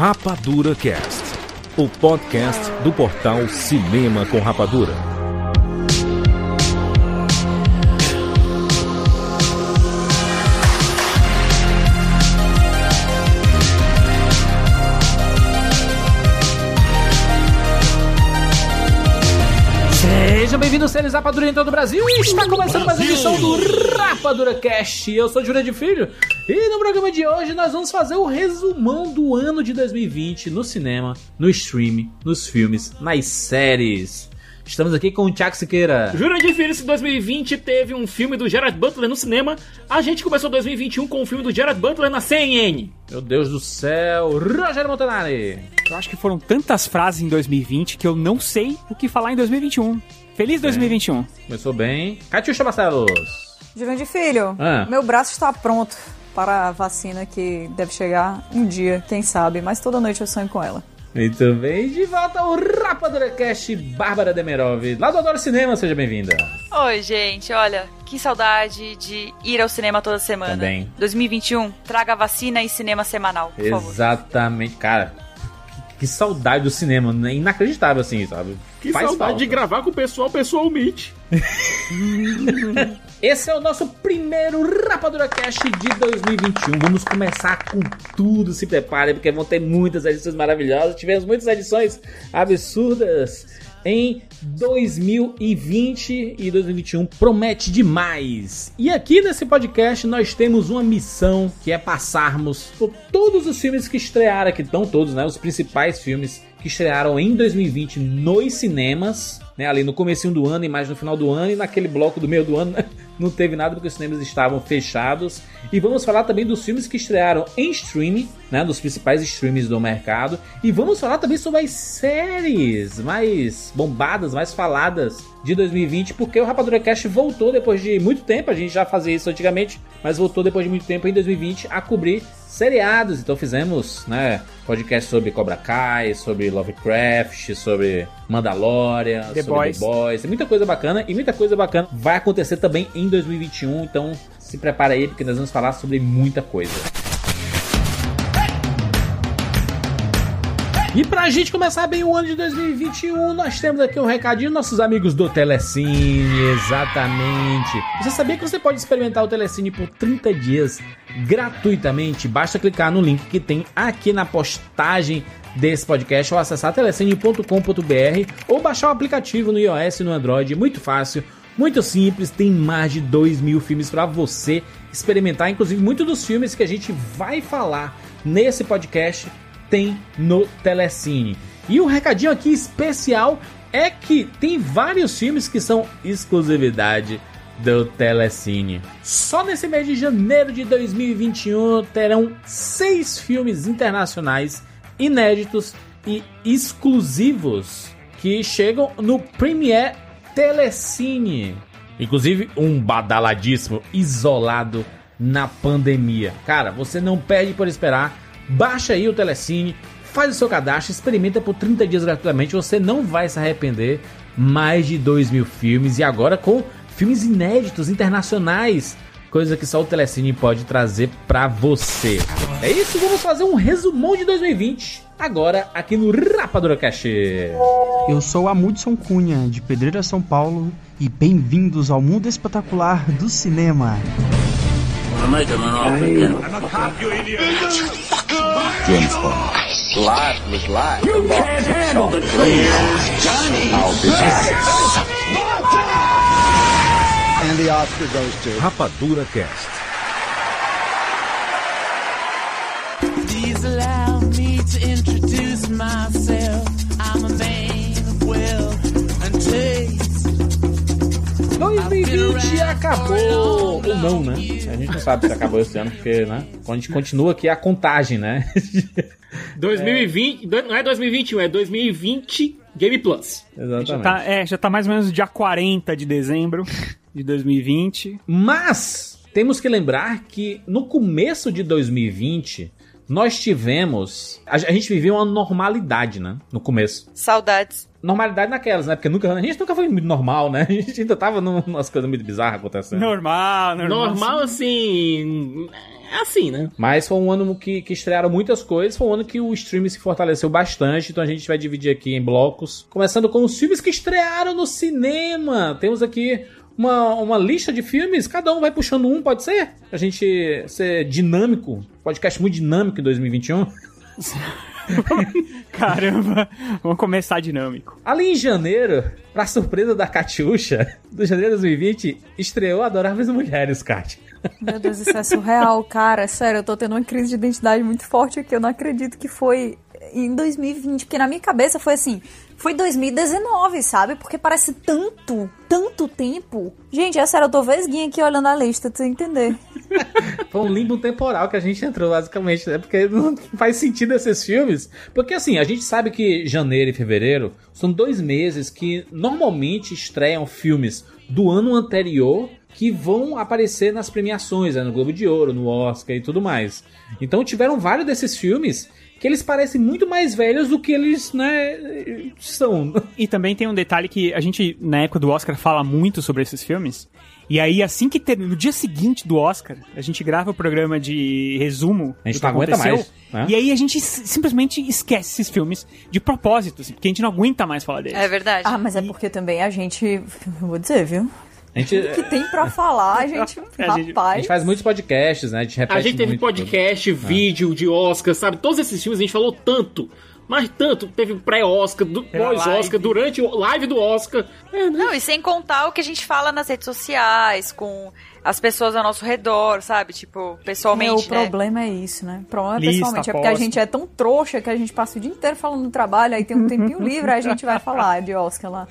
Rapadura Cast, o podcast do portal Cinema com Rapadura. Sejam bem-vindos, seres Rapadura em todo o Brasil. E está começando mais uma edição do Rapadura Cast. Eu sou Júlia de Filho e no programa de hoje nós vamos fazer o resumão do ano de 2020 no cinema, no streaming, nos filmes, nas séries. Estamos aqui com o Thiago Siqueira. Jurandir Filho, se 2020 teve um filme do Gerard Butler no cinema, a gente começou 2021 com o filme do Gerard Butler na CNN. Meu Deus do céu, Rogério Montanari. Eu acho que foram tantas frases em 2020 que eu não sei o que falar em 2021. Feliz 2021. Começou bem. Catiuxa Barcelos. Jurandir Filho, Ah. meu braço está pronto para a vacina que deve chegar um dia, quem sabe, mas toda noite eu sonho com ela. Muito bem, de volta ao Rapadura Cast, Bárbara Demerov. Lá do Adoro Cinema, seja bem-vinda. Oi, gente, olha, que saudade de ir ao cinema toda semana. Também. 2021, traga vacina e cinema semanal, por favor. Exatamente, cara. Que, que saudade do cinema, né? inacreditável assim, sabe? Que Faz saudade falta. de gravar com o pessoal pessoalmente. Esse é o nosso primeiro Rapadura Cast de 2021. Vamos começar com tudo, se preparem, porque vão ter muitas edições maravilhosas. Tivemos muitas edições absurdas em 2020 e 2021 promete demais. E aqui nesse podcast nós temos uma missão que é passarmos por todos os filmes que estrearam aqui, não todos, né? Os principais filmes que estrearam em 2020 nos cinemas, né? Ali no comecinho do ano e mais no final do ano e naquele bloco do meio do ano né? Não teve nada porque os cinemas estavam fechados. E vamos falar também dos filmes que estrearam em streaming, né? Dos principais streams do mercado. E vamos falar também sobre as séries mais bombadas, mais faladas de 2020, porque o Rapadura Cast voltou depois de muito tempo, a gente já fazia isso antigamente, mas voltou depois de muito tempo em 2020 a cobrir seriados. Então fizemos, né, podcast sobre Cobra Kai, sobre Lovecraft, sobre Mandalorian, The sobre Boys. The Boys. Muita coisa bacana e muita coisa bacana vai acontecer também em 2021, então se prepara aí porque nós vamos falar sobre muita coisa. E pra gente começar bem o ano de 2021, nós temos aqui um recadinho nossos amigos do Telecine, exatamente. Você sabia que você pode experimentar o Telecine por 30 dias gratuitamente? Basta clicar no link que tem aqui na postagem desse podcast ou acessar telecine.com.br ou baixar o aplicativo no iOS e no Android, muito fácil. Muito simples, tem mais de 2 mil filmes para você experimentar. Inclusive, muitos dos filmes que a gente vai falar nesse podcast tem no Telecine. E um recadinho aqui especial é que tem vários filmes que são exclusividade do Telecine. Só nesse mês de janeiro de 2021 terão seis filmes internacionais inéditos e exclusivos que chegam no Premiere Telecine. Inclusive um badaladíssimo isolado na pandemia. Cara, você não perde por esperar. Baixa aí o Telecine, faz o seu cadastro, experimenta por 30 dias gratuitamente. Você não vai se arrepender. Mais de 2 mil filmes e agora com filmes inéditos internacionais. Coisa que só o Telecine pode trazer pra você. É isso, vamos fazer um resumão de 2020. Agora aqui no Rapadura Cash. Eu sou Amundson Cunha, de Pedreira, São Paulo, e bem-vindos ao mundo espetacular do cinema. Rapadura Cast. Please allow me to introduce myself. I'm a man of wealth and taste. 2020 acabou ou não, né? A gente não sabe se acabou esse ano, porque, né? A gente continua aqui a contagem, né? 2020, do- não é 2021, é 2020 Game Plus. Exatamente. Tá, é, já tá mais ou menos dia 40 de dezembro de 2020. Mas temos que lembrar que no começo de 2020 nós tivemos. A, gente viveu uma normalidade, né? No começo. Saudades. normalidade naquelas, né? Porque nunca, a gente nunca foi muito normal, né? A gente ainda tava num- numas coisas muito bizarras acontecendo. Normal, normal. Normal, assim. É assim, né? Mas foi um ano que, que estrearam muitas coisas, foi um ano que o streaming se fortaleceu bastante, então a gente vai dividir aqui em blocos. Começando com os filmes que estrearam no cinema. Temos aqui uma, uma lista de filmes, cada um vai puxando um, pode ser? A gente ser dinâmico, podcast muito dinâmico em 2021. Caramba, vamos começar dinâmico. Ali em janeiro, pra surpresa da Catiuxa, do janeiro de 2020, estreou Adoráveis Mulheres, Kat. Meu Deus, isso é surreal, cara. Sério, eu tô tendo uma crise de identidade muito forte aqui. Eu não acredito que foi em 2020, porque na minha cabeça foi assim, foi 2019, sabe? Porque parece tanto, tanto tempo. Gente, é sério, eu tô vesguinha aqui olhando a lista, tu entender. Foi um limbo temporal que a gente entrou, basicamente, né? Porque não faz sentido esses filmes. Porque, assim, a gente sabe que janeiro e fevereiro são dois meses que normalmente estreiam filmes do ano anterior que vão aparecer nas premiações, né? no Globo de Ouro, no Oscar e tudo mais. Então tiveram vários desses filmes que eles parecem muito mais velhos do que eles, né, são. E também tem um detalhe que a gente, na época do Oscar, fala muito sobre esses filmes. E aí, assim que ter, no dia seguinte do Oscar, a gente grava o programa de resumo. A gente do que não aguenta aconteceu, mais, né? E aí a gente simplesmente esquece esses filmes de propósito, assim, porque a gente não aguenta mais falar deles. É verdade. Ah, mas é porque também a gente. Vou dizer, viu? A gente, O que tem pra falar, a gente. A gente- a rapaz. gente faz muitos podcasts, né? A gente repete A gente teve muito. podcast, vídeo de Oscar, sabe? Todos esses filmes a gente falou tanto. Mas tanto, teve pré-Oscar, pós-Oscar, durante o live do Oscar. É, né? Não, e sem contar o que a gente fala nas redes sociais, com as pessoas ao nosso redor, sabe? Tipo, É, pessoalmente, o né? problema é isso, né? O problema é Lista, pessoalmente. É porque a gente é tão trouxa que a gente passa o dia inteiro falando do trabalho, aí tem um tempinho livre, aí a gente vai falar de Oscar lá.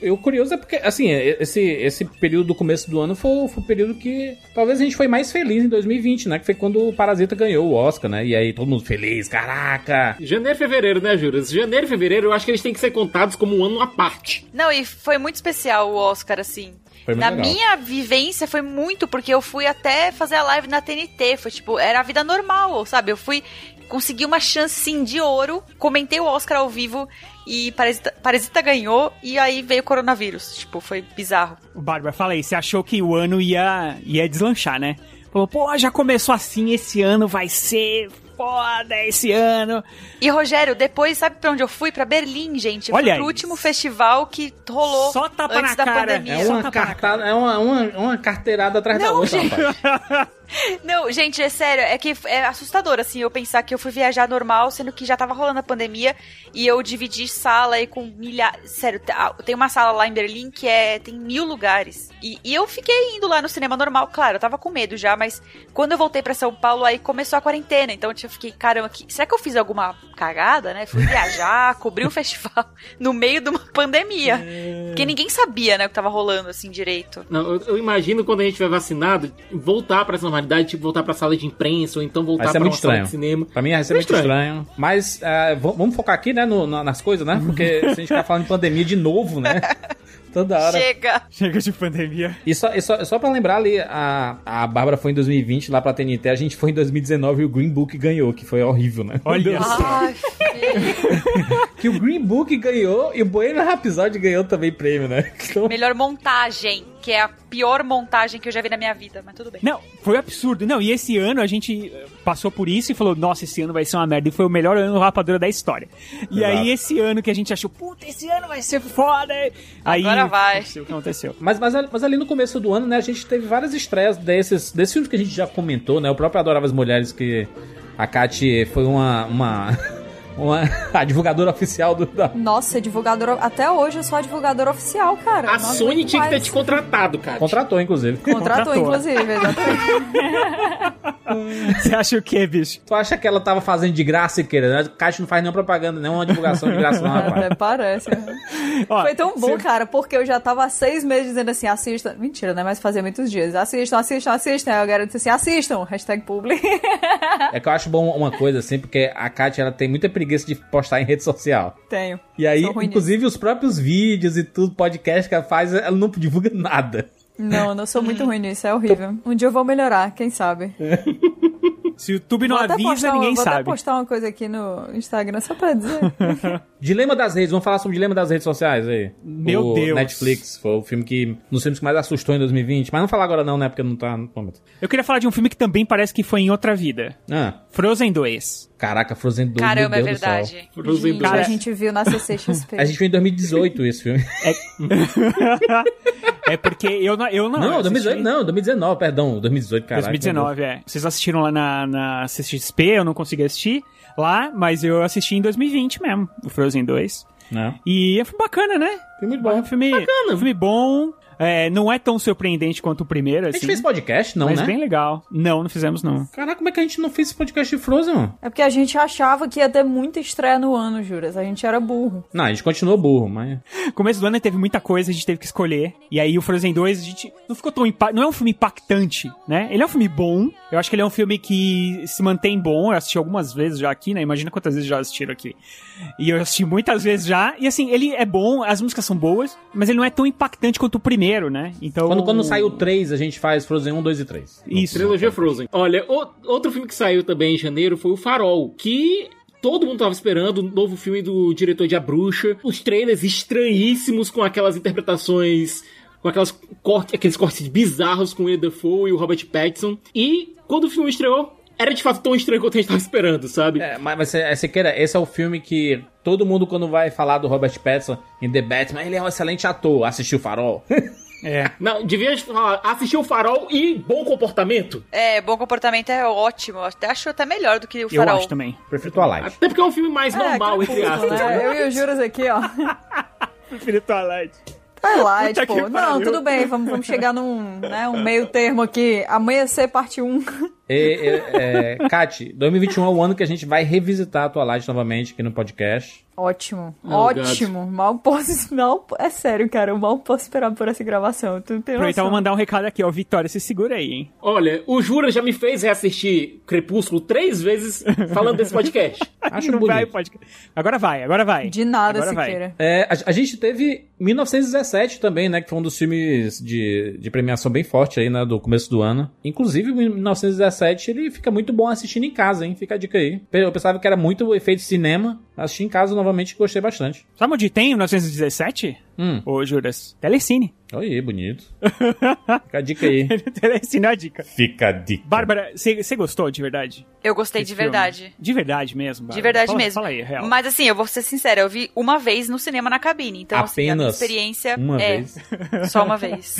Eu curioso é porque, assim, esse, esse período do começo do ano foi, foi o período que talvez a gente foi mais feliz em 2020, né? Que foi quando o Parasita ganhou o Oscar, né? E aí todo mundo feliz, caraca! Janeiro e fevereiro, né, Juras? Janeiro e fevereiro eu acho que eles têm que ser contados como um ano à parte. Não, e foi muito especial o Oscar, assim. Foi muito na legal. minha vivência foi muito, porque eu fui até fazer a live na TNT. Foi tipo, era a vida normal, sabe? Eu fui conseguir uma chance sim de ouro, comentei o Oscar ao vivo e Parasita, Parasita ganhou e aí veio o coronavírus. Tipo, foi bizarro. Bárbara, fala aí, você achou que o ano ia, ia deslanchar, né? Falou, pô, já começou assim, esse ano vai ser foda, esse ano. E Rogério, depois, sabe pra onde eu fui? Pra Berlim, gente. Eu Olha fui pro último festival que rolou Só tapa antes na da cara. pandemia. É Só uma, é uma, uma, uma carteirada atrás da Não, outra, gente. rapaz. Não, gente, é sério, é que é assustador, assim, eu pensar que eu fui viajar normal, sendo que já tava rolando a pandemia, e eu dividi sala aí com milhares. Sério, te- tem uma sala lá em Berlim que é. tem mil lugares. E, e eu fiquei indo lá no cinema normal, claro, eu tava com medo já, mas quando eu voltei pra São Paulo, aí começou a quarentena, então eu fiquei, caramba, que, será que eu fiz alguma cagada, né? Fui viajar, cobri um festival no meio de uma pandemia. Porque ninguém sabia, né, o que tava rolando assim direito. Não, eu, eu imagino quando a gente tiver vacinado, voltar pra essa normalidade, tipo, voltar pra sala de imprensa, ou então voltar ser pra muito estranho. de cinema. Pra mim vai ser É muito estranho. estranho. Mas v- vamos focar aqui, né, no- na- nas coisas, né? Porque se a gente ficar falando de pandemia de novo, né? Toda hora. Chega! Chega de pandemia. E só, e só, só pra lembrar ali, a, a Bárbara foi em 2020 lá pra TNT, a gente foi em 2019 e o Green Book ganhou, que foi horrível, né? Olha só. Ai, Que o Green Book ganhou e o Bohemian Rhapsody ganhou também prêmio, né? Então, melhor montagem, que é a pior montagem que eu já vi na minha vida, mas tudo bem. Não, foi absurdo. Não, e esse ano a gente eh, passou por isso e falou, nossa, esse ano vai ser uma merda. E foi o melhor ano rapadura da história. E Exato. aí, esse ano que a gente achou, puta, esse ano vai ser foda. Aí, Agora vai. o que aconteceu. Mas, mas, ali- mas ali no começo do ano, né, a gente teve várias estreias desses, desses filmes que a gente já comentou, né? O próprio Adoráveis Mulheres, que a Kati foi uma, uma, uma a divulgadora oficial do, da, Nossa, divulgadora. Até hoje eu sou a divulgadora oficial, cara. A Eu não Sony tinha que ter te contratado, cara. Contratou, inclusive. Contratou, Contratou. inclusive, exatamente. Você acha o quê, bicho? Tu acha que ela tava fazendo de graça, queira? Né? A Caixa não faz nenhuma propaganda, nenhuma divulgação de graça, não, rapaz. Até parece. Ó, Foi tão bom, se- cara, porque eu já tava há seis meses dizendo assim, assista. Mentira, né? Mas fazia muitos dias. Assistam, assistam, assistam. Aí galera disse assim, assistam. Hashtag publi. É que eu acho bom uma coisa, assim, porque a Kátia, ela tem muita preguiça de postar em rede social. Tenho. E aí, inclusive, os próprios vídeos e tudo, podcast que ela faz, ela não divulga nada. Não, não sou muito ruim nisso, é horrível. Um dia eu vou melhorar, quem sabe. Se o YouTube não Vou avisa, postar uma- ninguém vou até sabe. postar uma coisa aqui no Instagram só pra dizer. Dilema das redes, vamos falar sobre o dilema das redes sociais aí. Meu o Deus. Netflix, foi o filme que. Dos filmes que mais assustou em 2020. Mas não falar agora não, né? Porque não tá no momento. Eu queria falar de um filme que também parece que foi em outra vida. Ah, Frozen 2. Caraca, Frozen 2. Caramba, é meu Deus do céu. verdade. Frozen Gente, Cara, a gente viu na CCXP. A gente viu em 2018 esse filme. É porque eu não. Eu não, Não, eu 2018 assisti- não, 2019, perdão. 2018, caraca. 2019, é. Vocês assistiram lá na, na CXP, eu não consegui assistir lá, mas eu assisti em 2020 mesmo, o Frozen 2. Não. E foi bacana, né? Foi muito É bom. um filme, um filme bom, é, não é tão surpreendente quanto o primeiro, A assim. gente fez podcast, não, mas né? bem legal. Não, não fizemos não. Caraca, como é que a gente não fez esse podcast de Frozen, mano? É porque a gente achava que ia ter muita estreia no ano, Juras. A gente era burro. Não, a gente continuou burro, mas. Começo do ano teve muita coisa, a gente teve que escolher. E aí o Frozen 2, a gente não ficou tão impa- não é um filme impactante, né? Ele é um filme bom. Eu acho que ele é um filme que se mantém bom. Eu assisti algumas vezes já aqui, né? Imagina quantas vezes já assistiram aqui. E eu assisti muitas vezes já. E assim, ele é bom, as músicas são boas, mas ele não é tão impactante quanto o primeiro, né? Então Quando, quando sai o 3, a gente faz Frozen 1, 2 e 3. Isso. Trilogia Frozen. Olha, o- outro filme que saiu também em janeiro foi o Farol, que todo mundo tava esperando, o novo filme do diretor de A Bruxa. Os trailers estranhíssimos com aquelas interpretações, com aquelas corte, aqueles cortes bizarros com o Eda Dafoe e o Robert Pattinson. E quando o filme estreou, era de fato tão estranho quanto a gente tava esperando, sabe? É, mas, mas você, você queira, esse é o filme que todo mundo, quando vai falar do Robert Pattinson em The Batman, ele é um excelente ator. Assistiu Farol? É. Não, devia falar, assistir o Farol e bom comportamento. É, bom comportamento é ótimo. Até acho até melhor do que o Eu Farol. acho também. Prefiro Twilight. Até porque é um filme mais normal, é, entre crepúsculo, aspas. né? Eu e o Juras aqui, ó. Prefiro Twilight. Twilight, Puta pô. Não, tudo bem, vamos, vamos chegar num né, um meio termo aqui. Amanhecer, parte 1. E, e, é, Kat, 2021 é o ano que a gente vai revisitar a Twilight novamente aqui no podcast. Ótimo, Oh, ótimo. Mal posso. Mal, é sério, cara. Eu mal posso esperar por essa gravação. Tu não tem Aproveitar, vou mandar um recado aqui, ó. Vitória, se segura aí, hein? Olha, o Jura já me fez reassistir Crepúsculo três vezes falando desse podcast. Acho Não bonito. vai, pode... Agora vai, agora vai. De nada, agora vai. Siqueira. É, a, a gente teve 1917 também, né? Que foi um dos filmes de, de premiação bem forte aí, né? Do começo do ano. Inclusive, 1917 ele fica muito bom assistindo em casa, hein? Fica a dica aí. Eu pensava que era muito efeito cinema. Assisti em casa novamente e gostei bastante. Sabe onde tem 1917? Hum. Ô, Juras. Telecine. Oi, bonito. Fica a dica aí. Telecine é a dica. Fica a dica. Bárbara, você gostou de verdade? Eu gostei Esse de filme? verdade. De verdade mesmo, Bárbara? De verdade Fala- mesmo. Fala aí, real. Mas assim, eu vou ser sincera, eu vi uma vez no cinema na cabine. Então, assim, a minha Apenas experiência uma é vez. só uma vez.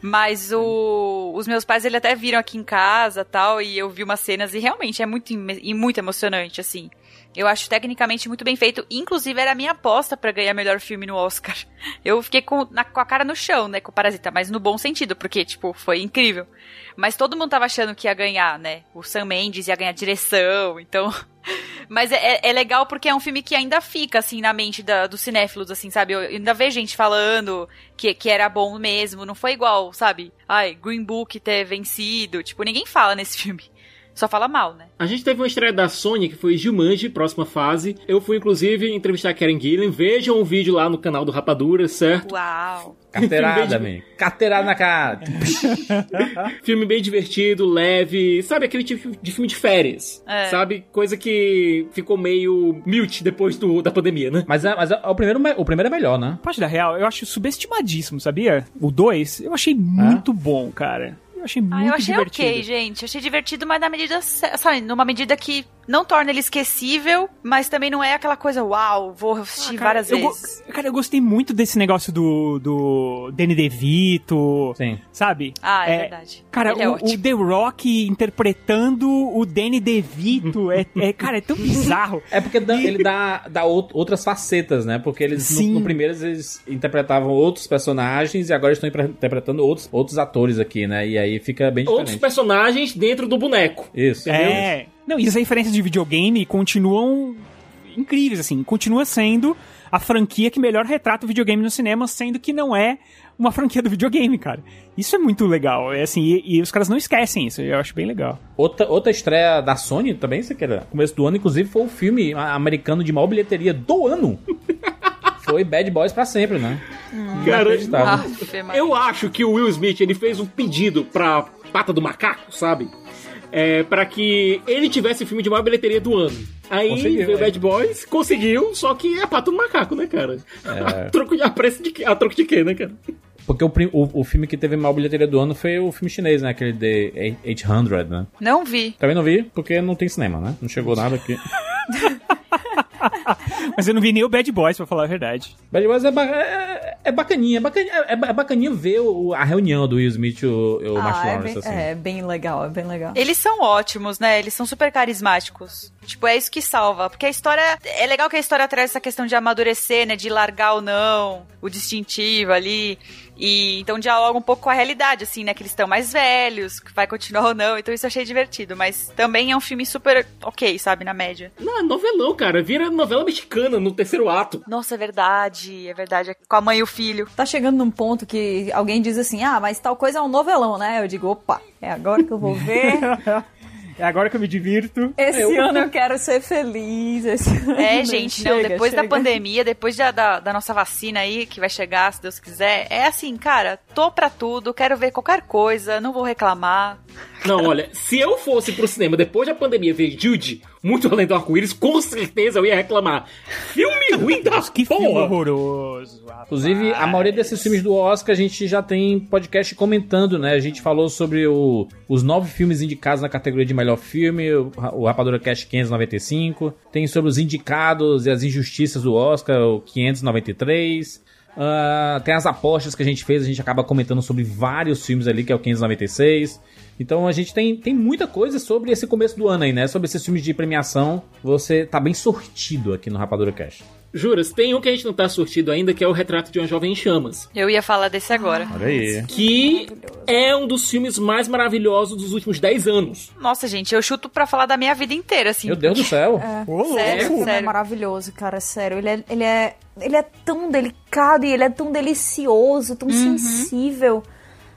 Mas o, os meus pais, eles até viram aqui em casa tal, e eu vi umas cenas e realmente é muito, e muito emocionante, assim. Eu acho tecnicamente muito bem feito. Inclusive, era a minha aposta pra ganhar melhor filme no Oscar. Eu fiquei com, na- com a cara no chão, né, com o Parasita, mas no bom sentido, porque, tipo, foi incrível. Mas todo mundo tava achando que ia ganhar, né? O Sam Mendes ia ganhar direção, então. Mas é, é- é legal porque é um filme que ainda fica, assim, na mente da- dos cinéfilos, assim, sabe? Eu ainda vejo gente falando que, que era bom mesmo. Não foi igual, sabe? Ai, Green Book ter vencido. Tipo, ninguém fala nesse filme. Só fala mal, né? A gente teve uma estreia da Sony, que foi Jumanji, próxima fase. Eu fui, inclusive, entrevistar a Karen Gillan. Vejam o vídeo lá no canal do Rapadura, certo? Uau. Carteirada, Filme man. Carteirada na cara. Filme bem divertido, leve. Sabe, aquele tipo de filme de férias. É. Sabe? Coisa que ficou meio mute depois do, da pandemia, né? Mas, é, mas é- o, primeiro, me- o primeiro é melhor, né? Parte da real, eu acho subestimadíssimo, sabia? O 2, eu achei muito bom, cara. Eu achei muito Ah, eu achei divertido. ok, gente. Eu achei divertido, mas na medida, sabe, numa medida que não torna ele esquecível, mas também não é aquela coisa, uau, vou assistir Ah, cara, várias eu go- vezes. Cara, eu gostei muito desse negócio do, do Danny DeVito, Sim. sabe? Ah, é, verdade. Cara, Ele é o, o The Rock interpretando o Danny DeVito é, é, cara, é tão bizarro. É porque ele dá, dá out- outras facetas, né? Porque eles, no, Sim. no primeiro, eles interpretavam outros personagens e agora estão interpretando outros, outros atores aqui, né? E aí fica bem Outros diferente. personagens dentro do boneco. Isso. É. Não, e as referências de videogame continuam incríveis, assim. Continua sendo a franquia que melhor retrata o videogame no cinema, sendo que não é uma franquia do videogame, cara. Isso é muito legal. É assim, e, e os caras não esquecem isso. Eu acho bem legal. Outra, outra estreia da Sony também, você quer? Começo do ano, inclusive, foi o filme americano de maior bilheteria do ano. foi Bad Boys pra sempre, né? Cara. Aff, Maria. Eu acho que o Will Smith ele fez um pedido pra pata do macaco, sabe? É, para que ele tivesse o filme de maior bilheteria do ano. Aí Conseguiu, veio é. Bad Boys, conseguiu, só que é pato no macaco, né, cara? É. A, troco de, a, preço de, quê? a troco de quê, né, cara? Porque o, o, o filme que teve maior bilheteria do ano foi o filme chinês, né? Aquele de 800, né? Não vi. Também não vi, porque não tem cinema, né? Não chegou nada aqui. Mas eu não vi nem o Bad Boys, pra falar a verdade. Bad Boys é, ba- é, é bacaninha, é bacaninha, é, é bacaninha ver o- a reunião do Will Smith e o, o Mark Ah, é Lawrence, bem, assim. é bem legal, é bem legal. Eles são ótimos, né? Eles são super carismáticos. Tipo, é isso que salva. Porque a história. É legal que a história traz essa questão de amadurecer, né? De largar ou não, o distintivo ali. E então dialoga um pouco com a realidade, assim, né? Que eles estão mais velhos, que vai continuar ou não. Então isso eu achei divertido. Mas também é um filme super ok, sabe? Na média. Não, é novelão, cara. Vira novela mexicana no terceiro ato. Nossa, é verdade. É verdade. É Com a mãe e o filho. Tá chegando num ponto que alguém diz assim, ah, mas tal coisa é um novelão, né? Eu digo, opa, é agora que eu vou ver. É agora que eu me divirto. Esse ano eu quero ser feliz. Esse ano É, gente, não, chega, depois da chega. pandemia, depois da, da, da nossa vacina aí, que vai chegar, se Deus quiser, é assim, cara, tô pra tudo, quero ver qualquer coisa, não vou reclamar. Não, olha, se eu fosse pro cinema depois da pandemia ver Jude, muito além do arco-íris, com certeza eu ia reclamar. Filme ruim da Que filme porra! horroroso. rapaz. Inclusive, a maioria desses filmes do Oscar a gente já tem podcast comentando, né? A gente falou sobre o- os nove filmes indicados na categoria de melhor filme, o, o Rapadura Cast 595. Tem sobre os indicados e as injustiças do Oscar, o 593. Ah, tem as apostas que a gente fez, a gente acaba comentando sobre vários filmes ali, que é o 596. Então a gente tem, tem muita coisa sobre esse começo do ano aí, né? Sobre esses filmes de premiação. Você tá bem sortido aqui no Rapadura Cast. Juras, tem um que a gente não tá surtido ainda, que é o Retrato de uma Jovem em Chamas. Eu ia falar desse agora. Olha aí. Que é um dos filmes mais maravilhosos dos últimos 10 anos. Nossa, gente, eu chuto pra falar da minha vida inteira, assim. Meu Deus do céu. Ô, louco. Sério? Esse filme é maravilhoso, cara, sério. Ele é, ele é, ele é tão delicado e ele é tão delicioso, tão sensível.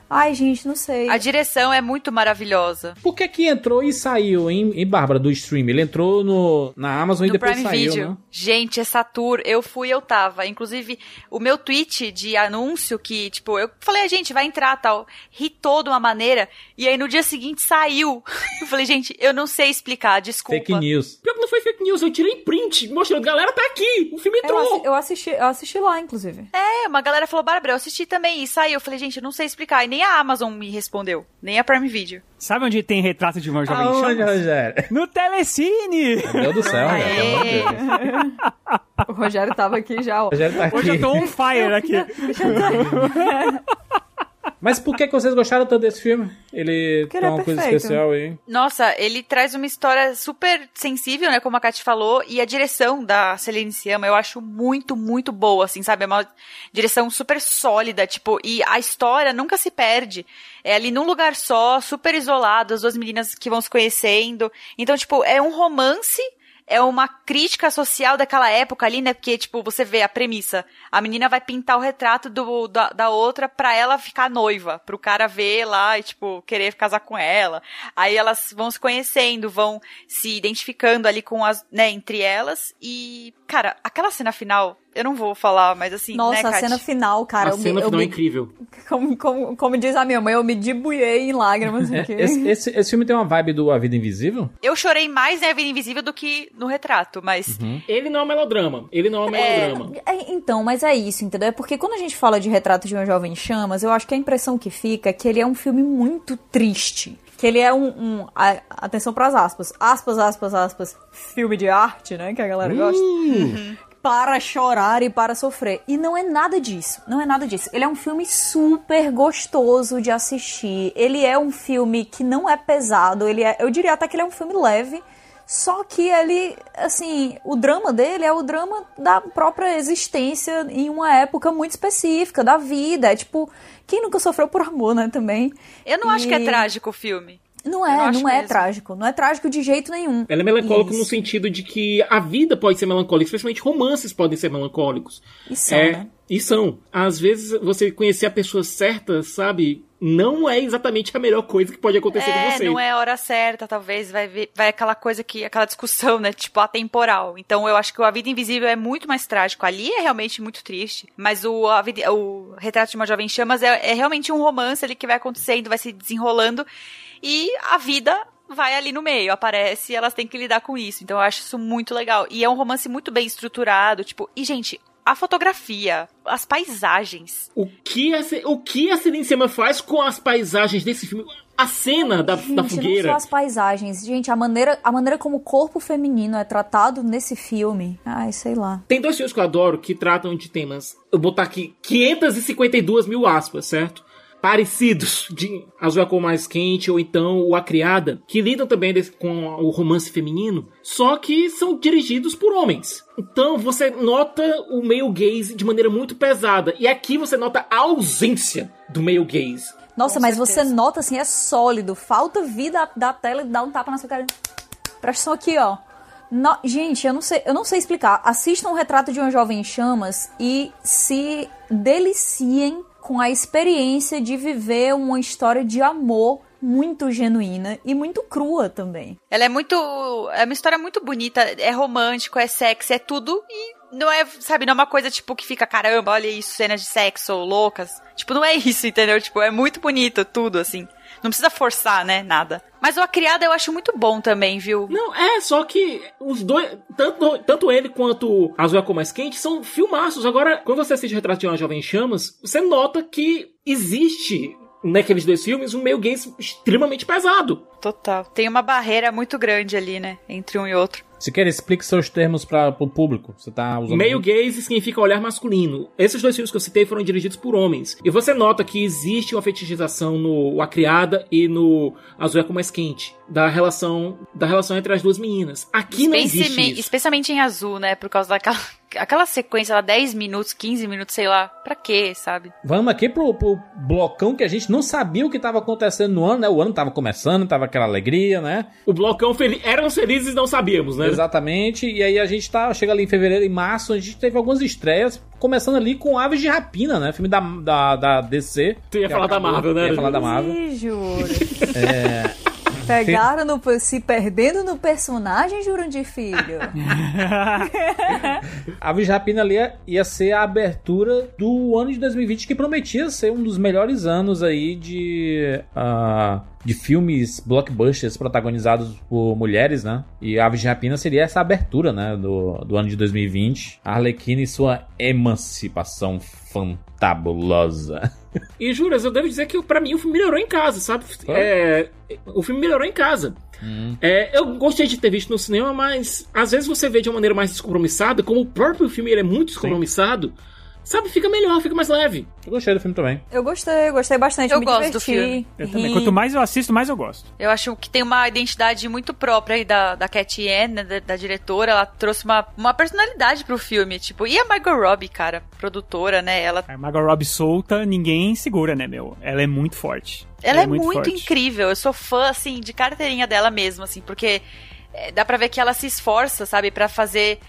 Ai, gente, não sei. A direção é muito maravilhosa. Por que que entrou e saiu, hein, em Bárbara, do stream? Ele entrou no, na Amazon e No depois Prime saiu, Video. né? Gente, essa tour, eu fui, eu tava. Inclusive, o meu tweet de anúncio que, tipo, eu falei, a gente vai entrar, tal. Ri todo de uma maneira. E aí no dia seguinte saiu. Eu falei, gente, eu não sei explicar, desculpa. Fake news. Pior que não foi fake news, eu tirei print mostrando, galera, tá aqui, o filme eu, entrou. assi- eu assisti, eu assisti lá, inclusive. É, uma galera falou, Bárbara, eu assisti também. E saiu. Eu falei, gente, eu não sei explicar. E nem a Amazon me respondeu. Nem a Prime Video. Sabe onde tem retrato de uma jovem em Aonde, chamas? Rogério? No Telecine! Meu Deus do céu, Rogério. O Rogério tava aqui já, ó. Rogério tá aqui. Hoje eu tô on fire aqui. Mas por que, que vocês gostaram tanto desse filme? Ele Porque tem ele é uma coisa perfeito. especial aí. Nossa, ele traz uma história super sensível, né? Como a Kat falou, e a direção da Celine Sciamma eu acho muito, muito boa, assim, sabe? É uma direção super sólida, tipo, e a história nunca se perde. É ali num lugar só, super isolado, as duas meninas que vão se conhecendo. Então, tipo, é um romance é uma crítica social daquela época ali, né? Porque, tipo, você vê a premissa. A menina vai pintar o retrato do, da, da outra pra ela ficar noiva. Pro cara ver lá e, tipo, querer casar com ela. Aí elas vão se conhecendo, vão se identificando ali com as, né, entre elas. E, cara, aquela cena final, eu não vou falar, mas assim, Nossa, né, a Kat? cena final, cara. a eu me- cena eu final é me- incrível. como, como, como diz a minha mãe, eu me debuiei em lágrimas É, aqui. esse, esse, esse filme tem uma vibe do A Vida Invisível? Eu chorei mais em A Vida Invisível do que no retrato, mas... Ele não é um melodrama. Ele não é um melodrama. É, então, mas é isso, entendeu? É porque quando a gente fala de Retrato de uma Jovem em Chamas, eu acho que a impressão que fica é que ele é um filme muito triste. Que ele é um. um- a- atenção pras aspas. Aspas, aspas, aspas. Filme de arte, né? Que a galera gosta. Para chorar e para sofrer. E não é nada disso. Não é nada disso. Ele é um filme super gostoso de assistir. Ele é um filme que não é pesado. Ele é, eu diria até que ele é um filme leve. Só que ele, assim, o drama dele é o drama da própria existência em uma época muito específica da vida. É tipo, quem nunca sofreu por amor, né, também? Eu não acho que é E- trágico o filme. Não Eu não é, não é mesmo. trágico. Não é trágico de jeito nenhum. Ela é melancólica Isso. no sentido de que a vida pode ser melancólica, especialmente romances podem ser melancólicos. E são, é, né? E são. Às vezes você conhecer a pessoa certa, sabe, não é exatamente a melhor coisa que pode acontecer com É, você. não é a hora certa, talvez, vai, ver- vai aquela coisa que, aquela discussão, né, tipo, atemporal. Então eu acho que o A Vida Invisível é muito mais trágico. Ali é realmente muito triste, mas o, a Vida- o Retrato de uma Jovem em Chamas é, é realmente um romance ali que vai acontecendo, vai se desenrolando, e a vida vai ali no meio, aparece e elas têm que lidar com isso. Então eu acho isso muito legal. E é um romance muito bem estruturado, tipo, e gente, a fotografia, as paisagens. O que a, o que a Celine Sciamma faz com as paisagens desse filme? A cena da, Gente, da não fogueira. só as paisagens. Gente, a maneira, a maneira como o corpo feminino é tratado nesse filme. Ai, sei lá. Tem dois filmes que eu adoro que tratam de temas. Eu vou botar aqui 552 mil aspas, certo? Parecidos de Azul é a Cor Mais Quente ou então O A Criada, que lidam também com o romance feminino, só que são dirigidos por homens. Então você nota o male gaze de maneira muito pesada. E aqui você nota a ausência do male gaze. Nossa, Com mas certeza. você nota assim, é sólido. Falta vida da tela e dá um tapa na sua cara. Presta atenção aqui, ó. No- gente, eu não sei, eu não sei explicar. Assistam um retrato de uma jovem em chamas e se deliciem com a experiência de viver uma história de amor muito genuína e muito crua também. Ela é muito. É uma história muito bonita, é romântico, é sexy, é tudo. E não é, sabe, não é uma coisa tipo que fica, caramba, olha isso, cenas de sexo loucas. Tipo, não é isso, entendeu? Tipo, é muito bonito tudo, assim. Não precisa forçar, né? Nada. Mas o A Criada eu acho muito bom também, viu? Não, é, só que os dois, tanto, tanto ele quanto Azul é a Cor Mais Quente, são filmaços. Agora, quando você assiste Retrato de uma Jovem em Chamas, você nota que existe naqueles dois filmes um meio gaze extremamente pesado. Total. Tem uma barreira muito grande ali, né? Entre um e outro. Se quer, explique seus termos para o público. Você tá usando. Meio gaze significa olhar masculino. Esses dois filmes que eu citei foram dirigidos por homens. E você nota que existe uma fetichização no A Criada e no Azul é Cor Mais Quente. Da relação, da relação entre as duas meninas. Aqui não existe isso. especialmente em azul, né? Por causa daquela aquela sequência lá, 10 minutos, 15 minutos, sei lá. Pra quê, sabe? Vamos aqui pro, pro blocão que a gente não sabia o que estava acontecendo no ano, né? O ano tava começando, tava aquela alegria, né? O blocão feliz. Éramos felizes e não sabíamos, né? Exatamente. E aí a gente tá, chega ali em fevereiro e março, a gente teve algumas estreias, começando ali com Aves de Rapina, né? Filme da, da, da DC. Tu ia falar da acabou- Marvel, né? Ia falar da Marvel. Ih, juro. Pegaram no, se perdendo no personagem, Jurandir Filho. Aves de Rapina ali ia- ser a abertura do ano de 2020, que prometia ser um dos melhores anos aí de, ah, de filmes blockbusters protagonizados por mulheres, né? E Aves de Rapina seria essa abertura, né? Do, do ano de 2020. A Arlequina e sua emancipação fantabulosa. E juras, eu devo dizer que pra mim o filme melhorou em casa, sabe? É, o filme melhorou em casa. É, eu gostei de ter visto no cinema, mas às vezes você vê de uma maneira mais descompromissada, como o próprio filme ele é muito descompromissado, sabe? Fica melhor, fica mais leve. Eu gostei do filme também. Eu gostei, gostei bastante. Eu me gosto do diverti, filme. Eu também. ri. Quanto mais eu assisto, mais eu gosto. Eu acho que tem uma identidade muito própria aí da, da Cat Ann, né, da, da diretora. Ela trouxe uma, uma personalidade pro filme, tipo. E a Margot Robbie, cara, produtora, né? Ela, A Margot Robbie solta, ninguém segura, né, meu? Ela é muito forte. ela é muito, forte. incrível. Eu sou fã, assim, de carteirinha dela mesmo, assim, porque é, dá pra ver que ela se esforça, sabe, pra fazer.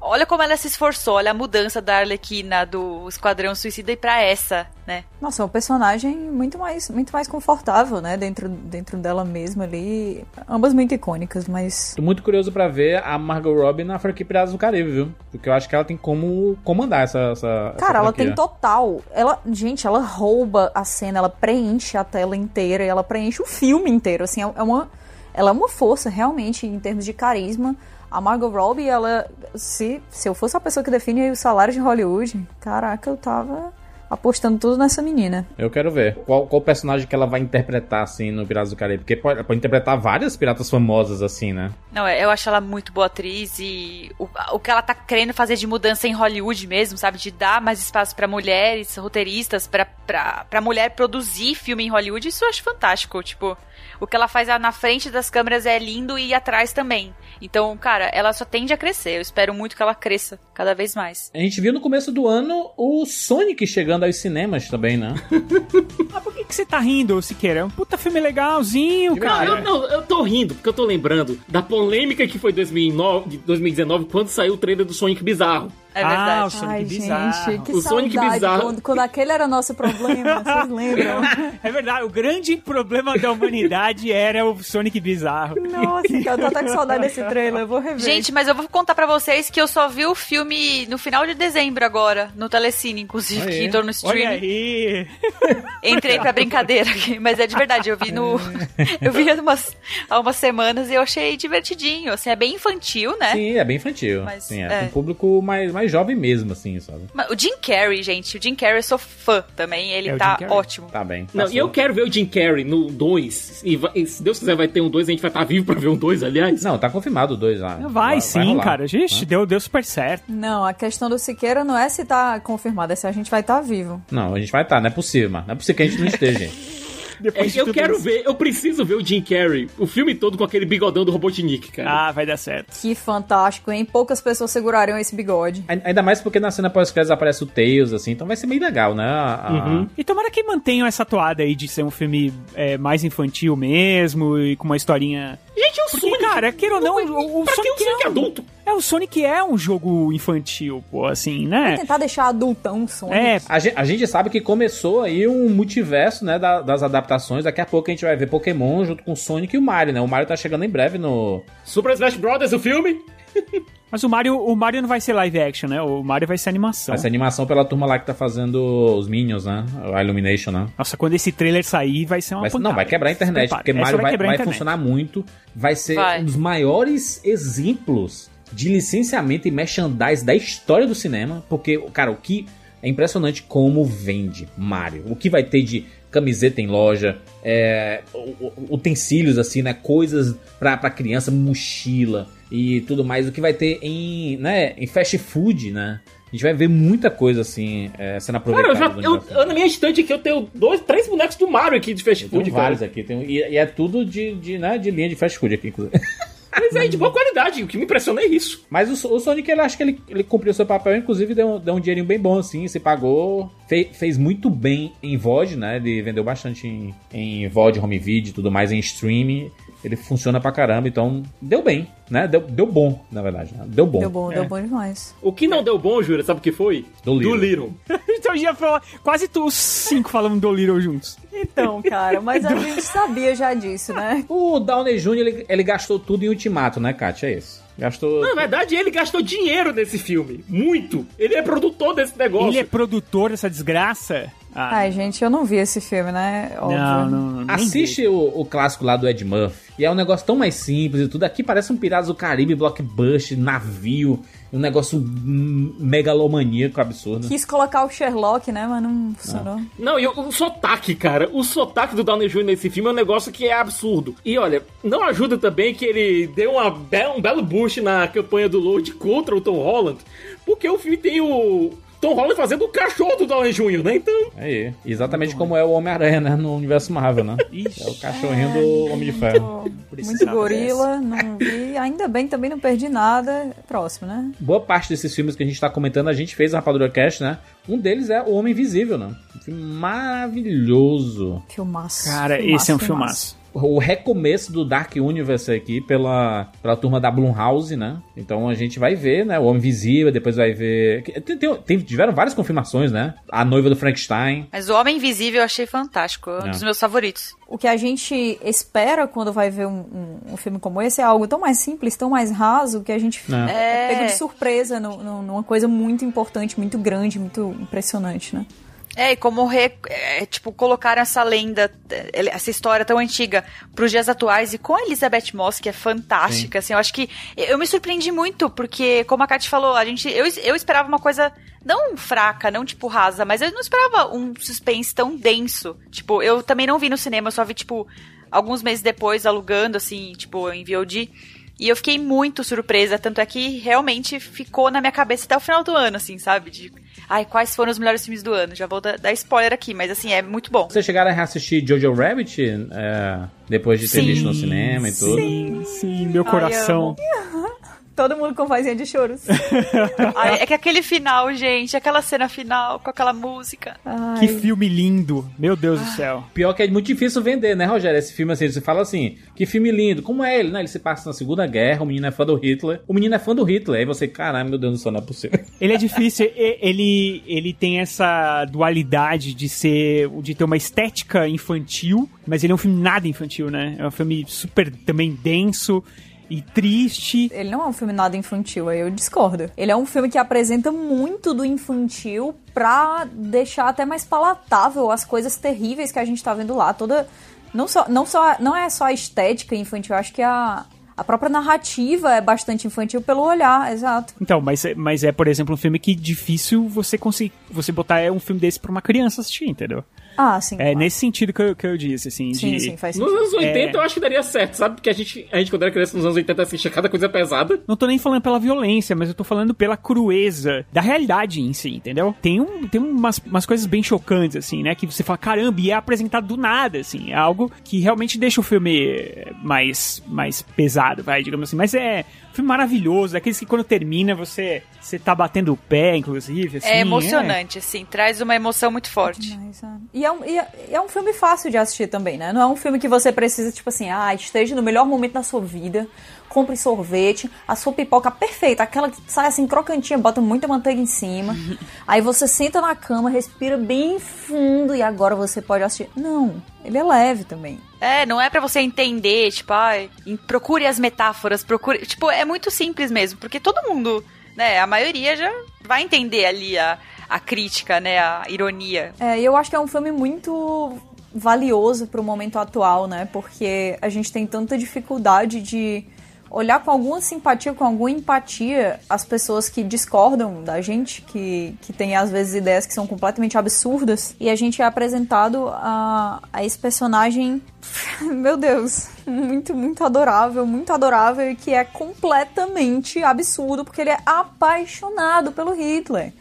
Olha como ela se esforçou, olha a mudança da Arlequina do Esquadrão Suicida e pra essa, né? Nossa, é um personagem muito mais, muito mais confortável, né? Dentro, dentro dela mesma ali. Ambas muito icônicas, mas. Tô muito curioso pra ver a Margot Robbie na franquia Piratas do Caribe, viu? Porque eu acho que ela tem como comandar essa, essa essa Cara, ela franquia. tem total. Ela, gente, ela rouba a cena, ela preenche a tela inteira e ela preenche o filme inteiro. Assim, é uma, ela é uma força realmente em termos de carisma. A Margot Robbie, ela, se, se eu fosse a pessoa que define aí o salário de Hollywood, caraca, eu tava apostando tudo nessa menina. Eu quero ver. Qual, qual personagem que ela vai interpretar, assim, no Piratas do Caribe? Porque pode, ela pode interpretar várias piratas famosas, assim, né? Não, eu acho ela muito boa atriz e o, o que ela tá querendo fazer de mudança em Hollywood mesmo, sabe? De dar mais espaço pra mulheres, roteiristas, pra, pra, pra mulher produzir filme em Hollywood, isso eu acho fantástico. Tipo, o que ela faz na frente das câmeras é lindo e atrás também. Então, cara, ela só tende a crescer. Eu espero muito que ela cresça cada vez mais. A gente viu no começo do ano o Sonic chegando aos cinemas também, né? Ah, por que, que você tá rindo, Siqueira? É um puta filme legalzinho, De cara. Não, eu, não, eu tô rindo, porque eu tô lembrando da polêmica que foi 2009, de 2019, quando saiu o trailer do Sonic Bizarro. É Ah, verdade. o Sonic Ai, bizarro. gente, que O Sonic saudade. bizarro. Quando, quando aquele era nosso problema, vocês lembram? É verdade, o grande problema da humanidade era o Sonic bizarro. Nossa, cara, eu tô até com saudade desse trailer, eu vou rever. Gente, mas eu vou contar pra vocês que eu só vi o filme no final de dezembro agora, no Telecine, inclusive, Aí. que entrou no Olha streaming. aí. Entrei pra brincadeira aqui, mas é de verdade, eu vi no. eu vi há umas, há umas semanas e eu achei divertidinho. Assim, é bem infantil, né? Sim, é bem infantil. Mas, Sim, é, é. um público mais, mais jovem mesmo, assim, sabe? Mas O Jim Carrey, gente, o Jim Carrey eu sou fã também, ele É, tá ótimo. Tá bem. Não, passou. e eu quero ver o Jim Carrey no 2. E, vai- e se Deus quiser, vai ter um 2, a gente vai estar vivo pra ver um 2, aliás. Não, tá confirmado o dois lá. Vai, sim, rolar, cara. Gente, deu, deu super certo. Não, a questão do Siqueira não é se tá confirmado, é se a gente vai estar vivo. Não, a gente vai estar, tá, não é possível, mano. Não é possível que a gente não esteja, gente. É, Depois de eu quero isso. ver, eu preciso ver o Jim Carrey, o filme todo com aquele bigodão do Robotnik, cara. Ah, vai dar certo. Que fantástico, hein? Poucas pessoas segurariam esse bigode. Ai- Ainda mais porque na cena pós-créditos aparece o Tails, assim, então vai ser bem legal, né? A- a- Uhum. E tomara que mantenham essa toada aí de ser um filme é, mais infantil mesmo e com uma historinha. Gente, é o Porque, Sonic. cara, queira ou não, o, o pra que Sonic o Sonic é um, adulto? É, o Sonic é um jogo infantil, pô, assim, né? Tentar deixar adultão o Sonic. É, A gente, a gente sabe que começou aí um multiverso, né, da- das adaptações. Daqui a pouco a gente vai ver Pokémon junto com o Sonic e o Mario, né? O Mario tá chegando em breve no... Super Smash Brothers, o filme? mas o Mario, o Mario não vai ser live action, né? O Mario vai ser animação. Essa animação pela turma lá que tá fazendo os Minions, né? A Illumination, né? Nossa, quando esse trailer sair, vai ser uma Vai- pancada. não, vai quebrar a internet, porque Essa Mario vai, vai internet. funcionar muito. Vai ser Vai. um dos maiores exemplos de licenciamento e merchandise da história do cinema. Porque, cara, o que é impressionante como vende Mario. O que vai ter de camiseta em loja, é, utensílios assim, né? Coisas pra, pra criança, mochila e tudo mais. O que vai ter em, né, em fast food, né? A gente vai ver muita coisa assim é, sendo Cara, aproveitada. eu já. Eu, na minha estante aqui eu tenho dois, três bonecos do Mario aqui de fast food, cara. vários aqui. tem- e, e é tudo de, de, né, de linha de fast food aqui, inclusive. Mas é de boa qualidade, o que me impressiona é isso. Mas o, o Sonic, ele acho que ele, ele cumpriu seu papel, inclusive deu, deu um dinheirinho bem bom, assim, se pagou. Fe- fez muito bem em VOD, né? Ele vendeu bastante em, em VOD, home video e tudo mais, em streaming. Ele funciona pra caramba, então deu bem, né? Deu, deu bom, na verdade. Né? Deu bom. Deu bom, deu bom demais. O que não deu bom, Jura, sabe o que foi? Do Little. Little. então já falou, quase tu, os cinco falando do Little juntos. Então, cara, mas a gente sabia já disso, né? O Downey Jr., ele, ele gastou tudo em Ultimato, né, Kátia? É isso. Gastou. Na verdade, ele gastou dinheiro nesse filme. Muito. Ele é produtor desse negócio. Ele é produtor dessa desgraça? Ah, Ai, gente, eu não vi esse filme, né? Óbvio. não, não, não. Assiste o, o clássico lá do Ed Murphy. E é um negócio tão mais simples e tudo. Aqui parece um Piratas do Caribe, blockbuster, navio. Um negócio megalomaníaco absurdo. Quis colocar o Sherlock, né? Mas não funcionou. Não, e o, o sotaque, cara. O sotaque do Downey Jr. nesse filme é um negócio que é absurdo. E olha, não ajuda também que ele deu uma be um belo boost na campanha do Lord contra o Tom Holland, porque o filme tem o Tom Holland fazendo o cachorro do Downey Jr., né? Então, Aí, exatamente como é o Homem-Aranha, né? No universo Marvel, né? Ixi. É o cachorrinho do Homem de Ferro. Muito gorila, não vi. Ainda bem, também não perdi nada. Próximo, né? Boa parte desses filmes que a gente tá comentando, a gente fez a Rapadura Cast, né? Um deles é O Homem Invisível, né? Um filme maravilhoso. Filmaço. Cara, esse é um filmaço. O recomeço do Dark Universe aqui pela, pela turma da Blumhouse, né? Então a gente vai ver, né? O Homem Invisível, depois vai ver... Tem, tem- tem- tiveram várias confirmações, né? A Noiva do Frankenstein. Mas o Homem Invisível eu achei fantástico, é um É. dos meus favoritos. O que a gente espera quando vai ver um, um- um filme como esse é algo tão mais simples, tão mais raso, que a gente É. é pego É. de surpresa no- no- numa coisa muito importante, muito grande, muito impressionante, né? É, e como re- é, tipo, colocaram essa lenda, essa história tão antiga pros dias atuais e com a Elizabeth Moss, que é fantástica, assim, eu acho que eu me surpreendi muito, porque, como a Kate falou, a gente, eu, eu esperava uma coisa não fraca, não tipo rasa, mas eu não esperava um suspense tão denso. Tipo, eu também não vi no cinema, eu só vi, tipo, alguns meses depois, alugando, assim, tipo, em VOD. E eu fiquei muito surpresa, tanto é que realmente ficou na minha cabeça até o final do ano, assim, sabe? De, ai, quais foram os melhores filmes do ano? Já vou dar, dar spoiler aqui, mas assim, é muito bom. Vocês chegaram a reassistir Jojo Rabbit é, depois de ter Sim, visto no cinema e tudo? Sim, sim, meu Ai, coração. Todo mundo com vozinha de choros. Ai, é que aquele final, gente, aquela cena final com aquela música. Ai, Que filme lindo. Meu Deus do céu. Pior que é muito difícil vender, né, Rogério? Esse filme assim, você fala assim, que filme lindo. Como é ele, né? Ele se passa na Segunda Guerra, o menino é fã do Hitler. O menino é fã do Hitler. Aí você, caralho, meu Deus do céu, não é possível. Ele é difícil, ele, ele tem essa dualidade de ser, de ter uma estética infantil, mas ele é um filme nada infantil, né? É um filme super também denso e triste. Ele não é um filme nada infantil, aí eu discordo. Ele é um filme que apresenta muito do infantil pra deixar até mais palatável as coisas terríveis que a gente tá vendo lá. Toda. Não, só, não, só, não é só a estética infantil, eu acho que a, a própria narrativa é bastante infantil pelo olhar, exato. Então, mas, é- mas é, por exemplo, um filme que difícil você conseguir, você botar é um filme desse pra uma criança assistir, entendeu? Ah, sim. É claro. nesse sentido que eu, que eu disse, assim, Sim, de... sim, faz Nos sentido. anos 80 É. eu acho que daria certo, sabe? Porque a gente, a gente quando era criança nos anos 80 assistia cada coisa pesada. Não tô nem falando pela violência, mas eu tô falando pela crueza da realidade em si, entendeu? Tem, um, tem umas, umas coisas bem chocantes, assim, né? Que você fala, caramba, e é apresentado do nada, assim. É algo que realmente deixa o filme mais, mais pesado, vai, digamos assim. Mas é filme maravilhoso, daqueles que quando termina você, você tá batendo o pé, inclusive, assim. É emocionante, assim, traz uma emoção muito forte. Mas, ah, E é, um, é- e é um filme fácil de assistir também, né? Não é um filme que você precisa, tipo assim, ah, esteja no melhor momento da sua vida, compre sorvete, a sua pipoca perfeita, aquela que sai assim crocantinha, bota muita manteiga em cima. aí você senta na cama, respira bem fundo e agora você pode assistir. Não, ele é leve também. É, não é pra você entender, tipo, ai, procure as metáforas, procure. Tipo, é muito simples mesmo, porque todo mundo, né, a maioria já vai entender ali a, a crítica, né, a ironia. É, e eu acho que é um filme muito valioso pro momento atual, né? Porque a gente tem tanta dificuldade de olhar com alguma simpatia, com alguma empatia as pessoas que discordam da gente, que, que têm às vezes ideias que são completamente absurdas. E a gente é apresentado a, a esse personagem, meu Deus, muito, muito adorável, muito adorável e que é completamente absurdo porque ele é apaixonado pelo Hitler.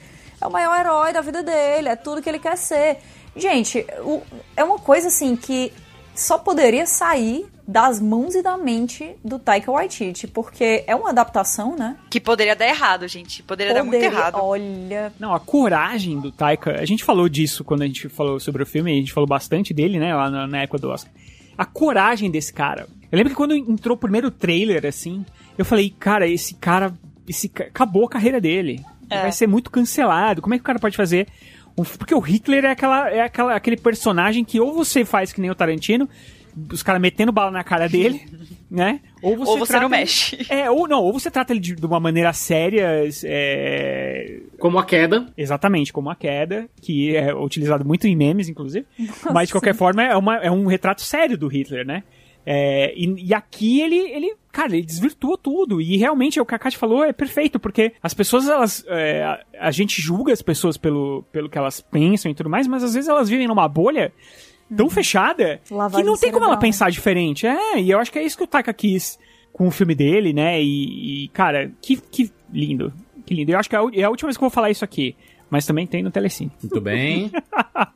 É o maior herói da vida dele, é tudo que ele quer ser. Gente, o- é uma coisa assim que só poderia sair das mãos e da mente do Taika Waititi, porque é uma adaptação, né? Que poderia dar errado, gente. Poderia, dar muito errado. Olha, Não, a coragem do Taika, a gente falou disso quando a gente falou sobre o filme, a gente falou bastante dele, né, lá na, na época do Oscar. A coragem desse cara. Eu lembro que quando entrou o primeiro trailer, assim, eu falei, cara, esse cara, esse ca- acabou a carreira dele. Ele É. Vai ser muito cancelado. Como é que o cara pode fazer? um porque o Hitler é, aquela, é aquela, aquele personagem que ou você faz que nem o Tarantino, os caras metendo bala na cara dele, né? Ou você, Ou você trata não ele- mexe. É, ou não, ou você trata ele de, de uma maneira séria, é, Como a queda. Exatamente, como a queda, que é utilizado muito em memes, inclusive. Mas, de qualquer forma, é, uma- é um retrato sério do Hitler, né? É, e, e aqui ele, ele, cara, ele desvirtua tudo. E realmente, é o que a Kátia falou é perfeito, porque as pessoas, elas. é, a, a gente julga as pessoas pelo, pelo que elas pensam e tudo mais, mas às vezes elas vivem numa bolha tão fechada que Lavagem não tem como ela pensar diferente. É, e eu acho que é isso que o Taika quis com o filme dele, né? E, e, cara, que, que lindo. Que lindo. Eu acho que é a, é a última vez que eu vou falar isso aqui. Mas também tem no Telecine. Muito bem.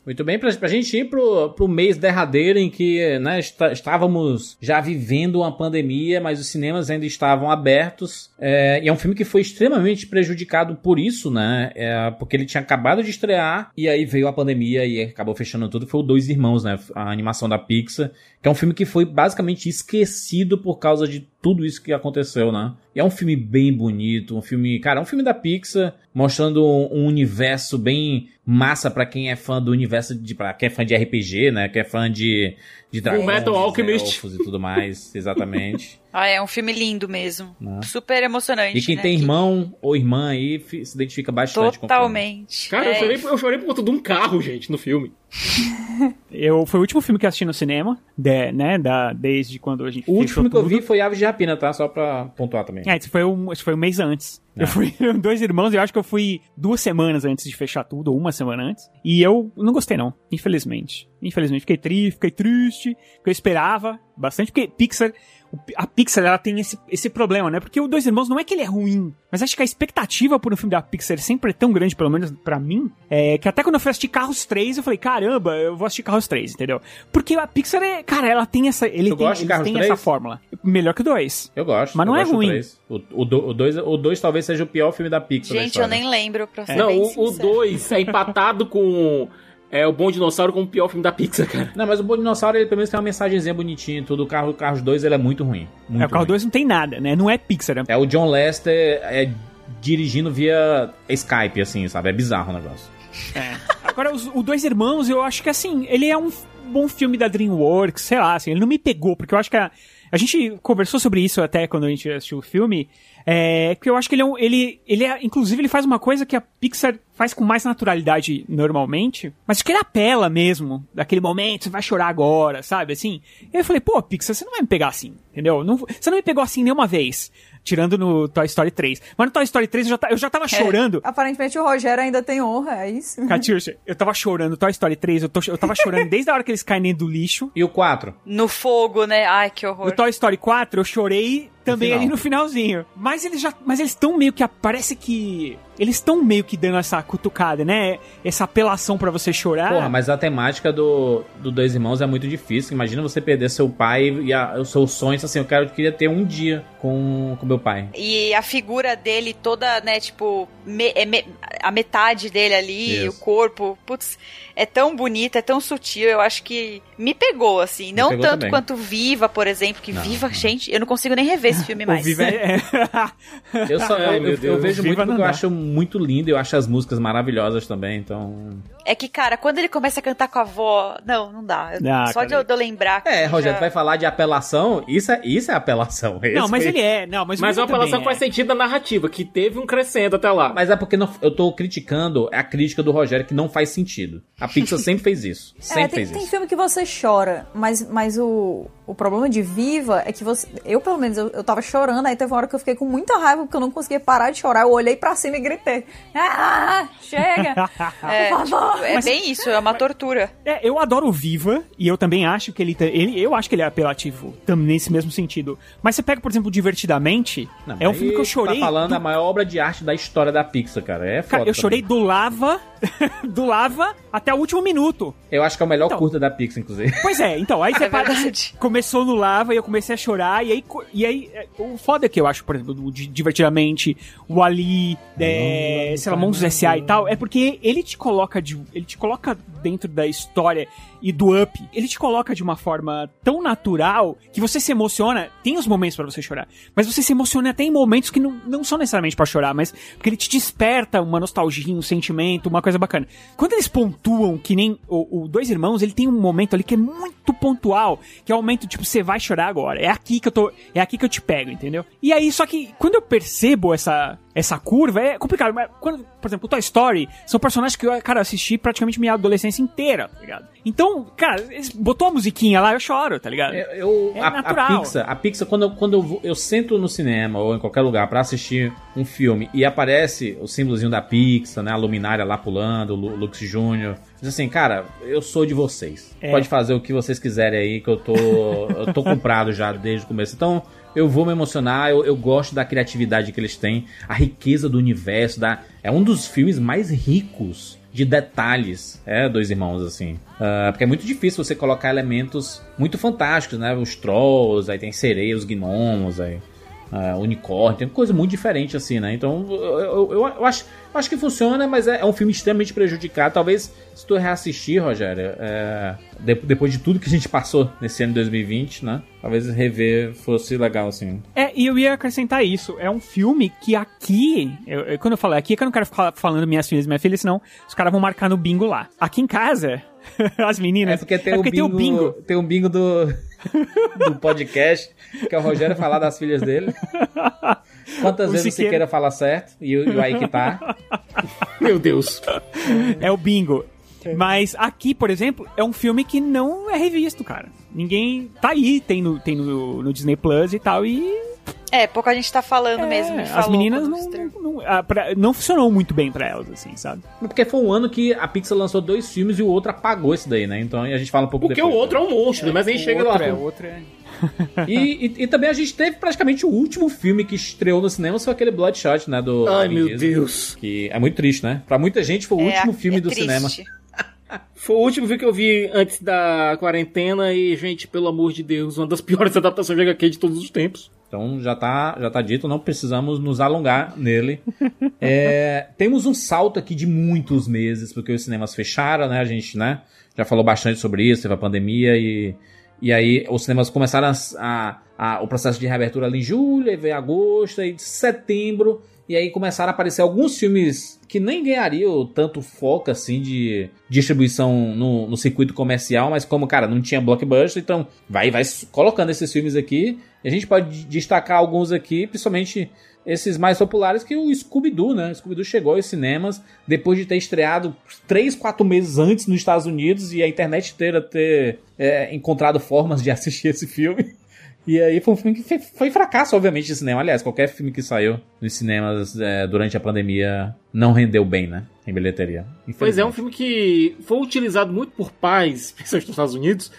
Muito bem, pra, pra gente ir pro, pro mês derradeiro em que né, está- estávamos já vivendo uma pandemia, mas os cinemas ainda estavam abertos. É, e é um filme que foi extremamente prejudicado por isso, né? É, porque ele tinha acabado de estrear e aí veio a pandemia e acabou fechando tudo. Foi o Dois Irmãos, né? A animação da Pixar. Que é um filme que foi basicamente esquecido por causa de tudo isso que aconteceu, né? E é um filme bem bonito, um filme, cara, é um filme da Pixar mostrando um, um universo bem massa pra quem é fã do universo de para quem é fã de RPG, né? Que é fã de de dragões, Metal Alchemist. e tudo mais, exatamente. Ah, é um filme lindo mesmo. Né? Super emocionante. E quem né? tem Que- irmão ou irmã aí se identifica bastante com o filme. Totalmente. Cara, eu, É, chorei, eu chorei por conta de um carro, gente, no filme. Eu, foi o último filme que eu assisti no cinema, de- né? Da, desde quando a gente O último filme que eu tudo. vi foi Aves de Rapina, tá? Só pra pontuar também. É, esse foi um, esse foi um mês antes. É. Eu fui dois irmãos, eu acho que eu fui duas semanas antes de fechar tudo, ou uma semana antes. E eu não gostei, não, infelizmente. Infelizmente, fiquei triste, fiquei triste, porque eu esperava bastante, porque Pixar. O- A Pixar, ela tem esse, esse problema, né? Porque o Dois Irmãos não é que ele é ruim, mas acho que a expectativa por um filme da Pixar sempre é tão grande, pelo menos pra mim, é que até quando eu fui assistir Carros 3, eu falei, caramba, eu vou assistir Carros 3, entendeu? Porque a Pixar é, cara, ela tem essa, ele Tu tem, gosta de Carros têm 3? essa fórmula. Melhor que o 2. Eu gosto. Mas não eu é gosto ruim. O, o, do- o dois, o dois talvez seja o pior filme da Pixar. Gente, eu nem lembro, pra ser Não, bem o sincera. 2 é empatado com é, o Bom Dinossauro como o pior filme da Pixar, cara. Não, mas o Bom Dinossauro, ele pelo menos tem uma mensagenzinha bonitinha e tudo. O Carro, o Carros 2, ele é muito ruim. Muito É, o carro ruim. 2 não tem nada, né? Não é Pixar. né? É o John Lester, é dirigindo via Skype, assim, sabe? É bizarro o negócio. Agora, os, o Dois Irmãos, eu acho que assim, ele é um bom filme da DreamWorks, sei lá, assim, ele não me pegou, porque eu acho que a, a gente conversou sobre isso até quando a gente assistiu o filme, é, que eu acho que ele é um, ele, ele é, inclusive ele faz uma coisa que a Pixar faz com mais naturalidade normalmente, mas que ele apela mesmo, daquele momento, você vai chorar agora, sabe, assim. E eu falei, pô, Pixar, você não vai me pegar assim, entendeu? Não, você não me pegou assim nenhuma vez, tirando no Toy Story 3. Mas no Toy Story 3 eu já, eu já tava chorando, Aparentemente o Rogério ainda tem honra, é isso? Catiuxa, eu tava chorando, Toy Story 3, eu, tô, eu tava chorando desde a hora que eles caem dentro do lixo. E o 4? No fogo, né? Ai, que No horror. Toy Story 4, eu chorei também final. ali no finalzinho. Mas eles já. Mas eles estão meio que. Parece que. Eles estão meio que dando essa cutucada, né? Essa apelação pra você chorar. Porra, mas a temática do, do Dois Irmãos é muito difícil. Imagina você perder seu pai e a- o seu sonho, assim, eu quero, eu queria ter um dia com, com meu pai. E a figura dele toda, né, tipo, me- é me- a metade dele ali, Isso. o corpo, putz, é tão bonita, é tão sutil, eu acho que me pegou, assim. não pegou tanto também. quanto Viva, por exemplo, que Não, Viva, não. gente, eu não consigo nem rever esse filme mais. Viva é. Eu, só, Ai, eu, eu- vejo Viva muito não porque eu acho muito lindo, eu acho as músicas maravilhosas também, então... É que, cara, quando ele começa a cantar com a avó, não, não dá. Ah, Só de eu, de eu lembrar. que É, Rogério, já- tu vai falar de apelação, isso é, isso é apelação. não, Esse mas foi- ele é. Não, mas, Mas é uma apelação que faz é. sentido da narrativa, que teve um crescendo até lá. Mas é porque não- eu tô criticando a crítica do Rogério que não faz sentido. A Pixar sempre fez isso. Sempre É, tem, fez tem isso. filme que você chora, mas, mas o, o problema de Viva é que você. Eu, pelo menos, eu, eu tava chorando, aí teve uma hora que eu fiquei com muita raiva porque eu não conseguia parar de chorar. Eu olhei pra cima e gritei: Ah, chega! É, Por favor! tipo, é bem isso, é uma tortura. É, eu adoro o Viva, e eu também acho que ele, ele. Eu acho que ele é apelativo, também nesse mesmo sentido. Mas você pega, por exemplo, Divertidamente. Não, é um filme que eu aí chorei. Tá falando do- a maior obra de arte da história da Pixar, cara. É foda. Cara, eu também. chorei do lava. do lava até o último minuto. Eu acho que é o melhor Então. curta da Pixar, inclusive. Pois é, então, aí você É para- verdade. Começou no lava e eu comecei a chorar, e aí, e aí é, o foda que eu acho, por exemplo, Divertidamente, o Ali, é, sei lá, Monstros S.A. e tal, é porque ele te coloca de, ele te coloca dentro da história e do up, ele te coloca de uma forma tão natural que você se emociona, tem os momentos pra você chorar, mas você se emociona até em momentos que não, não são necessariamente pra chorar, mas porque ele te desperta uma nostalgia, um sentimento, uma coisa bacana. Quando eles pontuam que nem o, o Dois Irmãos, ele tem um momento ali que é muito pontual, que é o momento, tipo, você vai chorar agora. É aqui que eu tô. É aqui que eu te pego, entendeu? E aí, só que quando eu percebo essa, essa curva, é complicado. Mas quando, por exemplo, o Toy Story são personagens que eu, cara, assisti praticamente minha adolescência inteira, tá ligado? Então, cara, eles botou a musiquinha lá, eu choro, tá ligado? Eu, eu- É a, natural. a Pixar, a Pixar quando, eu, quando eu, vou- eu sento no cinema ou em qualquer lugar pra assistir um filme e aparece o símbolozinho da Pixar, né, a luminária lá pulando, o Lu- Lux Jr. Diz assim, cara, eu sou de vocês. É. Pode fazer o que vocês quiserem aí, que eu tô, eu tô comprado já desde o começo. Então, eu vou me emocionar, eu, eu gosto da criatividade que eles têm, a riqueza do universo, da, é um dos filmes mais ricos de detalhes, é, Dois Irmãos, assim. Ah, porque é muito difícil você colocar elementos muito fantásticos, né? Os trolls, aí tem sereia, os gnomos, aí ah, unicórnio, tem coisa muito diferente assim, né? Então eu, eu, eu- acho, eu acho que funciona, mas é, é um filme extremamente prejudicado. Talvez se tu reassistir, Rogério, é, de- depois de tudo que a gente passou nesse ano de 2020, né? Talvez rever fosse legal, assim. É, e eu ia acrescentar isso. É um filme que aqui, eu- quando eu falo aqui, é que eu não quero ficar falando minhas filhas e minha filha, senão os caras vão marcar no bingo lá. Aqui em casa, as meninas. É porque tem, o, bingo, tem um bingo do, do podcast, que é o Rogério falar das filhas dele. Quantas O vezes o Siqueira- Siqueira fala certo e, o- e o aí que tá. Meu Deus. É o bingo. Mas aqui, por exemplo, é um filme que não é revisto, cara. Ninguém. Tá aí, tem no, tem no, no Disney Plus e tal, e. É, pouca gente tá falando é, mesmo. me as falou meninas não, estreou. não, ah, pra- não funcionou muito bem pra elas, assim, sabe? Porque foi um ano que a Pixar lançou dois filmes e o outro apagou esse daí, né? Então a gente fala um pouco Porque depois. o outro é um monstro, mas nem chega lá. É, outra é. E, e, e também a gente teve praticamente o último filme que estreou no cinema, foi aquele Bloodshot, né? Do Ai, Vin meu Deus. Que é muito triste, né? Pra muita gente foi o É, último filme é do triste. cinema. Foi o último filme que eu vi antes da quarentena e, gente, pelo amor de Deus, uma das piores adaptações de HQ de todos os tempos. Então já tá, já tá dito, não precisamos nos alongar nele. É, temos um salto aqui de muitos meses, porque os cinemas fecharam, né? A gente, né? Já falou bastante sobre isso, teve a pandemia e, E aí os cinemas começaram a, a- a- o processo de reabertura ali em julho, veio agosto, aí setembro. E aí começaram a aparecer alguns filmes que nem ganhariam tanto foco assim de distribuição no, no circuito comercial, mas como, cara, não tinha blockbuster, então vai, vai colocando esses filmes aqui. A gente pode destacar alguns aqui, principalmente esses mais populares, que o Scooby-Doo, né? Scooby-Doo chegou aos cinemas depois de ter estreado 3, 4 meses antes nos Estados Unidos e a internet inteira ter é, encontrado formas de assistir esse filme. E aí foi um filme que foi, foi fracasso, obviamente, de cinema. Aliás, qualquer filme que saiu nos cinemas é, durante a pandemia não rendeu bem, né? Em bilheteria. Pois é, um filme que foi utilizado muito por pais, principalmente nos Estados Unidos,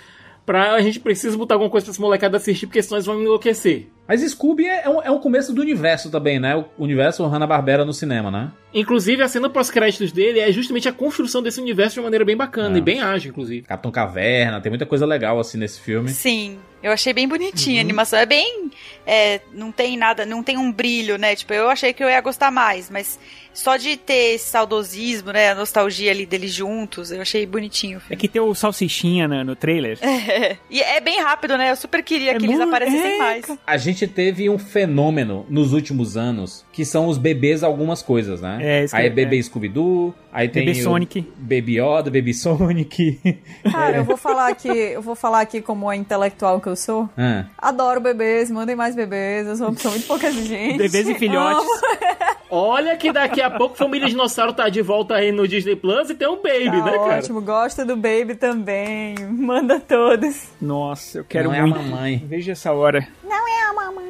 pra a gente precisa botar alguma coisa pra esse molecada assistir, porque senão eles vão enlouquecer. Mas Scooby é, é um, é um começo do universo também, né? O universo Hanna-Barbera no cinema, né? Inclusive, a cena pós-créditos dele é justamente a construção desse universo de uma maneira bem bacana É. e bem ágil, inclusive. Capitão Caverna, tem muita coisa legal assim nesse filme. Sim, eu achei bem bonitinha Uhum. a animação. É bem. é, não tem nada, não tem um brilho, né? Tipo, eu achei que eu ia gostar mais, mas só de ter esse saudosismo, né? A nostalgia ali deles juntos, eu achei bonitinho É que tem o Salsichinha no, no trailer. E é bem rápido, né? Eu super queria É que eles aparecessem é, mais. A gente teve um fenômeno nos últimos anos que são os bebês algumas coisas, né? É, isso aí que- é bebê Scooby-Doo, aí tem Bebê o Sonic. Baby Yoda, Baby Sonic. Cara, eu vou falar aqui, eu vou falar aqui como a intelectual que eu sou. Ah, Adoro bebês, mandem mais bebês, eu sou uma pessoa muito pouco exigente. Bebês e filhotes. Amo. Olha que daqui a pouco Família Dinossauro tá de volta aí no Disney Plus e tem um Baby, Tá né, cara? ótimo, gosto do Baby também. Manda todos. Nossa, eu quero não é a muito. mamãe. Veja essa hora. Não é a mamãe.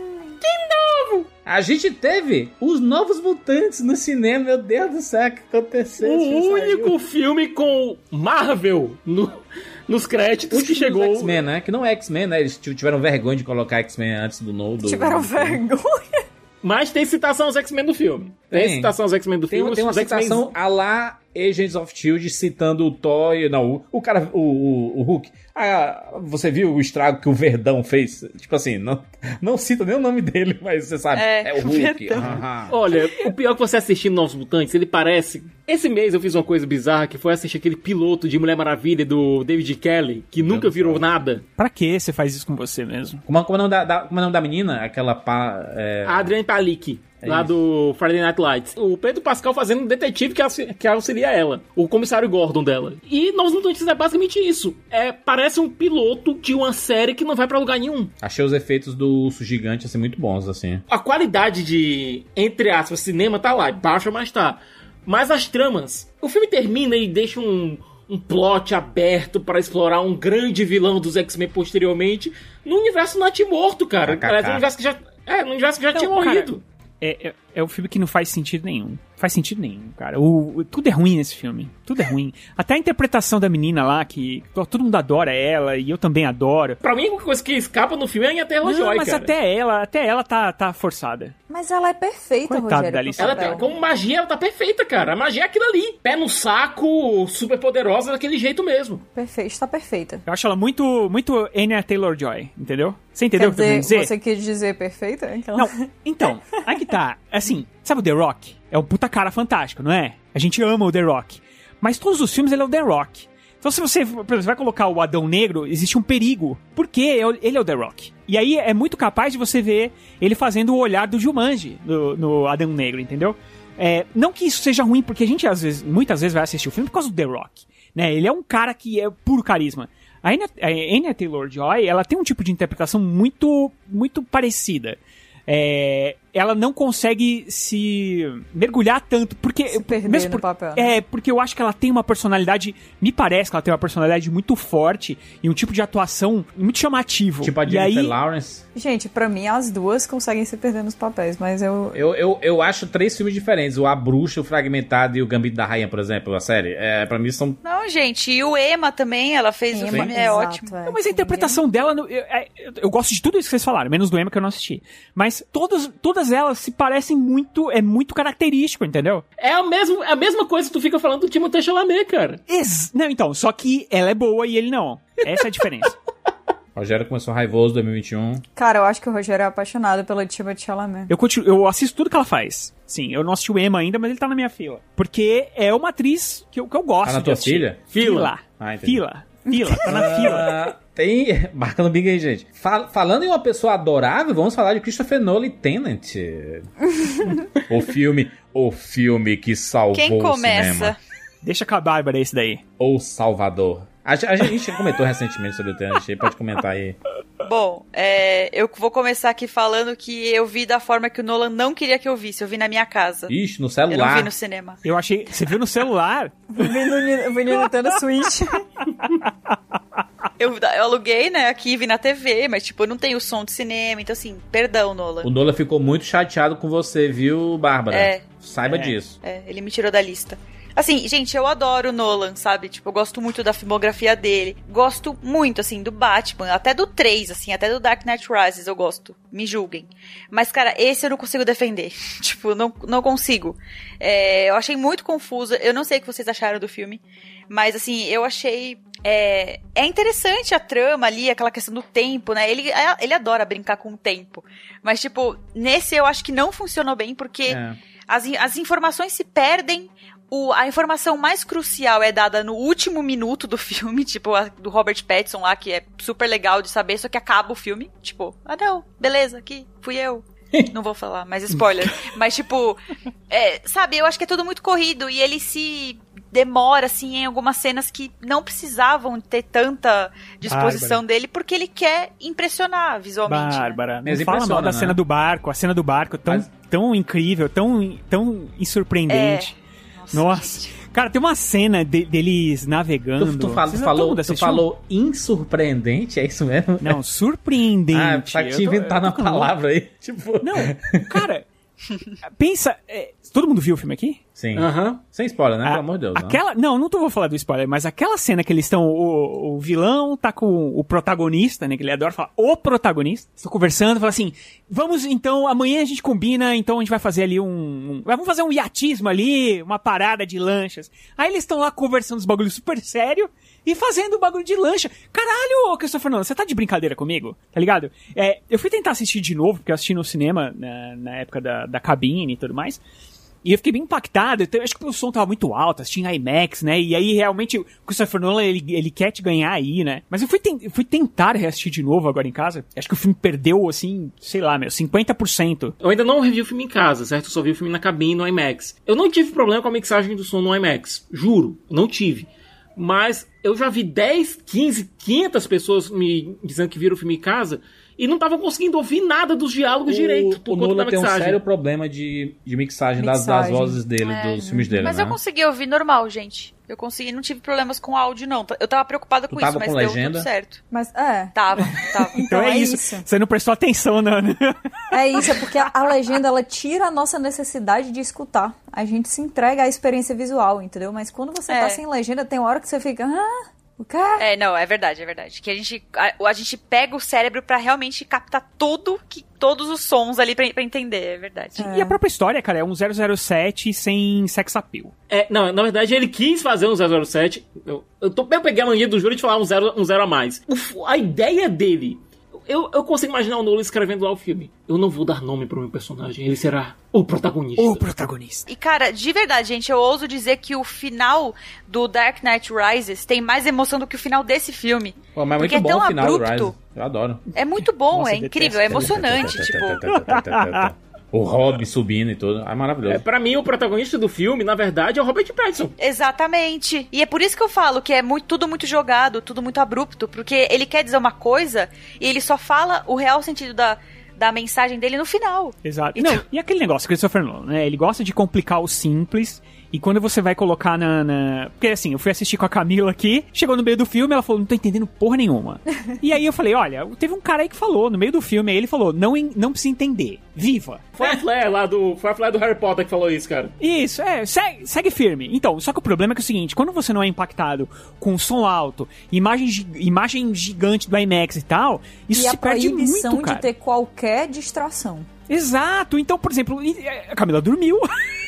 A gente teve os Novos Mutantes no cinema, meu Deus do céu, o que aconteceu? O filme saiu. único filme com Marvel no- nos créditos que chegou. X-Men, né? Que não é X-Men, né? Eles tiveram vergonha de colocar X-Men antes do novo. do- Tiveram do- vergonha. Mas tem citação aos X-Men do filme. Tem, Tem. citação aos X-Men do Tem, filme. tem uma os X-Men- citação a lá Agents of Shield citando o Thor e não, o, o cara, o, o, o Hulk. Ah, você viu o estrago que o Verdão fez? Tipo assim, não, não cita nem o nome dele, mas você sabe. É, É, o Hulk. Olha, o pior é que você assistindo Novos Mutantes, ele parece. Esse mês eu fiz uma coisa bizarra que foi assistir aquele piloto de Mulher Maravilha do David Kelly, que nunca Deus do virou céu. nada. Pra que você faz isso com você mesmo? Como, é- como, é o nome da, da- como é o nome da menina? Aquela pá. É... A Adriane Palik, É lá isso. do Friday Night Lights. O Pedro Pascal fazendo um detetive que, auxi- que auxilia ela. O comissário Gordon dela. E Novos Mutantes é basicamente isso. É, parece um piloto de uma série que não vai pra lugar nenhum. Achei os efeitos do urso gigante assim, muito bons, assim. A qualidade de, entre aspas, cinema tá lá, baixa, mas tá. Mas as tramas. O filme termina e deixa um, um plot aberto pra explorar um grande vilão dos X-Men posteriormente no universo natimorto, cara. É, no universo que já, é, no universo que já Não, tinha cara, morrido. É, é, um filme que não faz sentido nenhum. Faz sentido nenhum, cara. O, o- tudo é ruim nesse filme. Tudo é ruim. Até a interpretação da menina lá, que to- todo mundo adora ela, e eu também adoro. Pra mim, a única coisa que escapa no filme é a Taylor Não, Joy, mas cara. até ela, até ela tá, tá forçada. Mas ela é perfeita, Coitada Rogério. Ela tem, como magia, ela tá perfeita, cara. A magia é aquilo ali. Pé no saco, super poderosa daquele jeito mesmo. Perfeita, está perfeita. Eu acho ela muito, muito Anya Taylor-Joy, entendeu? Você entendeu Quer o que eu quero dizer, dizer? você quis dizer perfeita? Então... Não, então, aí que tá. Assim, sabe o The Rock? É um puta cara fantástico, não é? A gente ama o The Rock. Mas todos os filmes ele é o The Rock. Então se você, por vai colocar o Adão Negro, existe um perigo. Porque ele é o The Rock. E aí é muito capaz de você ver ele fazendo o olhar do Jumanji no, no Adão Negro, entendeu? É, não que isso seja ruim, porque a gente às vezes, muitas vezes vai assistir o filme por causa do The Rock. Né? Ele é um cara que é puro carisma. A Anya, a Anya Taylor-Joy, ela tem um tipo de interpretação muito, muito parecida. É, ela não consegue se mergulhar tanto, porque Se perder mesmo no por- papel, né? É, porque eu acho que ela tem uma personalidade, me parece que ela tem uma personalidade muito forte e um tipo de atuação muito chamativo. Tipo a e Jennifer aí, Lawrence. Gente, pra mim as duas conseguem se perder nos papéis, mas eu... Eu, eu, eu acho três filmes diferentes. O A Bruxa, o Fragmentado e o Gambito da Rainha, por exemplo, a série. É, pra mim são... Não, gente, e o Ema também, ela fez o Ema, filme, é exato, ótimo. é. Não, mas a interpretação dela, eu, eu- eu gosto de tudo isso que vocês falaram, menos do Emma que eu não assisti. Mas todas, todas elas se parecem muito, é muito característico, entendeu? É a, mesmo, é a mesma coisa que tu fica falando do Timothée Chalamet, cara. Ex não, então, só que ela é boa e ele não. Essa é a diferença. Rogério começou raivoso em 2021. Cara, eu acho que o Rogério é apaixonado pela Timothée Chalamet. Eu, continuo, eu assisto tudo que ela faz. Sim, eu não assisti o Emma ainda, mas ele tá na minha fila. Porque é uma atriz que eu, que eu gosto Tá na de tua assistir. filha? Fila. Ah, entendi. fila. Fila. Tá na fila. Tem. Marca no Big aí, gente. Fal- falando em uma pessoa adorável, vamos falar de Christopher Nolan e Tenant. o filme. O filme que salvou Quem o começa? cinema. Deixa com a Bárbara esse daí. O Salvador. A, a gente comentou recentemente sobre o aí pode comentar aí. Bom, é, eu vou começar aqui falando que eu vi da forma que o Nolan não queria que eu visse. Eu vi na minha casa. Ixi, no Eu não celular. vi no cinema. Eu achei. Você viu no celular? Vi no, Ni- vi no Nintendo Switch. Eu, eu aluguei, né, aqui e vi na TV, mas, tipo, eu não tenho som de cinema. Então, assim, perdão, Nolan. O Nola ficou muito chateado com você, viu, Bárbara? É. Saiba É. disso. É, ele me tirou da lista. Assim, gente, eu adoro o Nolan, sabe? Tipo, eu gosto muito da filmografia dele. Gosto muito, assim, do Batman. Até do 3, assim, até do Dark Knight Rises eu gosto. Me julguem. Mas, cara, esse eu não consigo defender. tipo, não, não consigo. É, eu achei muito confusa. Eu não sei o que vocês acharam do filme. Mas, assim, eu achei... É, é interessante a trama ali, aquela questão do tempo, né? Ele, ele adora brincar com o tempo. Mas, tipo, nesse eu acho que não funcionou bem, porque É. as, as informações se perdem. O, a informação mais crucial é dada no último minuto do filme, tipo, a do Robert Pattinson lá, que é super legal de saber, só que acaba o filme. Tipo, ah não, beleza, aqui, fui eu. Não vou falar, mas spoiler. mas, tipo, é, sabe, eu acho que é tudo muito corrido e ele se demora, assim, em algumas cenas que não precisavam ter tanta disposição dele, porque ele quer impressionar visualmente. né? Bárbara, não Mas fala mal da né? cena do barco. A cena do barco tão, Mas- tão incrível, tão, tão surpreendente. Nossa. gente. Cara, tem uma cena de- deles navegando. Tu, tu fala- tu falou, tu falou insurpreendente, é isso mesmo? Não, surpreendente. Ah, que te na com- palavra aí. Tipo. Não, cara, pensa. é, todo mundo viu o filme aqui? Sim. Aham. Sem spoiler, né? A- Pelo amor de Deus. né? Aquela, não, não tô vou falar do spoiler, mas aquela cena que eles estão, o, o vilão tá com o protagonista, né, que ele adora falar, o protagonista, estão conversando, fala assim, vamos então, amanhã a gente combina, então a gente vai fazer ali um, um- vamos fazer um iatismo ali, uma parada de lanchas. Aí eles estão lá conversando os bagulhos super sério e fazendo o bagulho de lancha. Caralho, ô Christopher Nolan, você tá de brincadeira comigo? Tá ligado? É, eu fui tentar assistir de novo, porque eu assisti no cinema na, na época da, da cabine e tudo mais. E eu fiquei bem impactado. Eu acho que o som tava muito alto, assisti em IMAX, né? E aí realmente o Christopher Nolan ele, ele quer te ganhar aí, né? Mas eu fui, ten- fui tentar reassistir de novo agora em casa. Acho que o filme perdeu, assim, sei lá, meu, 50%. Eu ainda não revi o filme em casa, certo? Eu só vi o filme na cabine no IMAX. Eu não tive problema com a mixagem do som no IMAX. Juro, não tive. Mas eu já vi 10, 15, 500 pessoas me dizendo que viram o filme em casa e não estavam conseguindo ouvir nada dos diálogos direito O, por o conta da Nolan tem um mixagem. sério problema de, de mixagem, Das, das Mixagem. vozes dele, É, dos filmes dele, Mas né? eu consegui ouvir normal, gente. Eu consegui, não tive problemas com áudio, não. Eu tava preocupada Tu com tava isso, mas com deu legenda? tudo certo. Mas é. Tava, tava. Então, é, isso. Você não prestou atenção, né? É isso, é porque a, a legenda ela tira a nossa necessidade de escutar. A gente se entrega à experiência visual, entendeu? Mas quando você É. tá sem legenda, tem hora que você fica. Ah, o quê? É, não, é verdade, é verdade. Que a gente, a, a gente pega o cérebro pra realmente captar tudo, que, todos os sons ali pra, pra entender, é verdade. E a própria história, cara, é um 007 sem sex appeal. É, não, na verdade ele quis fazer um 007. Eu, eu, tô, eu peguei a mania do júri de falar um zero, um zero a mais. O f- a ideia dele. Eu, eu consigo imaginar o Nolan escrevendo lá o filme. Eu não vou dar nome pro meu personagem, ele será o protagonista. O protagonista. E, cara, de verdade, gente, eu ouso dizer que o final do Dark Knight Rises tem mais emoção do que o final desse filme. Pô, mas é Porque muito é bom o final do abrupto. Rise. Eu adoro. É muito bom, Nossa, é incrível, é emocionante, tipo... O Robin subindo e tudo. É maravilhoso. É, pra mim, o protagonista do filme, na verdade, é o Robert Pattinson. Exatamente. E é por isso que eu falo que é muito, tudo muito jogado, tudo muito abrupto, porque ele quer dizer uma coisa e ele só fala o real sentido da, da mensagem dele no final. Exato. Então- Não, e aquele negócio, Christopher Nolan, né? Ele gosta de complicar o simples. E quando você vai colocar na, na- Porque assim, eu fui assistir com a Camila aqui, chegou no meio do filme, ela falou, não tô entendendo porra nenhuma. e aí eu falei, olha, teve um cara aí que falou, no meio do filme, aí ele falou, não, não precisa entender. Viva. Foi a Flair lá do. Foi a Flair do Harry Potter que falou isso, cara. Isso, é, segue, segue firme. Então, só que o problema é que é o seguinte, quando você não é impactado com som alto, imagem, gi- imagem gigante do IMAX e tal, isso e se a perde proibição muito, de cara. ter qualquer distração. Exato. Então, por exemplo, a Camila dormiu.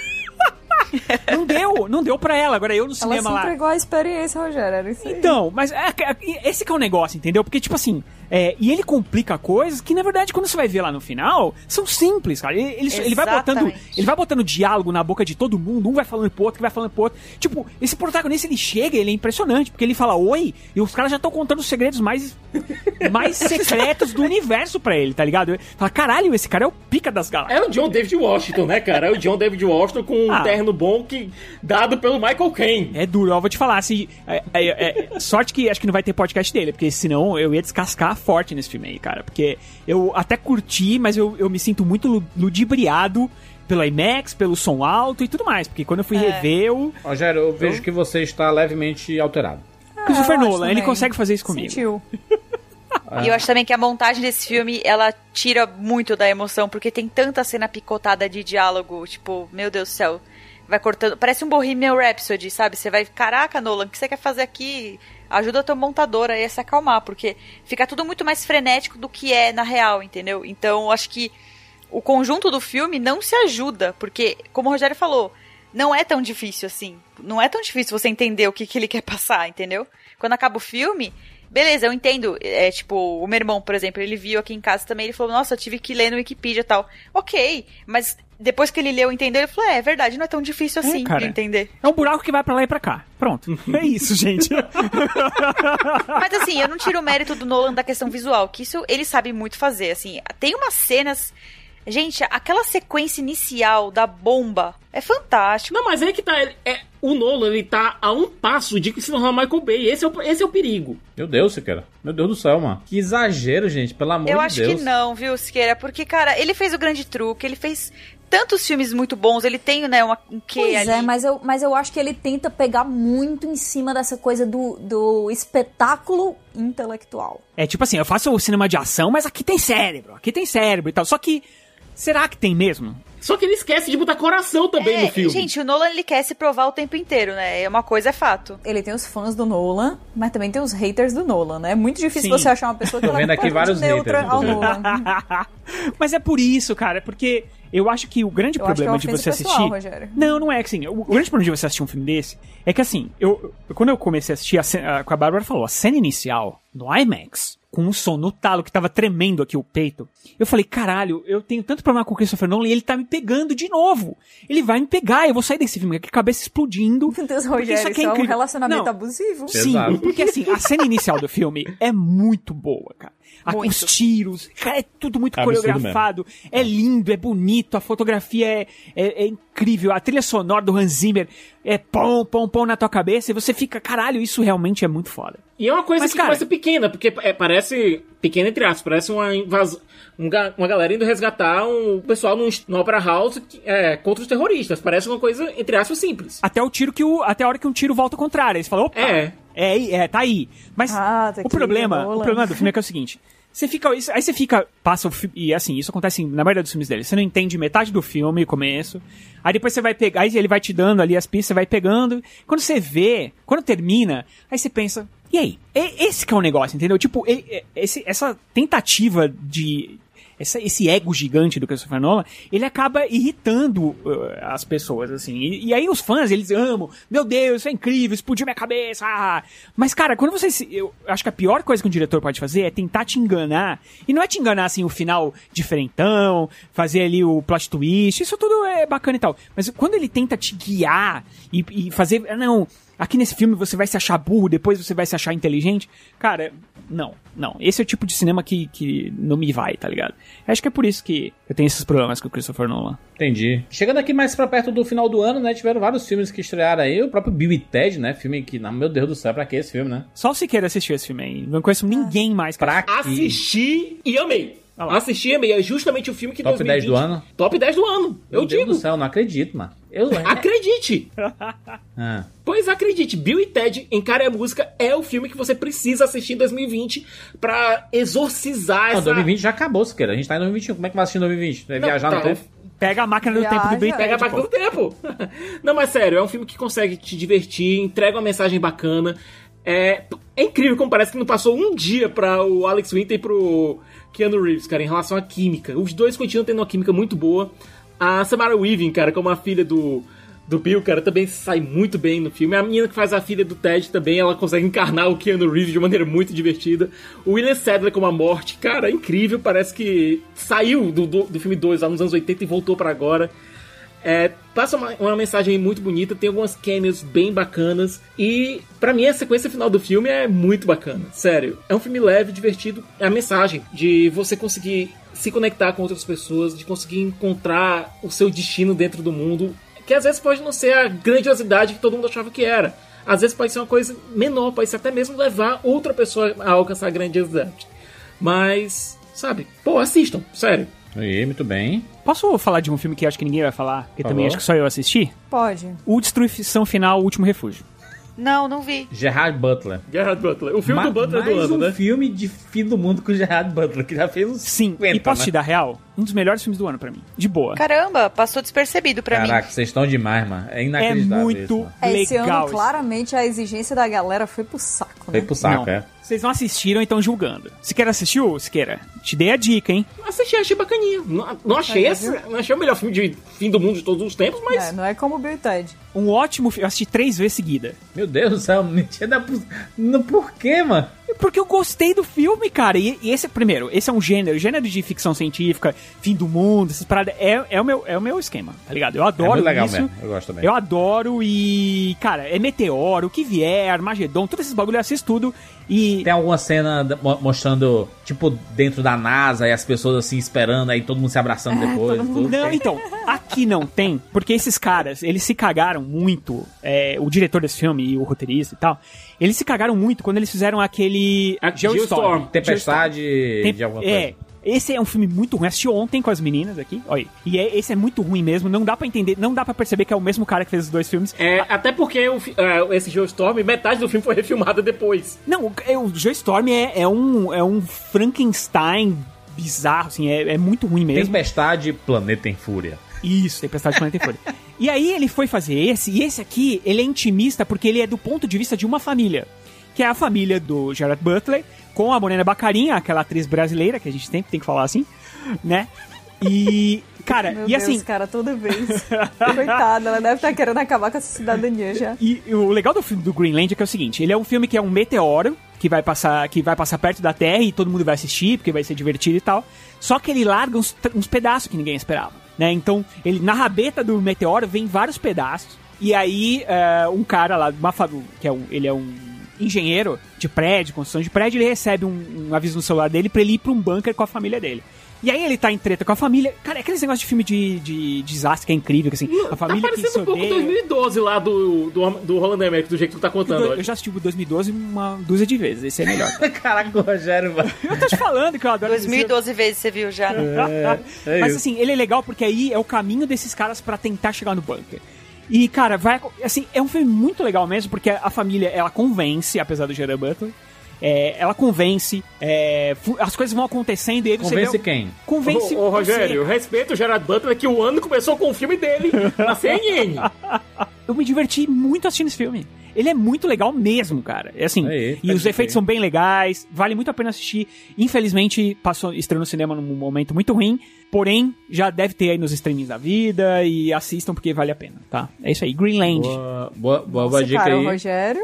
não deu, não deu pra ela. Agora eu no Ela cinema se lá. entregou à experiência, Rogério. Era isso aí. Então, mas é- é- esse que é o negócio, entendeu? Porque, tipo assim, É, e ele complica coisas que, na verdade, quando você vai ver lá no final, são simples, cara. Ele, ele, ele vai botando. Ele vai botando diálogo na boca de todo mundo, um vai falando pro outro, que vai falando pro outro. Tipo, esse protagonista ele chega, ele é impressionante, porque ele fala oi, e os caras já estão contando os segredos mais, mais secretos do universo pra ele, tá ligado? Fala, caralho, esse cara é o pica das galáxias. É o John David Washington, né, cara? É o John David Washington com um Ah. terno bom que dado pelo Michael Caine. É duro, eu vou te falar, assim, é, é- é- sorte que acho que não vai ter podcast dele, porque senão eu ia descascar forte nesse filme aí, cara, porque eu até curti, mas eu, eu me sinto muito lu- ludibriado pelo IMAX, pelo som alto e tudo mais, porque quando eu fui rever, eu... Rogério, eu vejo que você está levemente alterado. Christopher eu acho Nolan, ele consegue fazer isso comigo. Sentiu. E eu acho também que a montagem desse filme, ela tira muito da emoção, porque tem tanta cena picotada de diálogo, tipo, meu Deus do céu, vai cortando, parece um Bohemian Rhapsody, sabe? Você vai, caraca, Nolan, o que você quer fazer aqui? Ajuda teu montador aí a se acalmar, porque fica tudo muito mais frenético do que é na real, entendeu? Então, acho que o conjunto do filme não se ajuda, porque, como o Rogério falou, não é tão difícil assim. Não é tão difícil você entender o que, que ele quer passar, entendeu? Quando acaba o filme, beleza, eu entendo. É tipo, o meu irmão, por exemplo, ele viu aqui em casa também, ele falou, nossa, eu tive que ler no Wikipedia e tal. Ok, mas depois que ele leu e entendeu, ele falou, é, é verdade, não é tão difícil assim cara. de entender. É um buraco que vai pra lá e pra cá. Pronto. É isso, gente. Mas assim, eu não tiro o mérito do Nolan da questão visual, que isso ele sabe muito fazer. Assim, tem umas cenas. Gente, aquela sequência inicial da bomba é fantástico. Não, mas aí que tá. ele- É, o Nolan, ele tá a um passo de se tornar Michael Bay. Esse é o, esse é o perigo. Meu Deus, Siqueira. Meu Deus do céu, mano. Que exagero, gente. Pelo amor Eu de acho Deus. que não, viu, Siqueira? Porque, cara, ele fez o grande truque, ele fez tantos filmes muito bons, ele tem, né, uma, um quê Pois ali. é, mas eu, mas eu acho que ele tenta pegar muito em cima dessa coisa do, do espetáculo intelectual. É tipo assim, eu faço o cinema de ação, mas aqui tem cérebro, aqui tem cérebro e tal. Só que, será que tem mesmo? Só que ele esquece de botar coração também É, no filme. gente, o Nolan ele quer se provar o tempo inteiro, né? É uma coisa é fato. Ele tem os fãs do Nolan, mas também tem os haters do Nolan, né? É muito difícil Sim. você achar uma pessoa que Tô vendo aqui vários completamente neutra haters, ao. Nolan. Mas é por isso, cara, porque eu acho que o grande Eu acho que é problema uma de você pessoal, assistir. Rogério. Não, não é que assim. O, grande problema de você assistir um filme desse é que assim, eu, eu- quando eu comecei a assistir, a cena, com a Bárbara falou, a cena inicial no IMAX, com um som no talo que tava tremendo aqui o peito, eu falei, caralho, eu tenho tanto problema com o Christopher Nolan e ele tá me pegando de novo. Ele vai me pegar, eu vou sair desse filme com a cabeça explodindo. Meu Deus, porque Rogério, isso é, um incrível. relacionamento Não, abusivo. Sim, Exato. porque assim, a cena inicial do filme é muito boa, cara. Muito. Os tiros, cara, é tudo muito É absurdo coreografado, é lindo, é bonito, a fotografia é, é, é incrível, a trilha sonora do Hans Zimmer é pom, pom, pom na tua cabeça e você fica, caralho, isso realmente é muito foda. E é uma coisa Mas, que cara- parece pequena, porque é, parece. Pequena entre aspas, parece uma invasão. Um, ga- uma galera indo resgatar um pessoal num, no Opera House que- é, contra os terroristas. Parece uma coisa, entre aspas, simples. Até o tiro que o. Até a hora que um tiro volta ao contrário. Aí você fala, opa, É. é, é, tá aí. Mas Ah, tá o problema, o problema do filme é que é o seguinte. Você fica. Aí você fica. Passa o filme. E assim, isso acontece na maioria dos filmes dele. Você não entende metade do filme, começo. Aí depois você vai pegar. Aí ele vai te dando ali as pistas, você vai pegando. Quando você vê, quando termina, aí você pensa. E aí? E- Esse que é o negócio, entendeu? Tipo, esse- essa tentativa de. Essa- esse ego gigante do Christopher Nolan, ele acaba irritando uh, as pessoas, assim. E, e aí os fãs, eles amam. Meu Deus, isso é incrível, explodiu minha cabeça. ah." Mas, cara, quando você. se- Eu acho que a pior coisa que um diretor pode fazer é tentar te enganar. E não é te enganar, assim, o final diferentão, fazer ali o plot twist. Isso tudo é bacana e tal. Mas quando ele tenta te guiar e, e fazer. "Ah, Não, aqui nesse filme você vai se achar burro, depois você vai se achar inteligente. Cara, não, não. Esse é o tipo de cinema que, que não me vai, tá ligado? Acho que é por isso que eu tenho esses problemas com o Christopher Nolan. Entendi. Chegando aqui mais pra perto do final do ano, né? Tiveram vários filmes que estrearam aí. O próprio Bill e Ted, né? Filme que, meu Deus do céu, pra que esse filme, né? Só o Siqueira assistiu esse filme aí. Não conheço ninguém mais. Pra Cara. que? Assisti e amei. Assisti e amei. É justamente o filme que Top 10 do ano? Top 10 do ano. Eu Meu Deus digo. do céu, não acredito, mano. Eu... Acredite. Ah. Pois acredite, Bill e Ted Encare a Música é o filme que você precisa assistir em 2020 pra exorcizar Não, essa... 2020 já acabou, Siqueira. A gente tá em 2021. Como é que vai assistir em 2020? Vai Não, viajar tá, no tempo? Pega a máquina do Viaja. tempo do Bill e Pega a Ted, máquina pô. do tempo. Não, mas sério, é um filme que consegue te divertir, entrega uma mensagem bacana. É, é incrível como parece que não passou um dia pra o Alex Winter e pro Keanu Reeves, cara, em relação à química. Os dois continuam tendo uma química muito boa. A Samara Weaving, cara, como a filha do, do Bill, cara, também sai muito bem no filme. A menina que faz a filha do Ted também, ela consegue encarnar o Keanu Reeves de maneira muito divertida. O William Sadler como a morte, cara, é incrível. Parece que saiu do, do, do filme 2 lá nos anos 80 e voltou para agora. É, passa uma, uma, mensagem muito bonita, tem algumas cameos bem bacanas e para mim a sequência final do filme é muito bacana, sério. É um filme leve, divertido, é a mensagem de você conseguir se conectar com outras pessoas, de conseguir encontrar o seu destino dentro do mundo, que às vezes pode não ser a grandiosidade que todo mundo achava que era. Às vezes pode ser uma coisa menor, pode ser até mesmo levar outra pessoa a alcançar a grandiosidade. Mas, sabe, pô, assistam, sério. Aí, muito bem. Posso falar de um filme que acho que ninguém vai falar, que também acho que só eu assisti? Pode. O Destruição Final, O Último Refúgio. Não, não vi. Gerard Butler. Gerard Butler. O filme Ma- do Butler mais do ano, um né? filme de fim do mundo com o Gerard Butler, que já fez uns Sim, 50, e posso né? te dar real? Um dos melhores filmes do ano pra mim. De boa. Caramba, passou despercebido pra mim. Caraca, vocês estão demais, mano. É É inacreditável muito isso, mano. Esse legal. ano, claramente, a exigência da galera foi pro saco, Foi né? pro saco, Não. é. Vocês não assistiram, então julgando. Se quer assistir, se queira, te dei a dica, hein? Assisti, achei bacaninha. Não, não achei É, esse, não achei o melhor filme de fim do mundo de todos os tempos, mas É, não é como o Bill e Ted. Um ótimo filme. Eu assisti três vezes seguida. Meu Deus do céu, mentira da... Por quê, mano? Porque eu gostei do filme, cara. E, e esse, primeiro, esse é um gênero, gênero de ficção científica, fim do mundo, essas paradas. É, é, o, meu, é o meu esquema, tá ligado? Eu É adoro muito legal isso. mesmo. Eu gosto também. Eu adoro e, cara, é meteoro, o que vier, Armagedon, todos esses bagulho eu assisto tudo. E Tem alguma cena mostrando, tipo, dentro da NASA e as pessoas assim esperando, aí todo mundo se abraçando depois. tudo. Não, então, aqui não tem, porque esses caras, eles se cagaram muito, é, o diretor desse filme e o roteirista e tal, eles se cagaram muito quando eles fizeram aquele A Geostorm. Tempestade Tem- de alguma é, coisa. esse é um filme muito ruim. Assisti ontem com as meninas aqui, olha. aí. E é- esse é muito ruim mesmo, não dá pra entender, não dá pra perceber que é o mesmo cara que fez os dois filmes. É, até porque o, é, esse Geostorm, metade do filme foi refilmada depois. Não, o, é, o Joe Storm é, é um, é um Frankenstein bizarro, assim, é, é muito ruim mesmo. Tempestade, Planeta em Fúria. Isso, Tempestade de Planeta Fúria. E aí ele foi fazer esse, e esse aqui, ele é intimista porque ele é do ponto de vista de uma família. Que é a família do Gerard Butler, com a Morena Bacarinha, aquela atriz brasileira, que a gente sempre tem que falar assim, né? E, cara, Meu e Deus, assim... cara, toda vez. Coitada, ela deve estar querendo acabar com essa cidadania já. E o legal do filme do Greenland é que é o seguinte, ele é um filme que é um meteoro que vai passar, que vai passar perto da Terra e todo mundo vai assistir porque vai ser divertido e tal. Só que ele larga uns, uns pedaços que ninguém esperava, né? Então, ele na rabeta do meteoro vem vários pedaços e aí é, um cara lá, uma, que é um, ele é um engenheiro de prédio, construção de prédio, ele recebe um, um aviso no celular dele pra ele ir pra um bunker com a família dele. E aí ele tá em treta com a família. Cara, é aqueles negócios de filme de, de desastre que é incrível, que assim, a família tá que parecendo um pouco odeia. 2012 lá do, do, do Roland Emmerich, do jeito que tu tá contando. Eu olha. já assisti o 2012 uma dúzia de vezes. Esse é melhor. Caraca, o Rogério, mano. Eu tô te falando que eu adoro 2012 vezes você viu já, né? É Mas isso. assim, ele é legal porque aí é o caminho desses caras pra tentar chegar no bunker. E, cara, vai. Assim, é um filme muito legal mesmo, porque a família ela convence, apesar do Gerard Butler. É, ela convence, é, as coisas vão acontecendo e aí você Convence vê, quem? Convence Ô, ô, Rogério, você. respeita o Gerard Butler que o ano começou com o filme dele na CNN. Eu me diverti muito assistindo esse filme. Ele é muito legal mesmo, cara. É assim, Aí, e pode os crer. efeitos são bem legais, vale muito a pena assistir. Infelizmente, passou estreou no cinema num momento muito ruim, porém, já deve ter aí nos streamings da vida e assistam porque vale a pena, tá? É isso aí, Greenland. Boa, boa, boa, Nossa, dica cara, o aí. Rogério,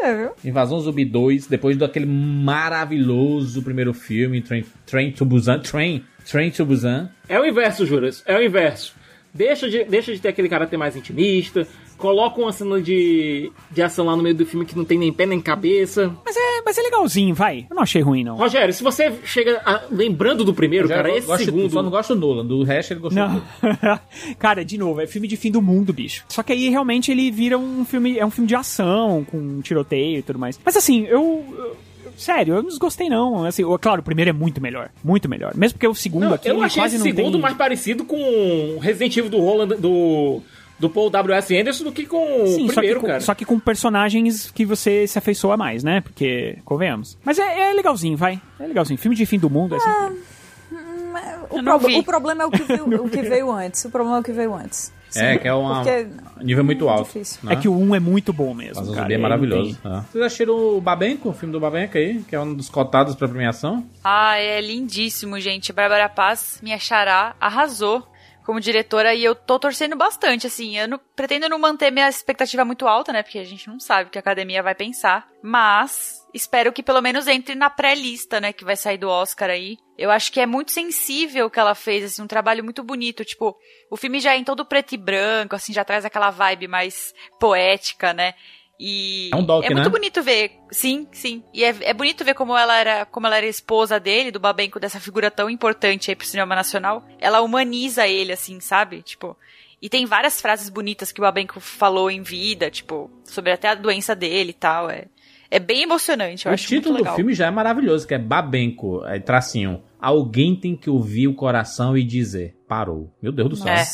dizer, viu? Invasão Zumbi 2, depois daquele maravilhoso primeiro filme, Train, Train to Busan. Train, Train to Busan. É o inverso, Juras. É o inverso. Deixa de, deixa de ter aquele caráter mais intimista. Coloca uma cena de, de ação lá no meio do filme que não tem nem pé nem cabeça. Mas é, mas é legalzinho, vai. Eu não achei ruim, não. Rogério, se você chega a- lembrando do primeiro, cara, esse gosto segundo. Só não gosto do Nolan, do resto ele gostou Não. Cara, de novo, é filme de fim do mundo, bicho. Só que aí realmente ele vira um filme, é um filme de ação, com tiroteio e tudo mais. Mas assim, eu. eu- Sério, eu não desgostei não. Assim, eu- claro, o primeiro é muito melhor. Muito melhor. Mesmo porque o segundo Não, aqui eu achei quase esse não segundo tem... mais parecido com o Resident Evil do Roland, do, do Paul W.S. Anderson do que com Sim, o só que, primeiro, com, cara. só que com personagens que você se afeiçoa mais, né? Porque, convenhamos. Mas é, é legalzinho, vai. É legalzinho. Filme de fim do mundo, é. O, Eu não prob- vi. o problema é o que, veio, o que veio antes. O problema é o que veio antes. É, que é uma- Porque um nível muito alto. difícil. né? É que o 1 é muito bom mesmo, Invasão cara. É maravilhoso. tem- né? Vocês assistiram o Babenco, o filme do Babenco aí, que é um dos cotados pra premiação? Ah, é lindíssimo, gente. Bárbara Paz, minha xará, arrasou como diretora e eu tô torcendo bastante, assim. Eu não, pretendo não manter minha expectativa muito alta, né? Porque a gente não sabe o que a academia vai pensar. Mas espero que pelo menos entre na pré-lista, né? Que vai sair do Oscar aí. Eu acho que é muito sensível o que ela fez, assim, um trabalho muito bonito. Tipo, o filme já é em todo preto e branco, assim, já traz aquela vibe mais poética, né? E É um doc, é muito né? bonito ver, sim, sim. E é, é bonito ver como ela era, como ela era esposa dele, do Babenco, dessa figura tão importante aí pro cinema nacional. Ela humaniza ele, assim, sabe? Tipo, e tem várias frases bonitas que o Babenco falou em vida, tipo, sobre até a doença dele e tal. É, é bem emocionante, eu o acho título muito do filme já é maravilhoso, que é Babenco, é tracinho. Alguém tem que ouvir o coração e dizer, parou. Meu Deus do céu. É,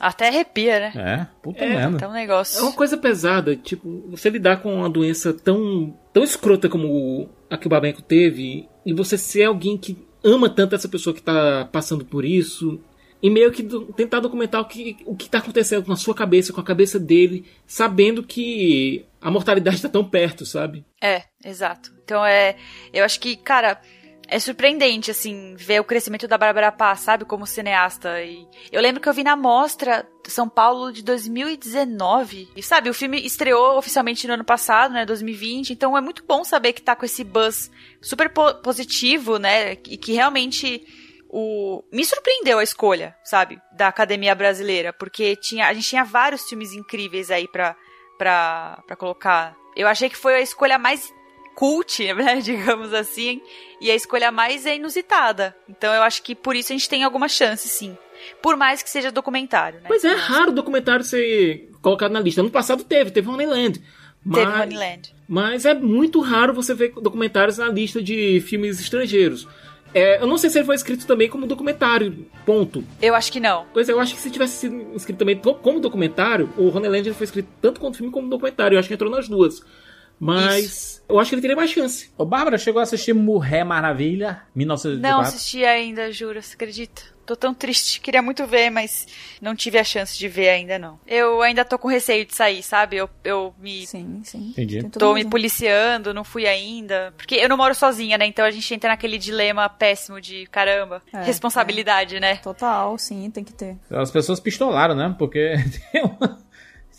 até arrepia, né? É, puta É, merda. Então um negócio. É uma coisa pesada, tipo, você lidar com uma doença tão, tão escrota como a que o Babenco teve, e você ser alguém que ama tanto essa pessoa que tá passando por isso, e meio que do- tentar documentar o que, o que tá acontecendo com a sua cabeça, com a cabeça dele, sabendo que a mortalidade tá tão perto, sabe? É, exato. Então é. Eu acho que, cara, é surpreendente, assim, ver o crescimento da Bárbara Paz, sabe, como cineasta. E eu lembro que eu vi na mostra São Paulo de 2019. E sabe, o filme estreou oficialmente no ano passado, né? 2020. Então é muito bom saber que tá com esse buzz super po- positivo, né? E que realmente. O... Me surpreendeu a escolha, sabe, da Academia Brasileira, porque tinha, a gente tinha vários filmes incríveis aí pra, pra colocar. Eu achei que foi a escolha mais cult, né, digamos assim, e a escolha mais é inusitada. Então eu acho que por isso a gente tem alguma chance, sim. Por mais que seja documentário, né? Mas é raro documentário ser colocado na lista. No passado teve, teve Honeyland. Mas, Teve Honeyland. Mas é muito raro você ver documentários na lista de filmes estrangeiros. É, eu não sei se ele foi escrito também como documentário, ponto. Eu acho que não. Pois é, eu acho que se tivesse sido escrito também como documentário, o Honeyland foi escrito tanto quanto filme como documentário. Eu acho que entrou nas duas. Mas eu acho que ele teria mais chance. Ô, Bárbara, chegou a assistir Mulher Maravilha, Não 1984? assisti ainda, juro, você acredita? Tô tão triste, queria muito ver, mas não tive a chance de ver ainda, não. Eu ainda tô com receio de sair, sabe? Eu, eu me Sim, sim. Entendi. Tô me policiando, não fui ainda. Porque eu não moro sozinha, né? Então a gente entra naquele dilema péssimo de caramba. É, responsabilidade, né? Total, sim, tem que ter. As pessoas pistolaram, né? Porque tem uma-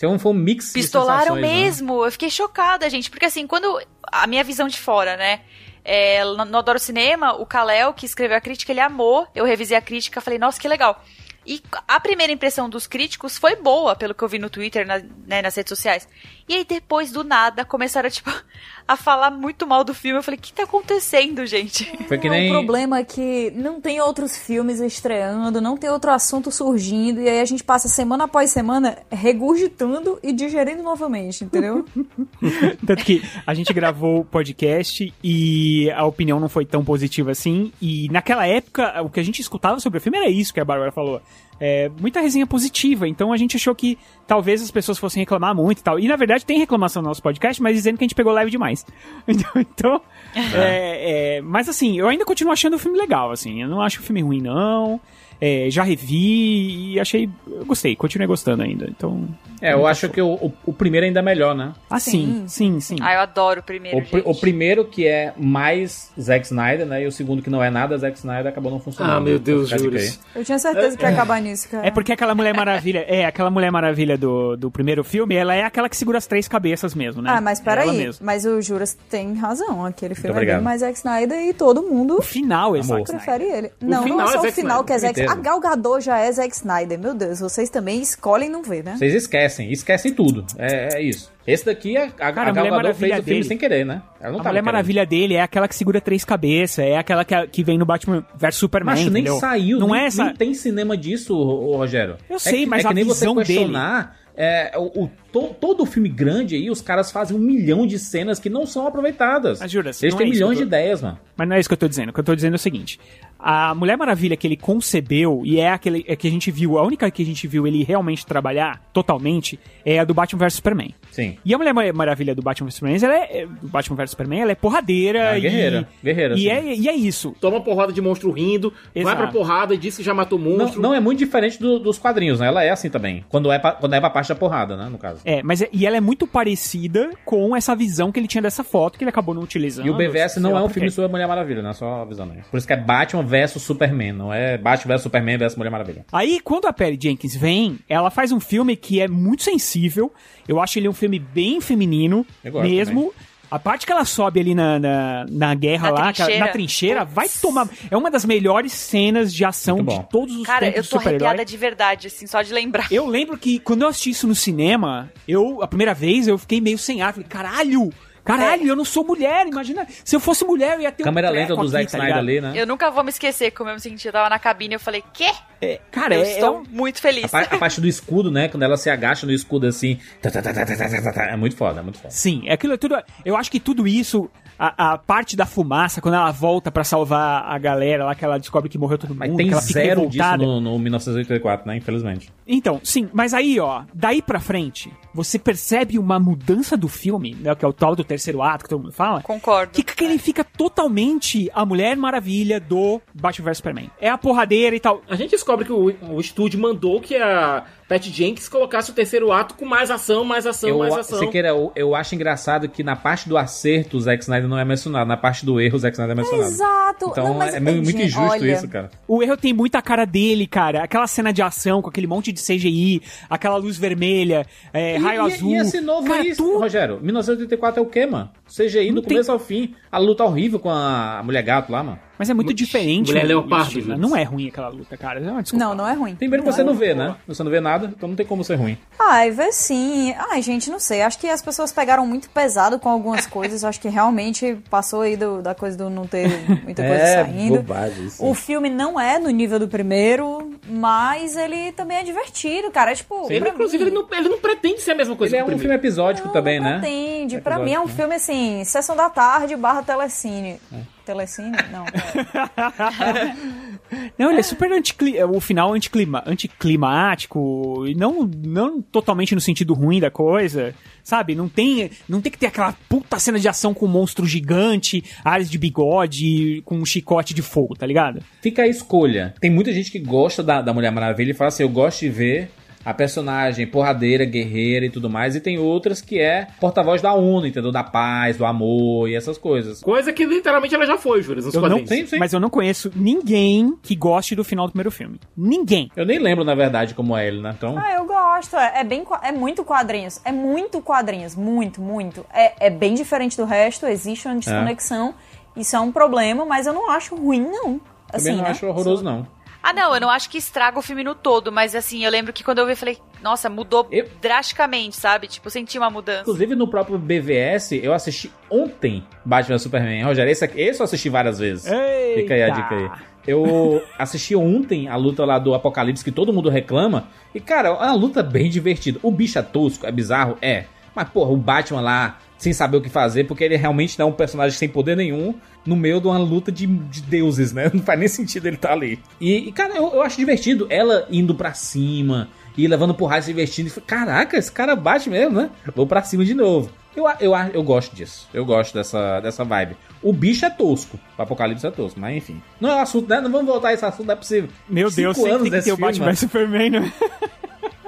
um, foi um mix Pistolaram de né? mesmo. Eu fiquei chocada, gente. Porque assim, quando. A minha visão de fora, né? É, no no Adoro Cinema, o Kalel, que escreveu a crítica, ele amou. Eu revisei a crítica falei, nossa, que legal. E a primeira impressão dos críticos foi boa, pelo que eu vi no Twitter, na- né, nas redes sociais. E aí, depois, do nada, começaram, tipo, a falar muito mal do filme. Eu falei, o que tá acontecendo, gente? Foi que Não, nem... O problema é que não tem outros filmes estreando, não tem outro assunto surgindo, e aí a gente passa semana após semana regurgitando e digerindo novamente, entendeu? Tanto que a gente gravou o podcast e a opinião não foi tão positiva assim. E naquela época, o que a gente escutava sobre o filme era isso que a Bárbara falou. É, muita resenha positiva, então a gente achou que talvez as pessoas fossem reclamar muito e tal. E na verdade tem reclamação no nosso podcast, mas dizendo que a gente pegou leve demais. Então, então é, é, mas assim, eu ainda continuo achando o filme legal, assim. Eu não acho o filme ruim, não. É, já revi e achei. Eu gostei, continuei gostando ainda. Então. É, eu acho que o, o, o primeiro ainda é melhor, né? Ah, sim, sim, sim. Ah, eu adoro o primeiro, O, gente. o primeiro que é mais Zack Snyder, né? E o segundo que não é nada Zack Snyder acabou não funcionando. Ah, meu Deus, Juras. Eu tinha certeza que ia acabar nisso, cara. É porque aquela Mulher Maravilha, é, aquela Mulher Maravilha do, do primeiro filme, ela é aquela que segura as três cabeças mesmo, né? Ah, mas É peraí. Mas o Juras tem razão. Aquele filme é bem mais Zack Snyder e todo mundo O final, exato. prefere ele. Não, final não é é só o final que é Zack. A Gal Gadot já é Zack Snyder. Meu Deus, vocês também escolhem não ver, né? Vocês esquecem, esquecem tudo. É, é isso. Esse daqui, a, a, Cara, a a Gal Mulher Gadot fez Maravilha o filme dele. sem querer, né? Ela não A Mulher. Maravilha dele é aquela que segura três cabeças, é aquela que, que vem no Batman vs Superman, Macho, nem entendeu? saiu, Não nem, é essa... nem tem cinema disso, Rogério. Eu É sei, que- mas é que a nem você visão questionar. É, o, o- to- todo filme grande aí, os caras fazem um milhão de cenas que não são aproveitadas. Mas, Juras, Eles não têm é milhões eu de tô- ideias, mano. Mas não é isso que eu tô dizendo. O que eu tô dizendo é o seguinte: a Mulher Maravilha que ele concebeu, e é aquele é que a gente viu, a única que a gente viu ele realmente trabalhar totalmente, é a do Batman vs Superman. Sim. E a Mulher Mar- Maravilha do Batman vs Superman, ela é, é- do Batman vs Superman, ela é porradeira É e guerreira, guerreira, E sim. é, e é isso. Toma porrada de monstro rindo, vai Exato. pra porrada e diz que já matou Não, monstro. não é muito diferente do- dos quadrinhos, né? Ela é assim também. Quando é, pra, quando é pra parte da porrada, né? No caso. É, mas é- e ela é muito parecida com essa visão que ele tinha dessa foto que ele acabou não utilizando. E o BVS não é um filme sobre Mulher Maravilha, né? Só avisando aí. Por isso que é Batman versus Superman, não é Batman versus Superman versus Mulher Maravilha. Aí, quando a Perry Jenkins vem, ela faz um filme que é muito sensível. Eu acho ele um filme bem feminino Eu gosto mesmo. A parte que ela sobe ali na, na, na guerra Na lá, trincheira. na trincheira, vai tomar. É uma das melhores cenas de ação de todos os Cara, tempos eu de tô arrepiada de verdade, assim, só de lembrar. Eu lembro que quando eu assisti isso no cinema, eu, a primeira vez, eu fiquei meio sem ar. Falei, caralho! Caralho, é. eu não sou mulher, imagina. Se eu fosse mulher, eu ia ter Câmera um lenta do Zack tá Snyder tá ali, né? Eu nunca vou me esquecer como eu me senti. Eu tava na cabine e eu falei, quê? É, cara, eu é, estou é um... muito feliz. A, a, parte do escudo, né? Quando ela se agacha no escudo assim. Tá, tá, tá, tá é muito foda, é muito foda. Sim, é aquilo é tudo. Eu acho que tudo isso. A, a parte da fumaça, quando ela volta para salvar a galera lá, que ela descobre que morreu todo mundo. Mas tem que ela fica zero revoltada. disso no, no 1984, né? Infelizmente. Então, sim, mas aí, ó, daí pra frente, você percebe uma mudança do filme, né, que é o tal do terceiro ato que todo mundo fala. Concordo. Que, que ele fica totalmente a Mulher Maravilha do Batman vs Superman. É a porradeira e tal. A gente descobre que o, o estúdio mandou que a Pat Jenkins colocasse o terceiro ato com mais ação, mais ação, Eu, mais ação. você queira, eu, eu acho engraçado que na parte do acerto o Zack Snyder não é mencionado. Na parte do erro o Zack Snyder é mencionado. Exato. Então Não, mas, é meio- muito injusto olha, isso, cara. O erro tem muita cara dele, cara. Aquela cena de ação com aquele monte de CGI, aquela luz vermelha, é, raio e, azul. E esse novo cara, aí, tudo- Rogério, 1984 é o quê, mano? CGI Não do tem- começo ao fim. A luta horrível com a mulher gato lá, mano. Mas é muito diferente. Mulher leopardo, né? Não é ruim aquela luta, cara. Não, desculpa. Não, não é ruim. Primeiro que Não você é não vê, né? Você não vê nada, então não tem como ser ruim. Ai, vê sim. Ai, gente, não sei. Acho que as pessoas pegaram muito pesado com algumas coisas. Acho que realmente passou aí do- da coisa do não ter muita coisa É, saindo. bobagem isso. O filme não é no nível do primeiro, mas ele também é divertido, cara. É tipo. Pra inclusive, mim, ele não, ele não pretende ser a mesma coisa Ele é um filme primeiro. episódico não, também, não né? Pretende. É Pra mim é um né? filme assim, sessão da tarde barra telecine. Telecine? Não. é. Não, ele é super anticli... o final anticlima... anticlimático, e não, não totalmente no sentido ruim da coisa, sabe? Não tem, não tem que ter aquela puta cena de ação com um monstro gigante, áreas de bigode, com um chicote de fogo, tá ligado? Fica a escolha. Tem muita gente que gosta da, da Mulher Maravilha e fala assim: eu gosto de ver a personagem porradeira, guerreira e tudo mais. E tem outras que é porta-voz da ONU, entendeu? Da paz, do amor e essas coisas. Coisa que literalmente ela já foi, Juras, nos Eu não, quadrinhos. Sim, sim. mas eu não conheço ninguém que goste do final do primeiro filme. Ninguém. Eu nem lembro, na verdade, como é ele, né? Então. Ah, eu gosto. É, é bem, é muito quadrinhos. É muito quadrinhos. Muito, muito. É, é bem diferente do resto. Existe uma desconexão. Isso é um problema, mas eu não acho ruim, não. Assim, também não né? acho horroroso, não. Ah, não, eu não acho que estraga o filme no todo, mas assim, eu lembro que quando eu vi, eu falei, nossa, mudou Eu- drasticamente, sabe? Tipo, eu senti uma mudança. Inclusive no próprio BVS, eu assisti ontem Batman Superman. Rogério, esse, aqui, esse eu assisti várias vezes. Fica aí a Eita. dica aí. Eu assisti ontem a luta lá do Apocalipse que todo mundo reclama. E, cara, é uma luta bem divertida. O bicho é tosco, é bizarro, é. Mas, porra, o Batman lá, sem saber o que fazer, porque ele realmente não é um personagem sem poder nenhum, no meio de uma luta de, de deuses, né? Não faz nem sentido ele estar ali. E, e, cara, eu, eu acho divertido ela indo pra cima e levando porrada, se divertindo. E, Caraca, esse cara bate mesmo, né? Vou pra cima de novo. Eu, eu, eu gosto disso. Eu gosto dessa, dessa vibe. O bicho é tosco. O Apocalipse é tosco, mas enfim. Não é um assunto, né? Não vamos voltar a esse assunto, não é possível. Meu Cinco Deus, anos tem que ter o Batman Superman, né?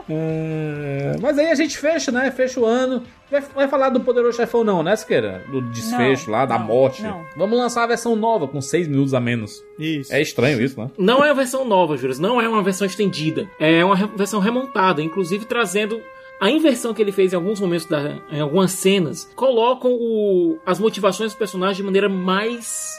é, Mas aí a gente fecha, né? Fecha o ano. Vai, vai falar do Poderoso Chefão, não, né, Siqueira? Do desfecho Não, lá, da não, morte. não. Vamos lançar a versão nova, com seis minutos a menos. Isso. É estranho isso, né? Não é uma versão nova, Juras. Não é uma versão estendida. É uma re- versão remontada, inclusive trazendo a inversão que ele fez em alguns momentos, da, em algumas cenas, colocam o- as motivações dos personagens de maneira mais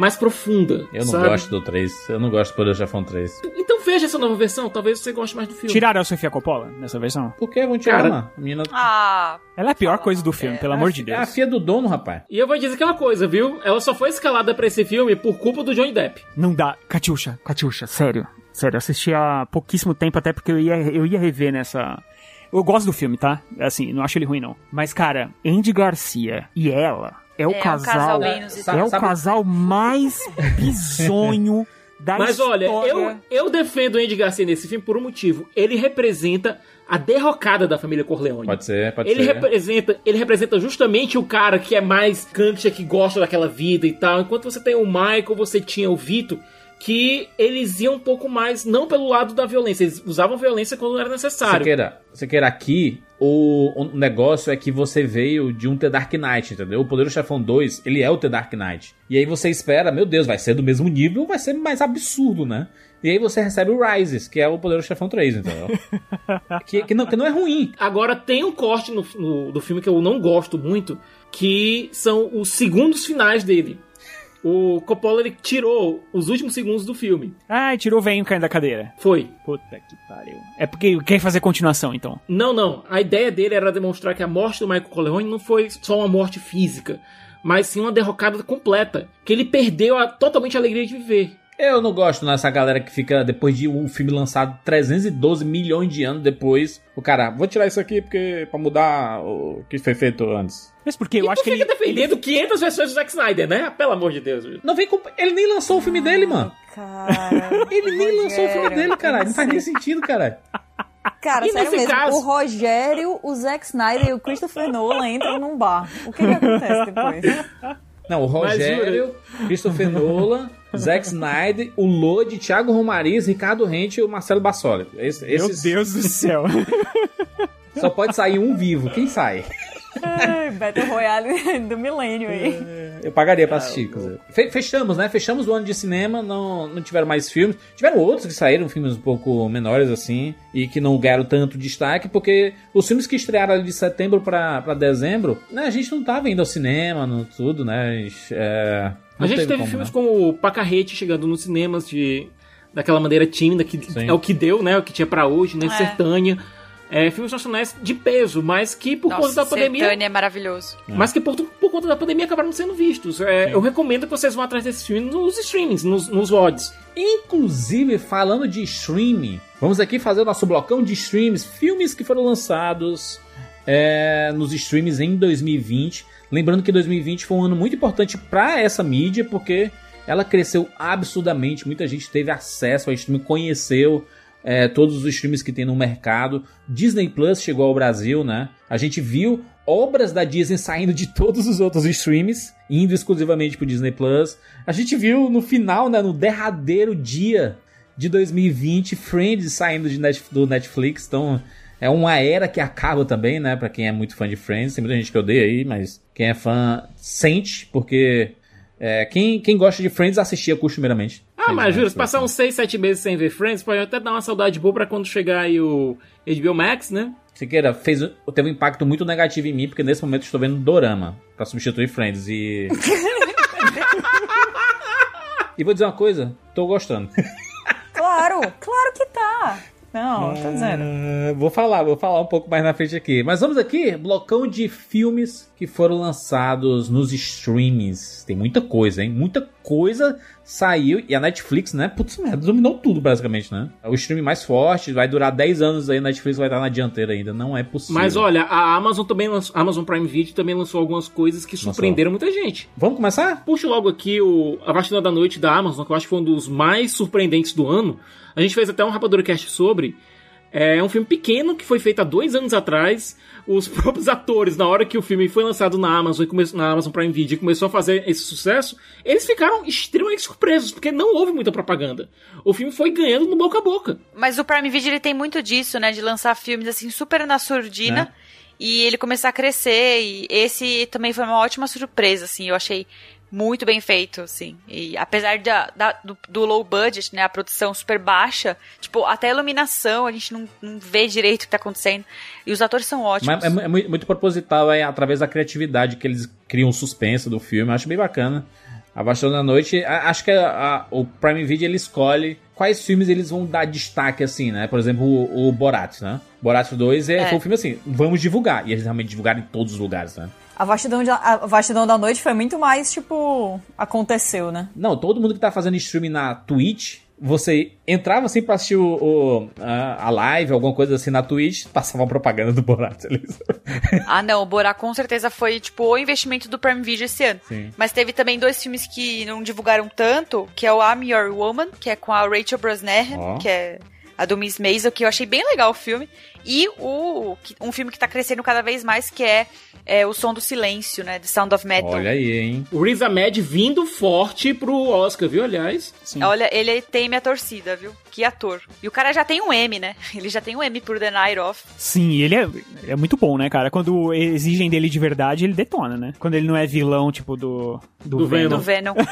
mais profunda. Eu não sabe? gosto do 3. Eu não gosto do Poderoso Chefão 3. Então veja essa nova versão, talvez você goste mais do filme. Tiraram a Sofia Coppola nessa versão? Por que vão tirar, Cara- mano? A menina... Ah, Ela é a pior coisa do filme, pelo amor de É a Deus. filha do dono, rapaz. E eu vou dizer que é uma coisa, viu? Ela só foi escalada pra esse filme por culpa do Johnny Depp. Não dá. Catiuxa, Catiuxa, sério. Sério, eu assisti há pouquíssimo tempo, até porque eu ia, eu ia rever nessa. Eu gosto do filme, tá? Assim, não acho ele ruim, não. Mas, cara, Andy Garcia e ela é o É um casal. casal bem inusitado. é o casal mais bizonho da Mas história. olha, eu, eu defendo o Andy Garcia nesse filme por um motivo. Ele representa a derrocada da família Corleone. Pode ser, pode Ele ser. representa, ele representa justamente o cara que é mais gangster, que gosta daquela vida e tal. Enquanto você tem o Michael, você tinha o Vito, que eles iam um pouco mais, não pelo lado da violência, eles usavam violência quando era necessário. Siqueira, Siqueira, aqui o, o negócio é que você veio de um The Dark Knight, entendeu? O Poderoso Chefão 2, ele é o The Dark Knight. E aí você espera, meu Deus, vai ser do mesmo nível, vai ser mais absurdo, né? E aí você recebe o Rises, que é o Poderoso Chefão 3, entendeu? que, que, não, que não é ruim. Agora tem um corte no, no- do filme que eu não gosto muito, que são os segundos finais dele. O Coppola ele tirou os últimos segundos do filme. Ai, tirou o venho caindo da cadeira. Foi. Puta que pariu. É porque quer fazer continuação, então. Não, não. A ideia dele era demonstrar que a morte do Michael Corleone não foi só uma morte física, mas sim uma derrocada completa. Que ele perdeu a, totalmente a alegria de viver. Eu não gosto dessa galera que fica, depois de um filme lançado 312 milhões de anos depois, o cara, vou tirar isso aqui porque pra mudar o que foi feito antes. Mas porque eu acho que fica ele. defendendo 500 versões do Zack Snyder, né? Pelo amor de Deus. Não vem com... Ele nem lançou o filme dele, mano. Cara. Ele nem lançou o filme Rogério, dele, caralho. Não faz nem sentido, caralho. Cara, E sério nesse mesmo, caso? o Rogério, o Zack Snyder e o Christopher Nolan entram num bar. O que, que acontece depois? Não, o Mas Rogério, Christopher Nolan, Zack Snyder, o Lodi, Thiago Romariz, Ricardo Rente e o Marcelo Bassoli. Esse- Meu esses Deus do céu. só pode sair um vivo. Quem sai? Ai, Battle Royale do milênio aí. Eu pagaria pra assistir, inclusive. Fe- Fechamos, né? Fechamos o ano de cinema, não, não tiveram mais filmes. Tiveram outros que saíram, filmes um pouco menores, assim, e que não ganharam tanto destaque, porque os filmes que estrearam ali de setembro pra, pra dezembro, né? A gente não tava indo ao cinema, no, tudo, né? A gente, é, não A gente teve como, filmes né? como o Pacarrete chegando nos cinemas de daquela maneira tímida que Sim. é o que deu, né? O que tinha pra hoje, né? É. Sertânia. É, filmes nacionais de peso, mas que por conta da Nossa, pandemia. Sertânia é maravilhoso. Mas que por, por conta da pandemia acabaram não sendo vistos. É, eu recomendo que vocês vão atrás desses filmes nos streamings, nos, nos VODs. Inclusive, falando de streaming, vamos aqui fazer o nosso blocão de streams, filmes que foram lançados é, nos streams em 2020. Lembrando que 2020 foi um ano muito importante para essa mídia, porque ela cresceu absurdamente. Muita gente teve acesso ao streaming, conheceu é, todos os streams que tem no mercado. Disney Plus chegou ao Brasil, né? A gente viu obras da Disney saindo de todos os outros streams, indo exclusivamente pro Disney Plus. A gente viu no final, né, no derradeiro dia de 2020, Friends saindo do Netflix. Então, é uma era que acaba também, né? Pra quem é muito fã de Friends. Tem muita gente que odeia aí, mas quem é fã sente, porque é, quem, quem gosta de Friends assistia costumeiramente. Ah, mas juro, se passar uns 6, 7 meses sem ver Friends, pode até dar uma saudade boa pra quando chegar aí o HBO Max, né? Siqueira, fez, teve um impacto muito negativo em mim, porque nesse momento eu estou vendo Dorama pra substituir Friends e. e vou dizer uma coisa, tô gostando. Claro, claro que tá. Não, tô dizendo. Ah, vou falar, vou falar um pouco mais na frente aqui. Mas vamos aqui, blocão de filmes que foram lançados nos streamings. Tem muita coisa, hein? Muita coisa saiu. E a Netflix, né? Putz, merda, dominou tudo, basicamente, né? É o streaming mais forte, vai durar 10 anos aí, a Netflix vai estar na dianteira ainda. Não é possível. Mas olha, a Amazon também lançou, a Amazon Prime Video também lançou algumas coisas que surpreenderam muita gente. Vamos começar? Puxo logo aqui o A Vacina da Noite da Amazon, que eu acho que foi um dos mais surpreendentes do ano. A gente fez até um Rapadura Cast sobre. É um filme pequeno que foi feito há dois anos atrás. Os próprios atores, na hora que o filme foi lançado na Amazon, começou, na Amazon Prime Video e começou a fazer esse sucesso, eles ficaram extremamente surpresos, porque não houve muita propaganda. O filme foi ganhando no boca a boca. Mas o Prime Video ele tem muito disso, né? De lançar filmes assim super na surdina. E ele começar a crescer. E esse também foi uma ótima surpresa, assim. Eu achei muito bem feito, assim. E apesar da, da- do, do low budget, né? A produção super baixa. Tipo, até a iluminação a gente não, não vê direito o que tá acontecendo. E os atores são ótimos. Mas é, é muito, muito proposital, é através da criatividade que eles criam o suspense do filme. Eu acho bem bacana. A Bastão da Noite, a- acho que a- a- o Prime Video ele escolhe quais filmes eles vão dar destaque, assim, né? Por exemplo, o, o Borat, né? Borat 2 é, É. foi um filme assim, vamos divulgar. E eles realmente divulgaram em todos os lugares, né? A vastidão, de- a vastidão da noite foi muito mais, tipo, aconteceu, né? Não, todo mundo que tá fazendo streaming na Twitch, você entrava assim pra assistir o, o- a, a live, alguma coisa assim na Twitch, passava uma propaganda do Borat. Ah, não, o Borá com certeza foi, tipo, o investimento do Prime Video esse ano. Sim. Mas teve também dois filmes que não divulgaram tanto, que é o I'm Your Woman, que é com a Rachel Brosnahan, Ó. que é a do Miss Maisel, que eu achei bem legal o filme. E o, um filme que tá crescendo cada vez mais, que é, é O Som do Silêncio, né? The Sound of Metal. Olha aí, hein? O Riz Ahmed vindo forte pro Oscar, viu, aliás? Sim. Olha, ele tem minha torcida, viu? Que ator. E o cara já tem um M, né? Ele já tem um M por The Night Off. Sim, ele é, é muito bom, né, cara? Quando exigem dele de verdade, ele detona, né? Quando ele não é vilão, tipo, do. Do, Do Venom. Do Venom.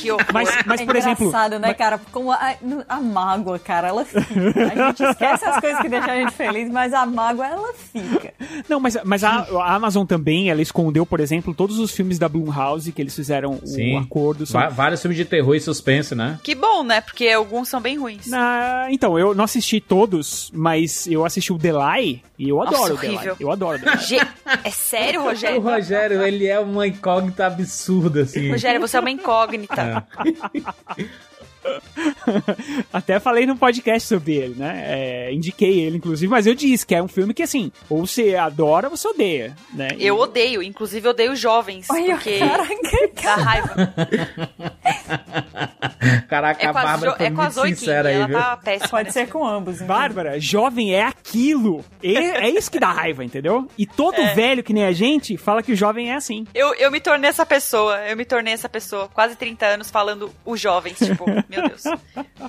Que horror. Mas, mas é por exemplo. engraçado, né, cara? Como a, a mágoa, cara, ela fica. A gente esquece as coisas que deixam a gente feliz, mas a mágoa, ela fica. Não, mas, mas a, a Amazon também, ela escondeu, por exemplo, todos os filmes da Blumhouse que eles fizeram Sim. o acordo. são- vários filmes de terror e suspense, né? Que bom, né? Porque alguns são bem ruins. Na- então, eu não assisti todos, mas eu assisti o Delay e eu Nossa, adoro o Delay. Eu adoro o Delay. Ge- É sério, O Rogério? Rogério, ele é uma incógnita absurda, assim. Rogério, você é uma incógnita. Até falei no podcast sobre ele, né? É, indiquei ele, inclusive, mas eu disse que é um filme que, assim, ou você adora ou você odeia, né? Eu odeio, inclusive odeio jovens. Olha, porque caraca, dá raiva. Caraca, É a Bárbara foi é muito sincera aí, ela viu? tá péssima. Pode ser com ambos. então. Bárbara, jovem é aquilo. É, é isso que dá raiva, entendeu? E todo velho que nem a gente fala que o jovem é assim. Eu, eu me tornei essa pessoa, eu me tornei essa pessoa, quase 30 anos falando os jovens, tipo, meu Deus.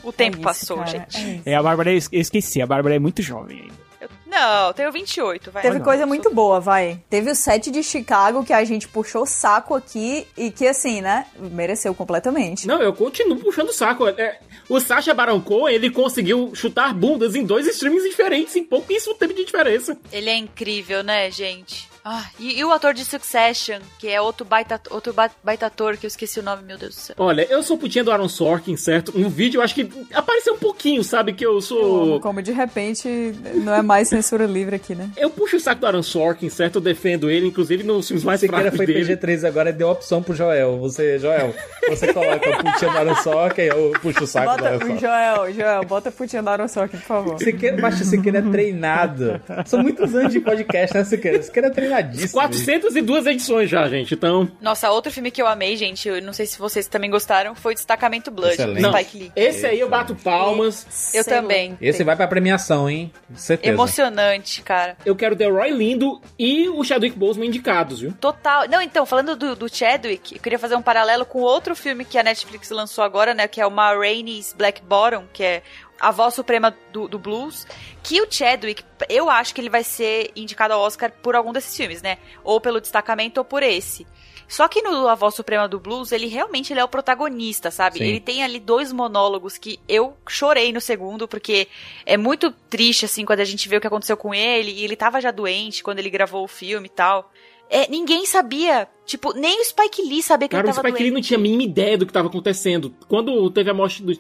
O tempo É isso, passou, cara, gente. é. É, a Bárbara, eu esqueci, a Bárbara é muito jovem ainda. Eu- não, eu tenho 28, vai. Teve Não, coisa sou- muito boa, vai. Teve o set de Chicago que a gente puxou o saco aqui e que, assim, né, mereceu completamente. Não, eu continuo puxando o saco. É, o Sacha Baron Cohen, ele conseguiu chutar bundas em dois streams diferentes em pouquíssimo tempo de diferença. Ele é incrível, né, gente? Ah, e, e o ator de Succession, que é outro baita, outro ba- baita ator que eu esqueci o nome, meu Deus do céu. Olha, eu sou putinha do Aaron Sorkin, certo? No vídeo eu acho que apareceu um pouquinho, sabe? Que eu sou. Como de repente não é mais censura livre aqui, né? Eu puxo o saco do Aaron Sorkin, certo? Eu defendo ele, inclusive nos filmes mais Siqueira fracos foi dele. PG-13 agora deu opção pro Joel. Você, Joel, você coloca o putinha do Aaron Sorkin, eu puxo o saco do Bota Aaron o Sorkin. Joel, Joel, bota a putinha da Aaron Sorkin, por favor. Siqueira, mas o Siqueira é treinado. São muitos anos de podcast, né, Siqueira? Siqueira é treinadíssimo. 402 edições já, gente. Então. Nossa, outro filme que eu amei, gente, eu não sei se vocês também gostaram, foi Destacamento Blood, Excelente. do Spike Lee. esse aí eu bato palmas. Eu também. Esse vai pra premiação, hein? Certeza. Emocionante, cara. Eu quero ter o Roy Lindo e o Chadwick Boseman indicados, viu? Total. Não, então, falando do, do Chadwick, eu queria fazer um paralelo com outro filme que a Netflix lançou agora, né? Que é o Ma Rainey's Black Bottom, que é a voz suprema do, do blues. Que o Chadwick, eu acho que ele vai ser indicado ao Oscar por algum desses filmes, né? Ou pelo destacamento ou por esse. Só que no A Voz Suprema do Blues, ele realmente ele é o protagonista, sabe? Sim. Ele tem ali dois monólogos que eu chorei no segundo, porque é muito triste, assim, quando a gente vê o que aconteceu com ele, e ele tava já doente quando ele gravou o filme e tal. É, ninguém sabia, tipo, nem o Spike Lee sabia que Cara, o ele tava Spike Lee doente. não tinha a mínima ideia do que estava acontecendo. Quando teve a morte do.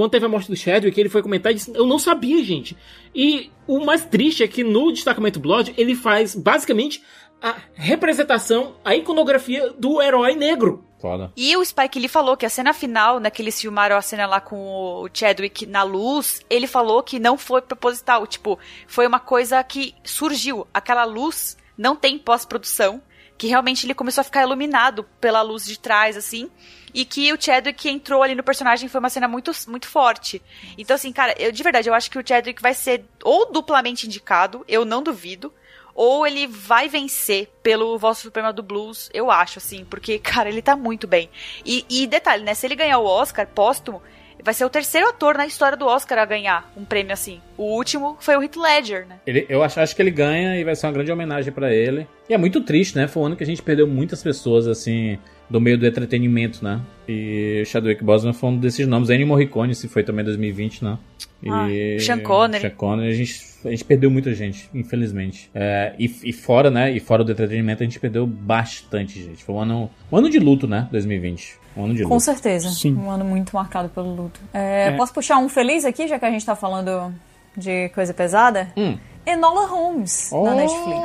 Quando teve a morte do Chadwick, ele foi comentar e disse: Eu não sabia, gente. E o mais triste é que no destacamento Blood, ele faz basicamente a representação, a iconografia do herói negro. Foda. E o Spike Lee falou que a cena final, né, que eles filmaram a cena lá com o Chadwick na luz, ele falou que não foi proposital, tipo, foi uma coisa que surgiu. Aquela luz não tem pós-produção, que realmente ele começou a ficar iluminado pela luz de trás, assim, e que o Chadwick entrou ali no personagem foi uma cena muito, muito forte. Então, assim, cara, eu, de verdade, eu acho que o Chadwick vai ser ou duplamente indicado, eu não duvido, ou ele vai vencer pelo Voz Suprema do Blues, eu acho, assim, porque, cara, ele tá muito bem. E, e detalhe, né, se ele ganhar o Oscar póstumo, vai ser o terceiro ator na história do Oscar a ganhar um prêmio assim. O último foi o Heath Ledger, né? Ele, eu acho, acho que ele ganha e vai ser uma grande homenagem pra ele. E é muito triste, né? Foi um ano que a gente perdeu muitas pessoas, assim, do meio do entretenimento, né? E Chadwick Boseman foi um desses nomes. Ennio Morricone, se foi também em 2020, né? E Ah, Sean Connery. Sean Connery, a gente, a gente perdeu muita gente, infelizmente. É, e, e fora, né? E fora do entretenimento, a gente perdeu bastante gente. Foi um ano, um ano de luto, né? 2020. Um ano de Com luto. certeza. Sim. Um ano muito marcado pelo luto. É, É. Posso puxar um feliz aqui, já que a gente tá falando de coisa pesada? Hum. Enola Holmes, Oh. na Netflix.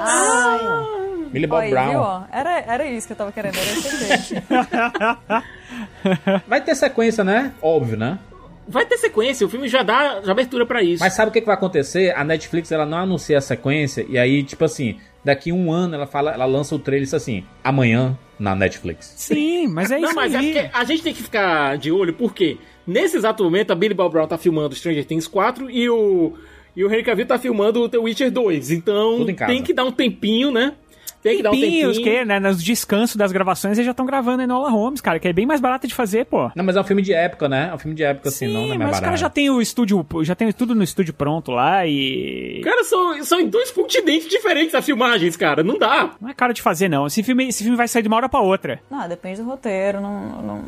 Millie Bob Aí, Brown. viu? Era, era isso que eu tava querendo, era esse. Vai ter sequência, né? Óbvio, né? Vai ter sequência, o filme já dá já abertura pra isso. Mas sabe o que, que vai acontecer? A Netflix ela não anuncia a sequência e aí, tipo assim, daqui um ano ela fala, ela lança o trailer e diz assim, amanhã na Netflix. Sim, mas é Não, isso mas é aí. porque a gente tem que ficar de olho, porque Nesse exato momento, a Billy Bob Brown tá filmando Stranger Things 4 e o, e o Henry Cavill tá filmando o The Witcher 2. Então, Tudo em casa. tem que dar um tempinho, né? Tem que dar um tempinho. que, né, nos descansos das gravações eles já estão gravando Enola Holmes, cara, que é bem mais barato de fazer, pô. Não, mas é um filme de época, né? É um filme de época, assim, não, não é mais mas os barato. caras já tem o estúdio, já tem tudo no estúdio pronto lá e... Cara, são, são em dois continentes diferentes as filmagens, cara. Não dá. Não é cara de fazer, não. Esse filme, esse filme vai sair de uma hora pra outra. Não, depende do roteiro, não, não,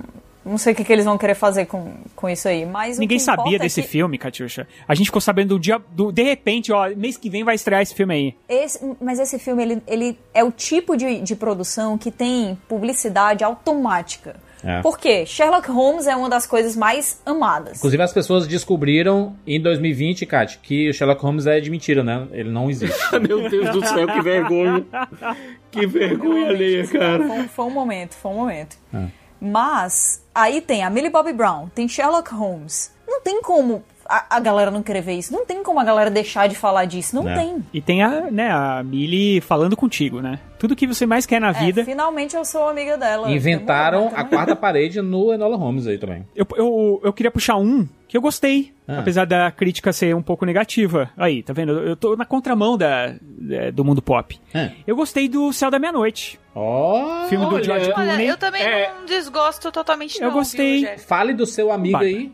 não sei o que, que eles vão querer fazer com, com isso aí, mas o Ninguém sabia é desse que filme, Katiusha. A gente ficou sabendo do dia. Do, de repente, ó, mês que vem vai estrear esse filme aí. Esse, mas esse filme, ele, ele é o tipo de, de produção que tem publicidade automática. É. Por quê? Sherlock Holmes é uma das coisas mais amadas. Inclusive, as pessoas descobriram em 2020, Kat, que o Sherlock Holmes é de mentira, né? Ele não existe. Meu Deus do céu, que vergonha. Que vergonha alheia, cara. Foi, foi um momento, foi um momento. É. Mas, aí tem a Millie Bobby Brown, tem Sherlock Holmes. Não tem como a, a galera não querer ver isso. Não tem como a galera deixar de falar disso. Não É. tem. E tem a, né, a Millie falando contigo, né? Tudo que você mais quer na É, vida. finalmente eu sou amiga dela. Inventaram a né? quarta parede no Enola Holmes aí também. Eu, eu, eu queria puxar um que eu gostei. Ah. Apesar da crítica ser um pouco negativa. Aí, tá vendo? Eu tô na contramão da, da- do mundo pop. É. Eu gostei do Céu da Meia-Noite. Ó, Filme do olha, George olha, Clooney. Olha, eu também É. não desgosto totalmente Eu não, gostei. viu, fale do seu amigo Baca. aí.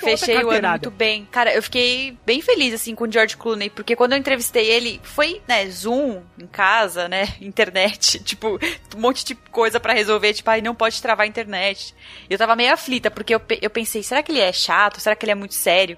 Fechei o ano muito bem. Cara, eu fiquei bem feliz, assim, com o George Clooney, porque quando eu entrevistei ele, foi, né, Zoom, em casa, né, internet, tipo, um monte de coisa pra resolver, tipo, ai, não pode travar a internet. Eu tava meio aflita, porque eu, eu pensei, será que ele é chato? Será que ele é muito sério?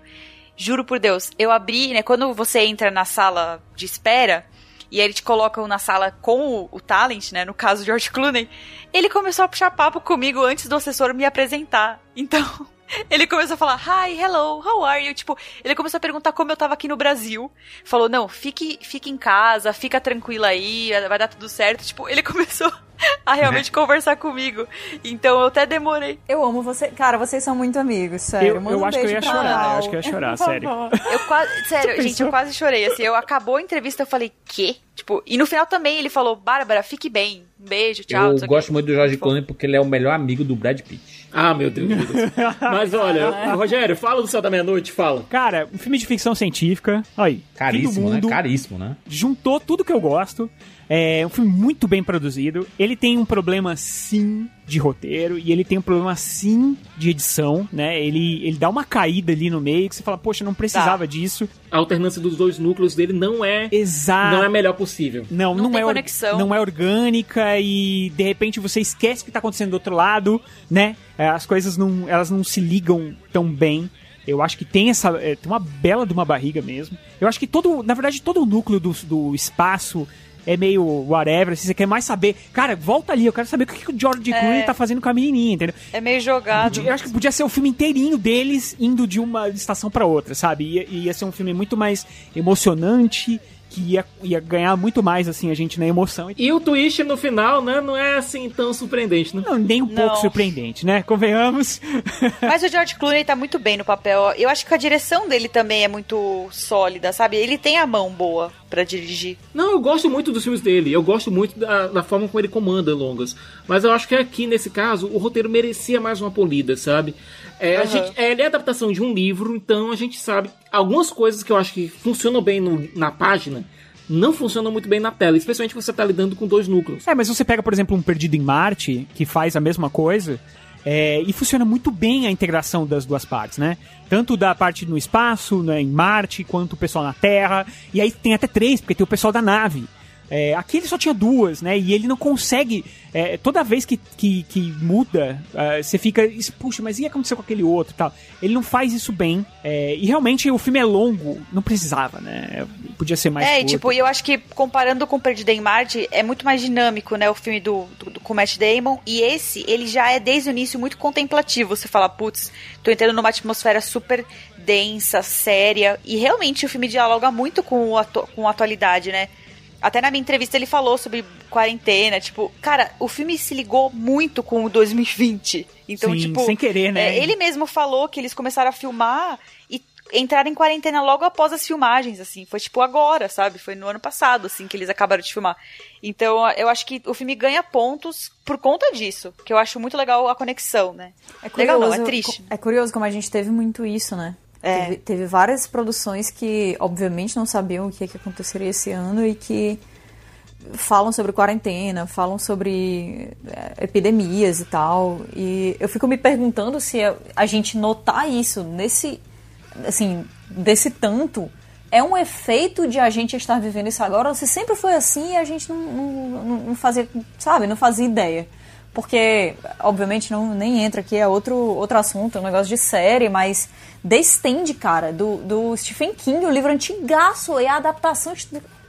Juro por Deus, eu abri, né, quando você entra na sala de espera, e aí eles te colocam na sala com o, o talent, né, no caso George Clooney, ele começou a puxar papo comigo antes do assessor me apresentar. Então, ele começou a falar, hi, hello, how are you? Tipo, ele começou a perguntar como eu tava aqui no Brasil. Falou, não, fique, fique em casa, fica tranquila aí, vai dar tudo certo. Tipo, ele começou a realmente conversar comigo. Então eu até demorei. Eu amo você. Cara, vocês são muito amigos, sério. Eu, eu um acho que eu chorar. Eu acho que eu ia chorar, sério. Eu quase, sério, gente, pensou? eu quase chorei, assim. Eu acabou a entrevista, eu falei, quê? Tipo, e no final também ele falou, Bárbara, fique bem. Um beijo, tchau. eu gosto muito do George Clooney porque ele é o melhor amigo do Brad Pitt. Ah, meu Deus. meu Deus. Mas olha, Rogério, fala do Céu da Meia-Noite, fala. Cara, um filme de ficção científica. Aí. fim do Caríssimo, né? mundo. Caríssimo, né? juntou tudo que eu gosto. É um filme muito bem produzido. Ele tem um problema sim de roteiro e ele tem um problema sim de edição, né? Ele, ele dá uma caída ali no meio que você fala, poxa, não precisava disso. A alternância dos dois núcleos dele não é, Exato. não é a melhor possível. Não, Não não, tem é conexão. não é orgânica e de repente você esquece o que tá acontecendo do outro lado, né? É, As coisas não, elas não se ligam tão bem. Eu acho que tem essa, é, tem uma bela de uma barriga mesmo. Eu acho que todo, na verdade, todo o núcleo do, do espaço é meio whatever. Se você quer mais saber, cara, volta ali. Eu quero saber o que, que o George Clooney tá fazendo com a menininha, entendeu? É meio jogado. Eu acho que podia ser o filme inteirinho deles indo de uma estação pra outra, sabe? Ia, ia ser um filme muito mais emocionante, que ia, ia ganhar muito mais, assim, a gente na emoção. E o twist no final, né, não é assim tão surpreendente, né? Não, nem um Não. pouco surpreendente, né? Convenhamos. Mas o George Clooney tá muito bem no papel. Eu acho que a direção dele também é muito sólida, sabe? Ele tem a mão boa pra dirigir. Não, eu gosto muito dos filmes dele. Eu gosto muito da, da forma como ele comanda longas. Mas eu acho que aqui, nesse caso, o roteiro merecia mais uma polida, sabe? É, a Aham. gente, é, ele é a adaptação de um livro, então a gente sabe algumas coisas que eu acho que funcionam bem no- na página. Não funcionam muito bem na tela, especialmente você tá lidando com dois núcleos. É, mas você pega, por exemplo, um Perdido em Marte, que faz a mesma coisa, é, e funciona muito bem a integração das duas partes, né? Tanto da parte no espaço, né, em Marte, quanto o pessoal na Terra. E aí tem até três, porque tem o pessoal da nave. É, aqui ele só tinha duas, né? E ele não consegue. é, toda vez que, que, que muda, ah, você fica. Puxa, mas e acontecer com aquele outro e tal? Ele não faz isso bem. é, e realmente o filme é longo, não precisava, né? Podia ser mais é, e curto. tipo, eu acho que comparando com Perdido em Marte, é muito mais dinâmico, né? O filme do, do, do- com Matt Damon. E esse, ele já é desde o início muito contemplativo. Você fala, putz, tô entrando numa atmosfera super densa, séria. E realmente o filme dialoga muito com, o atu- com a atualidade, né? Até na minha entrevista ele falou sobre quarentena, tipo, cara, o filme se ligou muito com o 2020. Então, Sim, tipo, sem querer, né? é, ele mesmo falou que eles começaram a filmar e entraram em quarentena logo após as filmagens, assim. Foi tipo agora, sabe? Foi no ano passado, assim, que eles acabaram de filmar. Então, eu acho que o filme ganha pontos por conta disso. Que eu acho muito legal a conexão, né? É legal não, é curioso- triste. É curioso como a gente teve muito isso, né? É. Teve, teve várias produções que, obviamente, não sabiam o que, que aconteceria esse ano e que falam sobre quarentena, falam sobre é, epidemias e tal. E eu fico me perguntando se a, a gente notar isso nesse, assim, desse tanto é um efeito de a gente estar vivendo isso agora ou se sempre foi assim e a gente não, não- não fazia, sabe, não fazia ideia. Porque, obviamente, não, nem entra aqui, é outro, outro assunto, é um negócio de série, mas The Stand, cara, do, do Stephen King, o livro antigaço, e a adaptação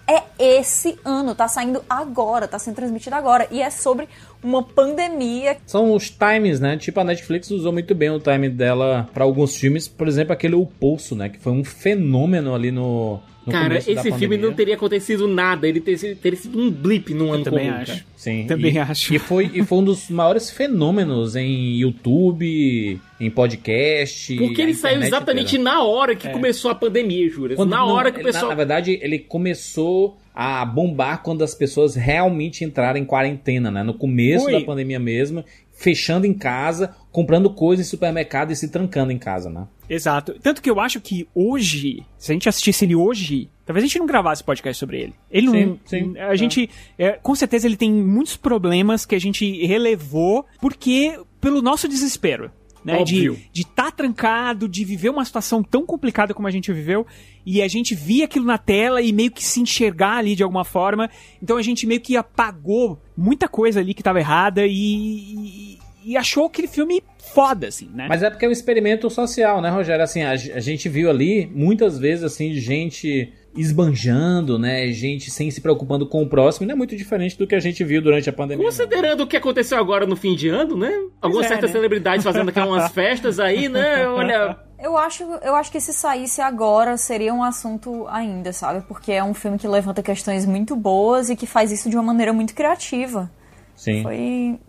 é esse ano, tá saindo agora, tá sendo transmitido agora, e é sobre uma pandemia. São os times, né? Tipo, a Netflix usou muito bem o time dela pra alguns filmes. Por exemplo, aquele O Pulso, né? Que foi um fenômeno ali no, no Cara, esse filme não teria acontecido nada. Ele teria, teria sido um blip num ano também comum, acho. cara. Sim. Também e, acho. E foi, e foi um dos maiores fenômenos em YouTube, em podcast. Porque ele saiu exatamente inteira. na hora que começou a pandemia. Quando- na não, hora que o pessoal. Na, na verdade, ele começou a bombar quando as pessoas realmente entraram em quarentena, né? No começo Foi. da pandemia mesmo, fechando em casa, comprando coisas em supermercado e se trancando em casa, né? Exato. Tanto que eu acho que hoje, se a gente assistisse ele hoje, talvez a gente não gravasse podcast sobre ele. Ele não. Sim, sim. A gente. é, com certeza ele tem muitos problemas que a gente relevou porque. pelo nosso desespero. Né, de Óbvio. estar trancado, de viver uma situação tão complicada como a gente viveu, e a gente via aquilo na tela e meio que se enxergar ali de alguma forma. Então a gente meio que apagou muita coisa ali que estava errada e, e, e achou aquele filme foda, assim, né? Mas é porque é um experimento social, né, Rogério? Assim, a, a gente viu ali muitas vezes assim gente esbanjando, né? Gente sem se preocupando com o próximo, e não é muito diferente do que a gente viu durante a pandemia. não. Considerando o que aconteceu agora no fim de ano, né? Algumas é, certas né? celebridades fazendo aquelas festas aí, né? Olha. Eu acho, eu acho que se saísse agora seria um assunto ainda, sabe? Porque é um filme que levanta questões muito boas e que faz isso de uma maneira muito criativa. Sim. Foi.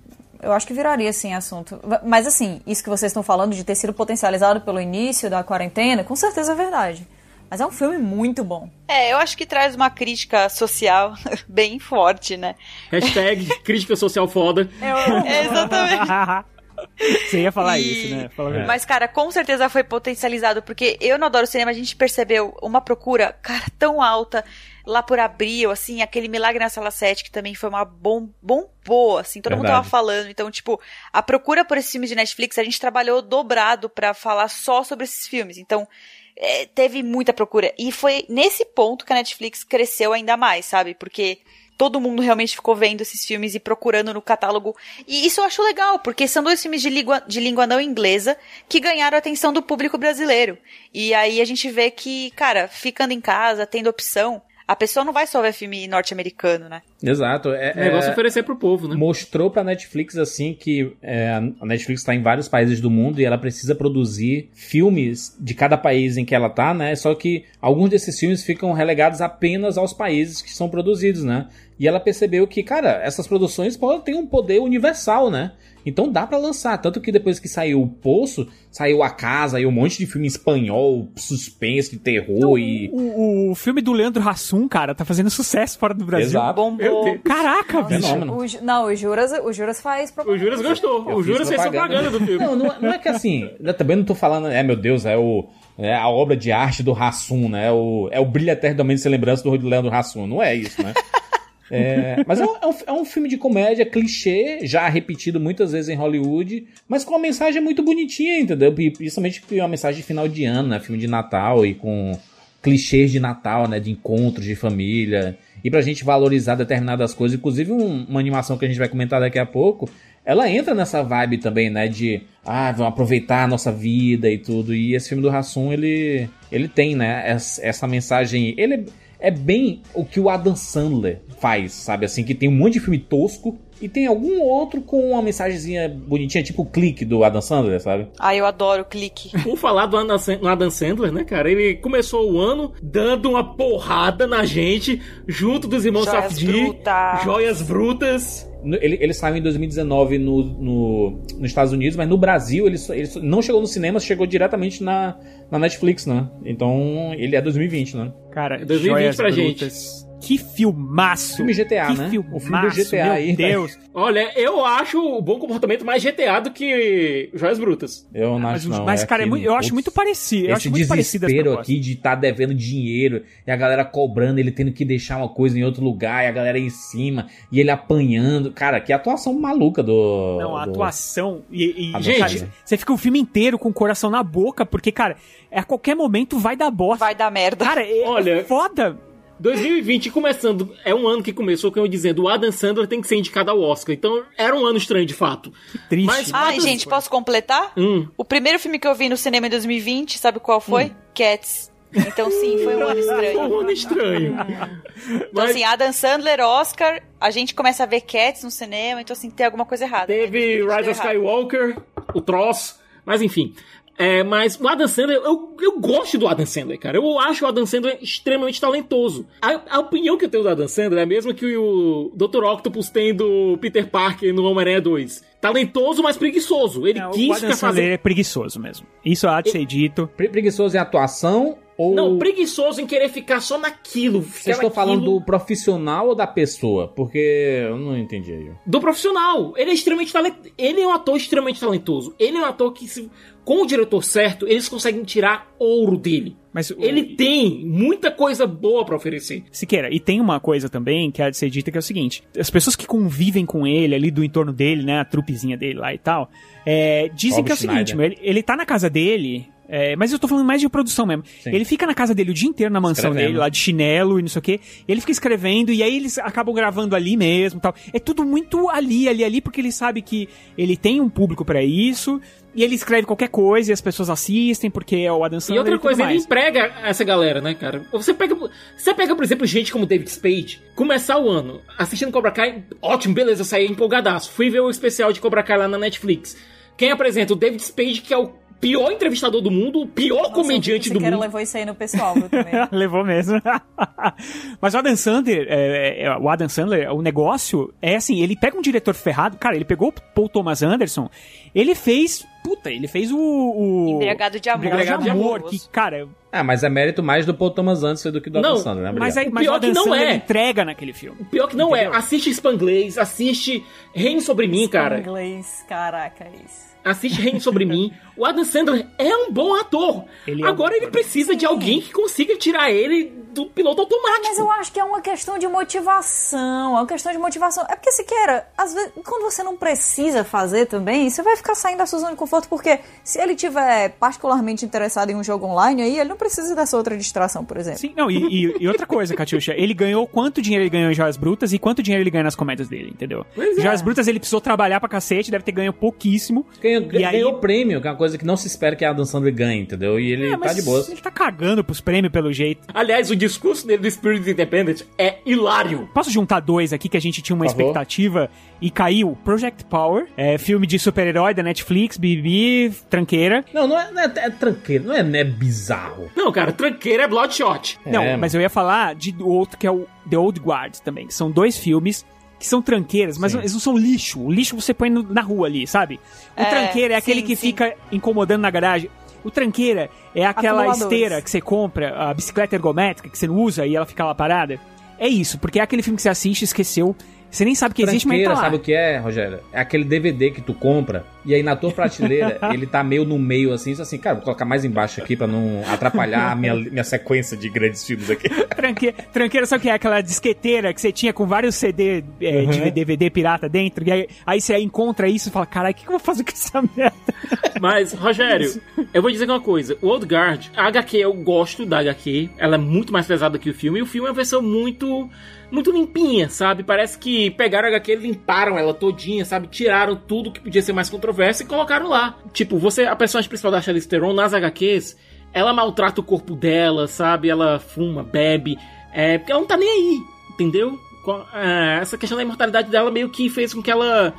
Eu acho que viraria, assim, assunto. Mas, assim, isso que vocês estão falando de ter sido potencializado pelo início da quarentena, com certeza é verdade. Mas é um filme muito bom. É, eu acho que traz uma crítica social bem forte, né? Hashtag crítica social foda. É, exatamente. Você ia falar E- isso, né? Verdade. Mas, cara, com certeza foi potencializado, porque eu no Adoro Cinema a gente percebeu uma procura, cara, tão alta lá por abril, assim, aquele Milagre na Sala 7, que também foi uma bom, bombou, assim, todo mundo Verdade. tava falando. Então, tipo, a procura por esses filmes de Netflix, a gente trabalhou dobrado pra falar só sobre esses filmes. Então, é, teve muita procura. E foi nesse ponto que a Netflix cresceu ainda mais, sabe? Porque todo mundo realmente ficou vendo esses filmes e procurando no catálogo. E isso eu acho legal, porque são dois filmes de língua, de língua não inglesa que ganharam a atenção do público brasileiro. E aí a gente vê que, cara, ficando em casa, tendo opção, a pessoa não vai só ver filme norte-americano, né? Exato. É, O negócio é é- oferecer pro povo, né? mostrou pra Netflix assim que é, a Netflix tá em vários países do mundo e ela precisa produzir filmes de cada país em que ela tá, né? Só que alguns desses filmes ficam relegados apenas aos países que são produzidos, né? E ela percebeu que, cara, essas produções podem ter um poder universal, né? Então dá pra lançar, tanto que depois que saiu o Poço, saiu A Casa, saiu um monte de filme espanhol, suspense, terror e O, o filme do Leandro Hassum, cara, tá fazendo sucesso fora do Brasil. Exato. Bombou. Caraca, bicho. Fenômeno. O não, o Juras, o Juras faz O propaganda. Juras gostou. Eu o Juras fez propaganda do filme. Não, não, é- não é que assim, eu também não tô falando, é meu Deus, é o é a obra de arte do Hassum, né? É o, é o brilho eternamente sem lembrança do Leandro Hassum. Não é isso, né? É, mas é um, é um- é um filme de comédia clichê, já repetido muitas vezes em Hollywood, mas com uma mensagem muito bonitinha, entendeu? Principalmente é uma mensagem de final de ano, né? Filme de Natal e com clichês de Natal, né? De encontros de família. E pra gente valorizar determinadas coisas, inclusive um- uma animação que a gente vai comentar daqui a pouco, ela entra nessa vibe também, né? De, ah, vamos aproveitar a nossa vida e tudo. E esse filme do Hassum, ele, ele tem, né? Essa, essa mensagem. Ele é, bem o que o Adam Sandler faz, sabe? Assim, que tem um monte de filme tosco e tem algum outro com uma mensagenzinha bonitinha, tipo o clique do Adam Sandler, sabe? Ah, eu adoro o clique. Por falar do Adam Sandler, né, cara? Ele começou o ano dando uma porrada na gente, junto dos irmãos Joias Safdie, brutas. joias brutas. Ele, ele saiu em 2019 no, no- nos Estados Unidos, mas no Brasil ele, só- ele não chegou no cinema, chegou diretamente na, na Netflix, né? Então ele é 2020, né? Cara, 2020 joias pra gente. Que filmaço. Filme GTA, que né? Filmaço, O filme do GTA meu aí, Deus. Olha, eu acho o bom comportamento mais GTA do que Joias Brutas. Eu não Mas, acho não. mas, é cara, é muito- eu acho muito parecido. Eu Esse acho muito parecido essa desespero aqui de estar devendo dinheiro e a galera cobrando, ele tendo que deixar uma coisa em outro lugar e a galera em cima e ele apanhando. Cara, que atuação maluca do. Não, a do- atuação. E, e- A gente, dublagem. você fica o filme inteiro com o coração na boca, porque, cara, a qualquer momento vai dar bosta. Vai dar merda. Cara, é Olha- foda. 2020 começando, é um ano que começou com eu dizendo o Adam Sandler tem que ser indicado ao Oscar. Então era um ano estranho de fato. Triste. Mas- Ai, Adam- gente, posso completar? Hum. O primeiro filme que eu vi no cinema em 2020, sabe qual foi? Cats. Então sim, foi um ano Foi estranho. um ano estranho. Então Mas assim, Adam Sandler, Oscar, a gente começa a ver Cats no cinema, então assim, tem alguma coisa errada. teve Deu Rise of errado. Skywalker, o troço, mas enfim. É, mas o Adam Sandler, eu, eu gosto do Adam Sandler, cara. Eu acho o Adam Sandler extremamente talentoso. A, a opinião que eu tenho do Adam Sandler é a mesma que o Dr. Octopus tem do Peter Parker no Homem-Aranha 2. Talentoso, mas preguiçoso. Ele Não, quis o Adam ficar Sandler fazendo... é preguiçoso mesmo. Isso há de ser dito. Pre- Preguiçoso em atuação ou. Não, preguiçoso em querer ficar só naquilo. Vocês estão falando naquilo do profissional ou da pessoa? Porque eu não entendi aí. do profissional. Ele é extremamente talentoso. Ele é um ator extremamente talentoso. Ele é um ator que, se- com o diretor certo, eles conseguem tirar ouro dele. Mas o- Ele tem muita coisa boa pra oferecer. Siqueira, e tem uma coisa também que há de ser dita que é o seguinte: as pessoas que convivem com ele, ali do entorno dele, né, a trupezinha dele lá e tal, é, dizem Rob que é o seguinte: Schneider. meu, ele, ele tá na casa dele. É, mas eu tô falando mais de produção mesmo. Sim. Ele fica na casa dele o dia inteiro na mansão Escrevendo. dele, lá de chinelo e não sei o quê. Ele fica escrevendo e aí eles acabam gravando ali mesmo e tal. É tudo muito ali, ali, ali, porque ele sabe que ele tem um público pra isso. E ele escreve qualquer coisa e as pessoas assistem porque é o Adam Sandler E outra tudo coisa, ele mais. emprega essa galera, né, cara? Você pega, você pega, por exemplo, gente como David Spade, começar o ano assistindo Cobra Kai, ótimo, beleza, eu saí empolgadaço. Fui ver o especial de Cobra Kai lá na Netflix. Quem apresenta? O David Spade, que é o pior entrevistador do mundo, o pior Nossa, comediante o do mundo. levou isso aí no pessoal, viu, também. Levou mesmo. Mas o Adam Sandler, é, é, o Adam Sandler, o negócio é assim, ele pega um diretor ferrado, cara, ele pegou o Paul Thomas Anderson, ele fez, puta, ele fez o... o Embriagado de amor. Embriagado de amor, que, cara, Ah, mas é mérito mais do Paul Thomas Anderson do que do Não, Adam Sandler, né? mas, aí, mas o Pior Adam que não Sandler é. entrega naquele filme. Pior que não Entendeu? é. Assiste Spanglês, assiste Reine Sobre Mim, cara. Inglês, caraca, isso. Assiste Reine Sobre Mim. O Adam Sandler é um bom ator. Ele é um Agora ele ator. precisa de alguém que consiga tirar ele do piloto automático. Mas eu acho que é uma questão de motivação. É uma questão de motivação. É porque, Siqueira, às vezes, quando você não precisa fazer também, você vai ficar saindo da sua zona de conforto, porque se ele tiver particularmente interessado em um jogo online aí, ele não precisa dessa outra distração, por exemplo. Sim, não, e, e- e outra coisa, Catiuxa, ele ganhou quanto dinheiro ele ganhou em Joias Brutas e quanto dinheiro ele ganha nas comédias dele, entendeu? Pois é. Joias Brutas ele precisou trabalhar pra cacete, deve ter ganho pouquíssimo. Ganhou, E aí- ganhou prêmio, que é uma coisa que não se espera que a Adam Sandler ganhe, entendeu? E ele É, tá de boa. Ele tá cagando pros prêmios pelo jeito. Aliás, o discurso dele do Spirit Independent é hilário. Posso juntar dois aqui que a gente tinha uma expectativa e caiu? Project Power, é, filme de super-herói da Netflix, Bibi, tranqueira. Não, não é, não é, é tranqueiro, não é, não é bizarro. Não, cara, tranqueira é Bloodshot. Não, É, mas eu ia falar de outro que é o The Old Guard também, que são dois filmes que são tranqueiras, mas Sim. eles não são lixo. O lixo você põe no- na rua ali, sabe? O É, tranqueira é aquele sim, que sim. fica incomodando na garagem. O tranqueira é aquela esteira que você compra, a bicicleta ergométrica que você não usa e ela fica lá parada. É isso, porque é aquele filme que você assiste, esqueceu, você nem sabe que existe, mas tá Tranqueira, lá. sabe o que é, Rogério? É aquele DVD que tu compra e aí na tua prateleira ele tá meio no meio assim, isso assim, cara, vou colocar mais embaixo aqui pra não atrapalhar a minha, minha sequência de grandes filmes aqui. Tranque... Tranqueira, sabe o que é? Aquela disqueteira que você tinha com vários CD é, Uhum. de DVD pirata dentro, e aí, aí você encontra isso e fala, caralho, o que, que eu vou fazer com essa merda? Mas, Rogério, eu vou dizer uma coisa. O Old Guard, a HQ, eu gosto da HQ. Ela é muito mais pesada que o filme. E o filme é uma versão muito... Muito limpinha, sabe? Parece que pegaram a HQ limparam ela todinha, sabe? Tiraram tudo que podia ser mais controverso e colocaram lá. Tipo, você, a personagem principal da Charlize Theron nas HQs, ela maltrata o corpo dela, sabe? Ela fuma, bebe. É, porque ela não tá nem aí, entendeu? É, essa questão da imortalidade dela meio que fez com que ela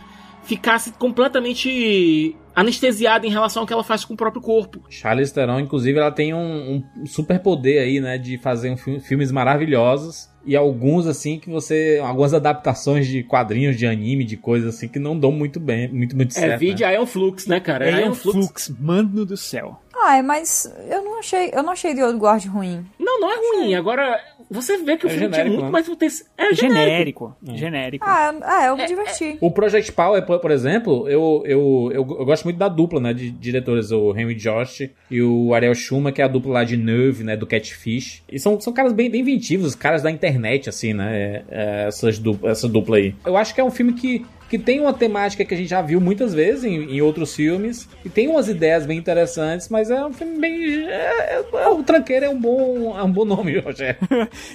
ficasse completamente anestesiada em relação ao que ela faz com o próprio corpo. Charlize Theron, inclusive, ela tem um, um super poder aí, né, de fazer um fi- filmes maravilhosos e alguns assim que você, algumas adaptações de quadrinhos, de anime, de coisas assim que não dão muito bem, muito muito É, certo. vídeo né? Ion Flux, né, cara? É Ion um flux, mano do céu. Ai, mas eu não achei, eu não achei The Old Guard ruim. Não, não é ruim. Agora, você vê que o É filme tinha genérico, muito né? mais potência. É genérico. Genérico. Genérico. Ah, ah eu me diverti. O Project Power, por, por exemplo, eu, eu, eu, eu gosto muito da dupla, né, de diretores, o Henry Josh e o Ariel Schuma, que é a dupla lá de Nerve, né, do Catfish. E são, são caras bem, bem inventivos, caras da internet, assim, né, é, é, essas du essa dupla aí. Eu acho que é um filme que, que tem uma temática que a gente já viu muitas vezes em, em outros filmes, e tem umas ideias bem interessantes, mas é um filme bem... É, é- o Tranqueiro é um bom, é um bom nome, Rogério.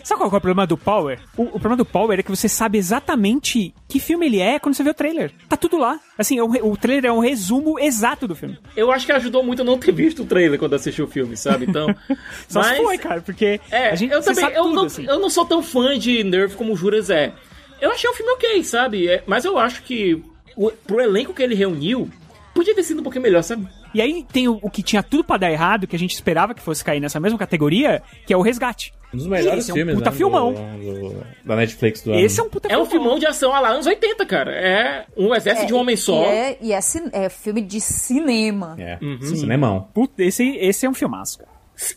Sabe qual é o problema do Power? O, o problema do Power é que você sabe exatamente que filme ele é quando você vê o trailer. Tá tudo lá. Assim, é um re- o trailer é um resumo exato do filme. Eu acho que ajudou muito a não ter visto o trailer quando assisti o filme, sabe? Então. Só mas, foi, cara, porque É, a gente eu também. sabe Eu, tudo, não, assim. eu não sou tão fã de Nerve como o Juras é. Eu achei o filme ok, sabe? É, mas eu acho que o, pro elenco que ele reuniu, podia ter sido um pouquinho melhor, sabe? E aí tem o, o que tinha tudo pra dar errado, que a gente esperava que fosse cair nessa mesma categoria, que é o Resgate. Um dos melhores Esse é um filmes, puta né, filmão. do- do- da Netflix do ano. Esse é um puta É um filmão de ação lá anos 80, cara. É um exército de um homem só. E é, e é, é filme de cinema. É, Uhum. cinemão. Puta, esse, esse é um filmaço, cara.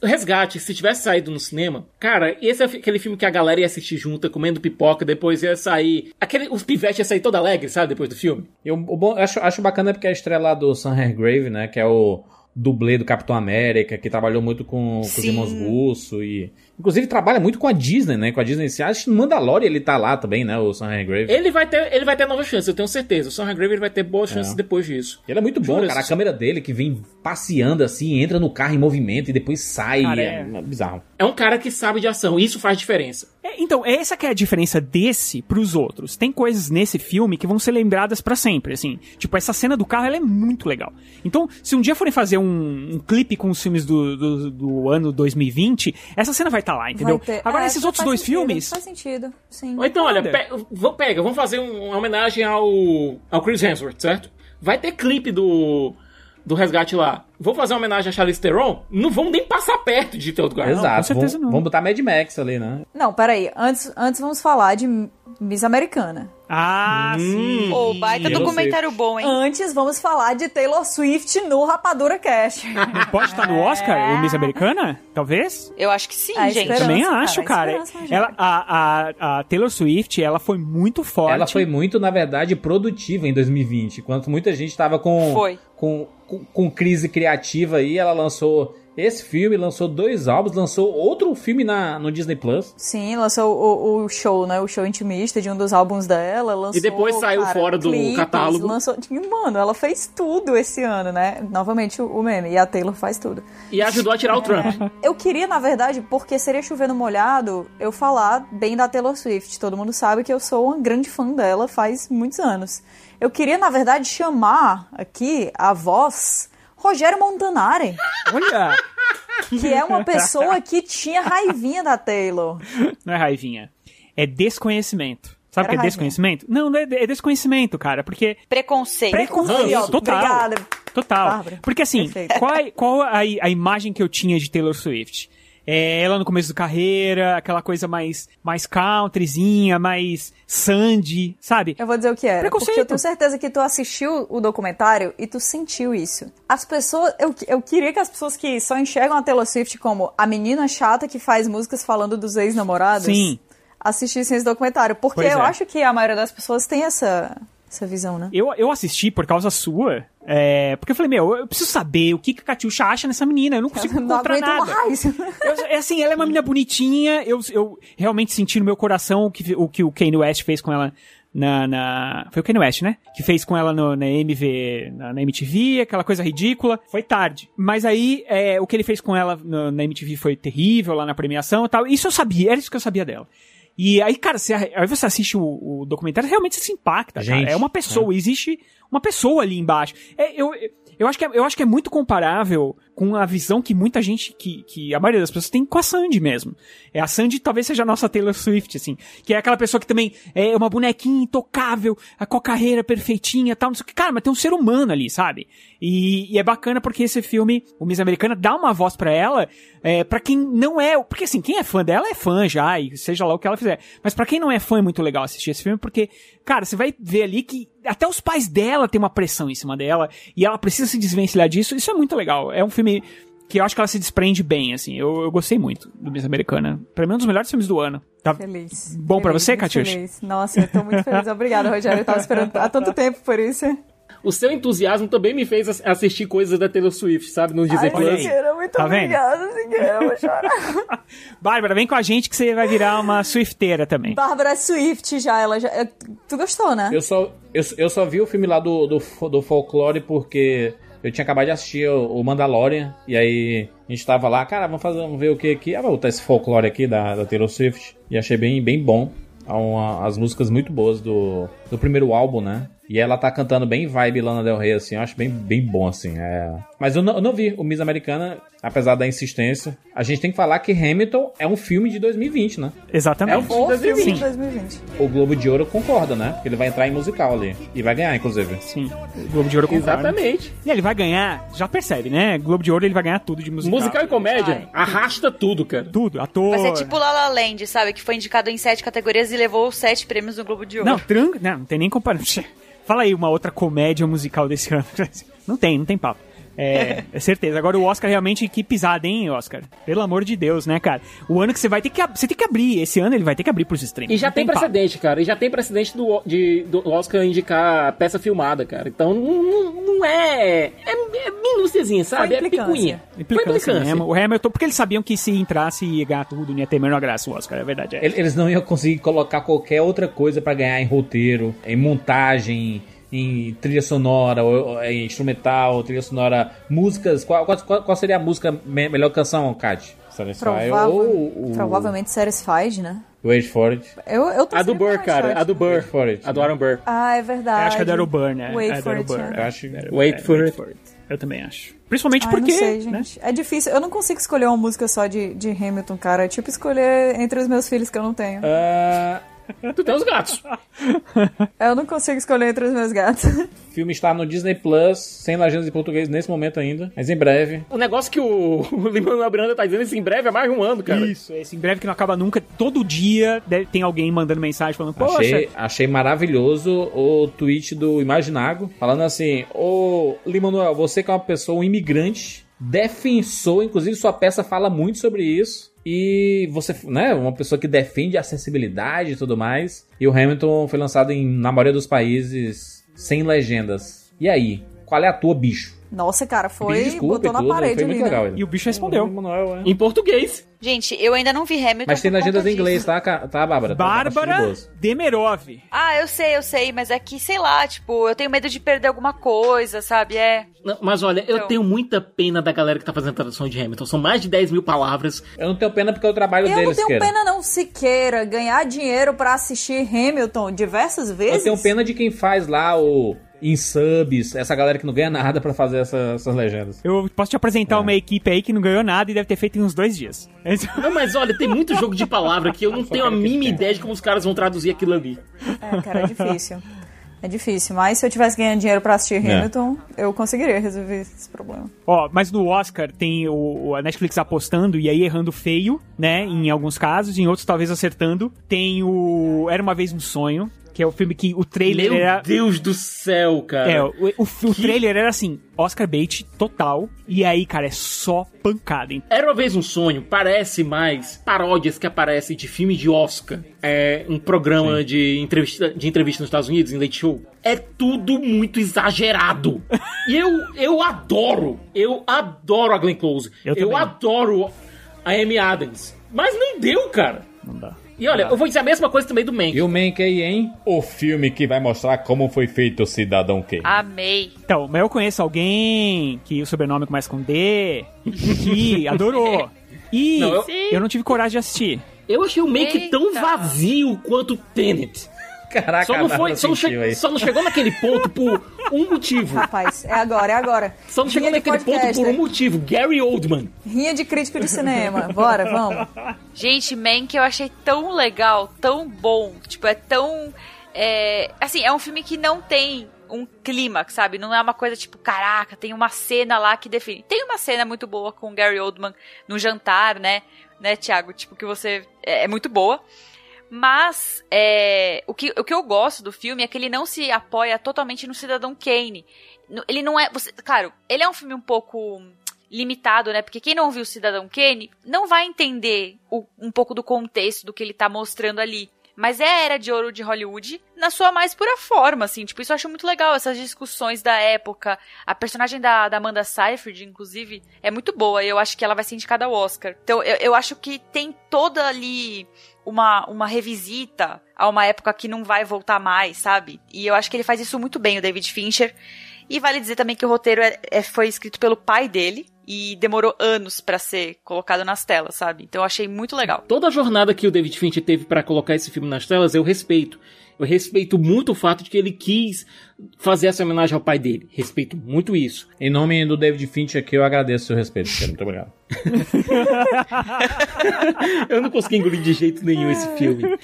Resgate, se tivesse saído no cinema, cara, esse é aquele filme que a galera ia assistir junta, comendo pipoca, depois ia sair. Aquele, os pivetes ia sair todo alegre, sabe, depois do filme? E o bom, acho, acho bacana porque a estreia lá do Sam Hargrave, né? Que é o dublê do Capitão América, que trabalhou muito com, com os irmãos Russo e... Inclusive trabalha muito com a Disney, né? Com a Disney. Se acho que no Mandalorian ele tá lá também, né? O Sam Hargrave. Ele vai ter, ele vai ter nova chance, eu tenho certeza. O Sam Hargrave ele vai ter boas chances É. depois disso. Ele é muito bom, Jura? cara. A câmera dele que vem passeando assim, entra no carro em movimento e depois sai. Cara, é... é- bizarro. É um cara que sabe de ação, isso faz diferença. É, então, essa que é a diferença desse pros outros. Tem coisas nesse filme que vão ser lembradas pra sempre, assim. Tipo, essa cena do carro, ela é muito legal. Então, se um dia forem fazer um, um clipe com os filmes do, do, do ano 2020, essa cena vai estar lá, entendeu? Ter- Agora, é, esses outros dois sentido, filmes... Faz sentido, sim. Ou então, olha, pe- vamos- pega, vamos fazer um- uma homenagem ao, ao Chris Hemsworth, certo? Vai ter clipe do, do resgate lá. Vou fazer uma homenagem a Charlize Theron? Não vamos nem passar perto de Teodoro Guarda. Exato. com certeza vamos, não. vamos botar Mad Max ali, né? Não, peraí. Antes, antes vamos falar de Miss Americana. Ah, sim. Ô, baita eu documentário bom, hein? Antes vamos falar de Taylor Swift no Rapadura Cash. Pode estar no Oscar, o Miss Americana? Talvez? Eu acho que sim, A gente. esperança. Também cara, acho, cara. esperança, gente. Ela, a, a, a Taylor Swift, ela foi muito forte. Ela foi muito, na verdade, produtiva em 2020. Enquanto muita gente tava com, Foi. com, com, com crise criativa aí, ela lançou esse filme, lançou dois álbuns, lançou outro filme na, no Disney Plus. Sim, lançou o, o show, né? O show intimista de um dos álbuns dela. Lançou, E depois saiu cara, fora do clipes, catálogo. Lançou, mano, ela fez tudo esse ano, né? Novamente o, meme. E a Taylor faz tudo. E ajudou a tirar o Trump. Eu queria, na verdade, porque seria chovendo molhado, eu falar bem da Taylor Swift. Todo mundo sabe que eu sou uma grande fã dela faz muitos anos. Eu queria, na verdade, chamar aqui a voz Rogério Montanari, Olha! que é uma pessoa que tinha raivinha da Taylor. Não é raivinha. É desconhecimento. Sabe o que é raivinha. desconhecimento? Não, não é, é desconhecimento, cara. Porque Preconceito. Preconceito. Isso, total. Obrigada. Total. Bárbara. Porque assim, Perfeito. qual, é- qual a, a imagem que eu tinha de Taylor Swift? É ela no começo da carreira, aquela coisa mais, mais countryzinha, mais Sandy, sabe? Eu vou dizer o que era. Preconceito. Porque eu tenho certeza que tu assistiu o documentário e tu sentiu isso. As pessoas. Eu, eu queria que as pessoas que só enxergam a Taylor Swift como a menina chata que faz músicas falando dos ex-namorados Sim. assistissem esse documentário. Porque eu é. acho que a maioria das pessoas tem essa, essa visão, né? Eu, eu assisti por causa sua, é, porque eu falei, meu, eu preciso saber o que, que a Catiuxa acha nessa menina, eu não consigo não encontrar nada. mais. Eu- é assim, ela é uma menina bonitinha, eu, eu realmente senti no meu coração o que o, que o Kanye West fez com ela na, na- Foi o Kanye West, né? Que fez com ela no- na MV, na, na MTV, aquela coisa ridícula. Foi tarde. Mas aí, é, o que ele fez com ela no- na MTV foi terrível, lá na premiação e tal. Isso eu sabia, era isso que eu sabia dela. E aí, cara, você, aí você assiste o, o documentário, realmente você se impacta, cara. Gente, É uma pessoa, existe uma pessoa ali embaixo. É, eu, Eu acho que é, eu acho que é muito comparável com a visão que muita gente, que, que a maioria das pessoas tem com a Sandy mesmo. É a Sandy talvez seja a nossa Taylor Swift, assim. Que é aquela pessoa que também é uma bonequinha intocável, com a carreira perfeitinha tal, não sei o que. Cara, mas tem um ser humano ali, sabe? E, e é bacana porque esse filme, o Miss Americana, dá uma voz pra ela, é, para quem não é. Porque assim, quem é fã dela é fã já, e seja lá o que ela fizer. Mas pra quem não é fã, é muito legal assistir esse filme, porque, cara, você vai ver ali que até os pais dela têm uma pressão em cima dela, e ela precisa se desvencilhar disso. Isso é muito legal. É um filme que eu acho que ela se desprende bem, assim. Eu, eu gostei muito do Miss Americana. Pra mim, é um dos melhores filmes do ano. Tá Feliz. bom pra Feliz, você, muito Catiuxa? feliz. Nossa, eu tô muito feliz. Obrigada, Rogério. Eu tava esperando há tanto tempo por isso. O seu entusiasmo também me fez ass- assistir coisas da Taylor Swift, sabe? No Disney Plus. Siqueira, muito Tá vendo? obrigada, Siqueira. Eu vou chorar. Bárbara, vem com a gente que você vai virar uma Swifteira também. Bárbara Swift já, ela já. é, Tu gostou, né? Eu só, eu, eu só vi o filme lá do, do, do folclore porque eu tinha acabado de assistir o, Mandalorian. E aí a gente tava lá, cara, vamos, fazer, vamos ver o que aqui. Ah, vou botar esse folclore aqui da, da Taylor Swift. E achei bem, bem bom. Uma- as músicas muito boas do, do primeiro álbum, né? E ela tá cantando bem vibe Lana Del Rey, assim. Eu acho bem, bem bom, assim. É... Mas eu não, eu não vi o Miss Americana, apesar da insistência. A gente tem que falar que Hamilton é um filme de 2020, né? Exatamente. É um filme O de filme 2020. de 2020. O Globo de Ouro concorda, né? Porque ele vai entrar em musical ali. E vai ganhar, inclusive. Sim. O Globo de Ouro concorda. Exatamente. E ele vai ganhar, já percebe, né? Globo de Ouro ele vai ganhar tudo de musical. Musical e comédia Vai. arrasta tudo, cara. Tudo, ator. Vai ser tipo La La Land, sabe? Que foi indicado em sete categorias e levou sete prêmios no Globo de Ouro. Não, tranca. Não, não tem nem comparação. Fala aí uma outra comédia musical desse ano. Não tem, não tem papo. É, é certeza. Agora o Oscar realmente, que pisada, hein, Oscar? Pelo amor de Deus, né, cara? O ano que você vai ter que você tem que abrir. Esse ano ele vai ter que abrir pros streams. E já tem papo. precedente, cara. E já tem precedente do, de, do Oscar indicar peça filmada, cara. Então não, não- é. É, é minúciazinha, sabe? É implicância. picuinha. Foi Implicância mesmo. O Hamilton, porque eles sabiam que se entrasse ia ganhar tudo, não ia ter a menor graça o Oscar, é verdade. É. Ele- Eles não iam conseguir colocar qualquer outra coisa pra ganhar em roteiro, em montagem, em trilha sonora, ou, ou em instrumental, trilha sonora, músicas. Qual, qual, qual- seria a música me- melhor canção, Kat? Satisfy Provável- ou o Provavelmente Satisfied, né? Wait for it? Eu, eu tô A do Burr, cara. A do Burr. Wait for it. A do Aaron Burr. Ah, é verdade. Eu acho que é da Burn, né? Wait é da for it, Burn. yeah. Eu acho. Wait for it. Eu também acho. Principalmente Ai, porque. não sei, né? gente. É difícil. Eu não consigo escolher uma música só de, de Hamilton, cara. É tipo escolher entre os meus filhos que eu não tenho. Ah, Tu tem os gatos. Eu não consigo escolher entre os meus gatos. o filme está no Disney Plus, sem legendas em português nesse momento ainda, mas em breve. O negócio que o, o Lima Miranda tá dizendo, isso em breve é mais de um ano, cara. Isso, esse em breve que não acaba nunca. Todo dia tem alguém mandando mensagem falando, poxa, Achei, achei maravilhoso o tweet do Imaginago, falando assim: Ô Limonuel, você que é uma pessoa, um imigrante, defensor, inclusive sua peça fala muito sobre isso. E você, né, uma pessoa que defende a acessibilidade e tudo mais. E o Hamilton foi lançado em, na maioria dos países sem legendas. E aí? Qual é a tua, bicho? Nossa, cara, foi. Desculpa botou na tudo, parede ali, muito né? legal. ele. E o bicho respondeu. O Lin-Manuel, é. Em português. Gente, eu ainda não vi Hamilton. Mas tem legendas conta em inglês, tá, tá Bárbara? Tá- tá de Bárbara boas. Demerov. Ah, eu sei, eu sei, mas é que, sei lá, tipo, eu tenho medo de perder alguma coisa, sabe? É. Não, mas olha, eu Então. tenho muita pena da galera que tá fazendo tradução de Hamilton. São mais de 10 mil palavras. Eu não tenho pena porque é o trabalho Eu deles, não tenho queira. pena, não, Siqueira, ganhar dinheiro pra assistir Hamilton diversas vezes. Eu tenho pena de quem faz lá o em subs, essa galera que não ganha nada pra fazer essa- essas legendas. Eu posso te apresentar uma equipe aí que não ganhou nada e deve ter feito em uns dois dias. Não, mas olha, tem muito jogo de palavra que eu não tenho a mínima ideia de como os caras vão traduzir aquilo ali. É, cara, é difícil. É difícil, mas se eu tivesse ganhando dinheiro pra assistir É. Hamilton, eu conseguiria resolver esse problema. Ó, mas no Oscar tem o, o- a Netflix apostando e aí errando feio, né? Em alguns casos, em outros talvez acertando. Tem o Era uma vez um sonho, que é o filme que o trailer Meu era Deus do céu, cara. É, o, o, o trailer era assim, Oscar bait total. E aí, cara, é só pancada, hein? Era uma vez um sonho, parece mais paródias que aparecem de filme de Oscar. É um programa de entrevista, de entrevista nos Estados Unidos, em Late Show. É tudo muito exagerado. e eu, eu adoro, eu adoro a Glenn Close. Eu também. adoro a Amy Adams. Mas não deu, cara. Não dá. E olha, eu vou dizer a mesma coisa também do Mank. E o Mank aí, hein? O filme que vai mostrar como foi feito o Cidadão Kane. Amei. Então, mas eu conheço alguém que o sobrenome começa com D, que adorou. E Não, eu- eu... não tive coragem de assistir. Eu achei o Mank tão vazio quanto Tenet. Caraca, Só não, foi, só, não che- aí. só não chegou naquele ponto por um motivo. Rapaz, é agora, é agora. Só não chegou Rinha naquele ponto por um motivo. Gary Oldman. Rinha de crítico de cinema. Bora, vamos. Gente, Man, que eu achei tão legal, tão bom. Tipo, é tão. É, assim, é um filme que não tem um clímax, sabe? Não é uma coisa tipo, caraca, tem uma cena lá que define. Tem uma cena muito boa com o Gary Oldman no jantar, né? Né, Thiago? Tipo, que você. É, é muito boa. Mas é, o, que, o que eu gosto do filme é que ele não se apoia totalmente no Cidadão Kane. Ele não é. Você, claro, ele é um filme um pouco limitado, né? Porque quem não viu Cidadão Kane não vai entender o- um pouco do contexto do que ele tá mostrando ali. Mas é a era de ouro de Hollywood na sua mais pura forma, assim. Tipo, isso eu acho muito legal, essas discussões da época. A personagem da, da Amanda Seyfried, inclusive, é muito boa. E eu acho que ela vai ser indicada ao Oscar. Então, eu, eu acho que tem toda ali uma, uma revisita a uma época que não vai voltar mais, sabe? E eu acho que ele faz isso muito bem, o David Fincher. E vale dizer também que o roteiro é- é- foi escrito pelo pai dele e demorou anos pra ser colocado nas telas, sabe? Então eu achei muito legal. Toda a jornada que o David Fincher teve pra colocar esse filme nas telas, eu respeito. Eu respeito muito o fato de que ele quis fazer essa homenagem ao pai dele. Respeito muito isso. Em nome do David Fincher aqui, eu agradeço o seu respeito. cara. Muito obrigado. Eu não consegui engolir de jeito nenhum esse filme.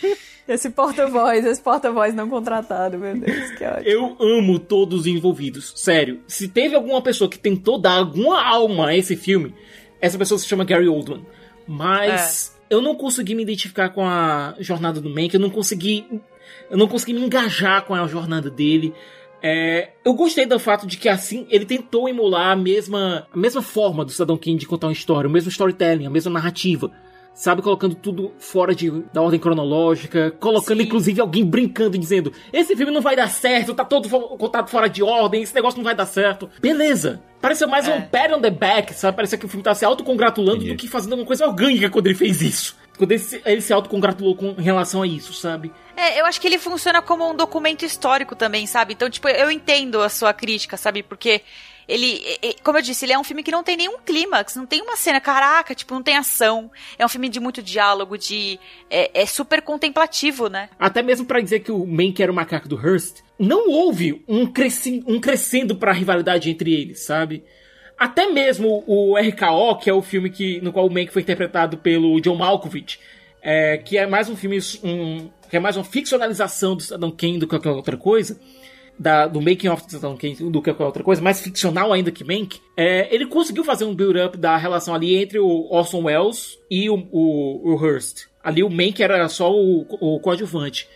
Esse porta-voz, esse porta-voz não contratado, meu Deus, que ótimo. Eu amo todos os envolvidos. Sério. Se teve alguma pessoa que tentou dar alguma alma a esse filme, essa pessoa se chama Gary Oldman. Mas eu não consegui me identificar com a jornada do Mank, eu não consegui. Eu não consegui me engajar com a jornada dele. É, eu gostei do fato de que assim ele tentou emular a mesma, a mesma forma do Cidadão Kane de contar uma história, o mesmo storytelling, a mesma narrativa. Sabe, colocando tudo fora de, da ordem cronológica, colocando Sim. inclusive alguém brincando e dizendo: Esse filme não vai dar certo, tá todo contado fora de ordem, esse negócio não vai dar certo. Beleza. Pareceu mais É. um pat on the back, sabe? Parecia que o filme tá se autocongratulando Entendi. do que fazendo alguma coisa orgânica quando ele fez isso. Quando ele se, ele se autocongratulou com em relação a isso, sabe? É, eu acho que ele funciona como um documento histórico também, sabe? Então, tipo, eu entendo a sua crítica, sabe? Porque ele, como eu disse, ele é um filme que não tem nenhum clímax, não tem uma cena, caraca, tipo, não tem ação. É um filme de muito diálogo, de. É, é super contemplativo, né? Até mesmo pra dizer que o Mank era o macaco do Hearst, não houve um, cresci um crescendo pra rivalidade entre eles, sabe? Até mesmo o RKO, que é o filme que, no qual o Mank foi interpretado pelo John Malkovich, é, que é mais um filme, um, que é mais uma ficcionalização do Cidadão Kane do que qualquer outra coisa, da- do making of do Cidadão Kane do que qualquer outra coisa, mais ficcional ainda que Mank, é, ele conseguiu fazer um build-up da relação ali entre o Orson Welles e o, o, o Hearst. Ali o Mank era só o, o coadjuvante.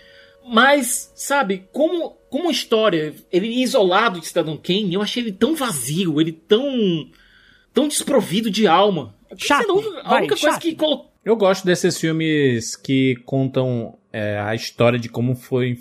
Mas, sabe, como, como história, ele isolado de Cidadão Kane, eu achei ele tão vazio, ele tão. tão desprovido de alma. Chato, Sendo A vai, única coisa chato. que colocou. Eu gosto desses filmes que contam é, a história de como foi.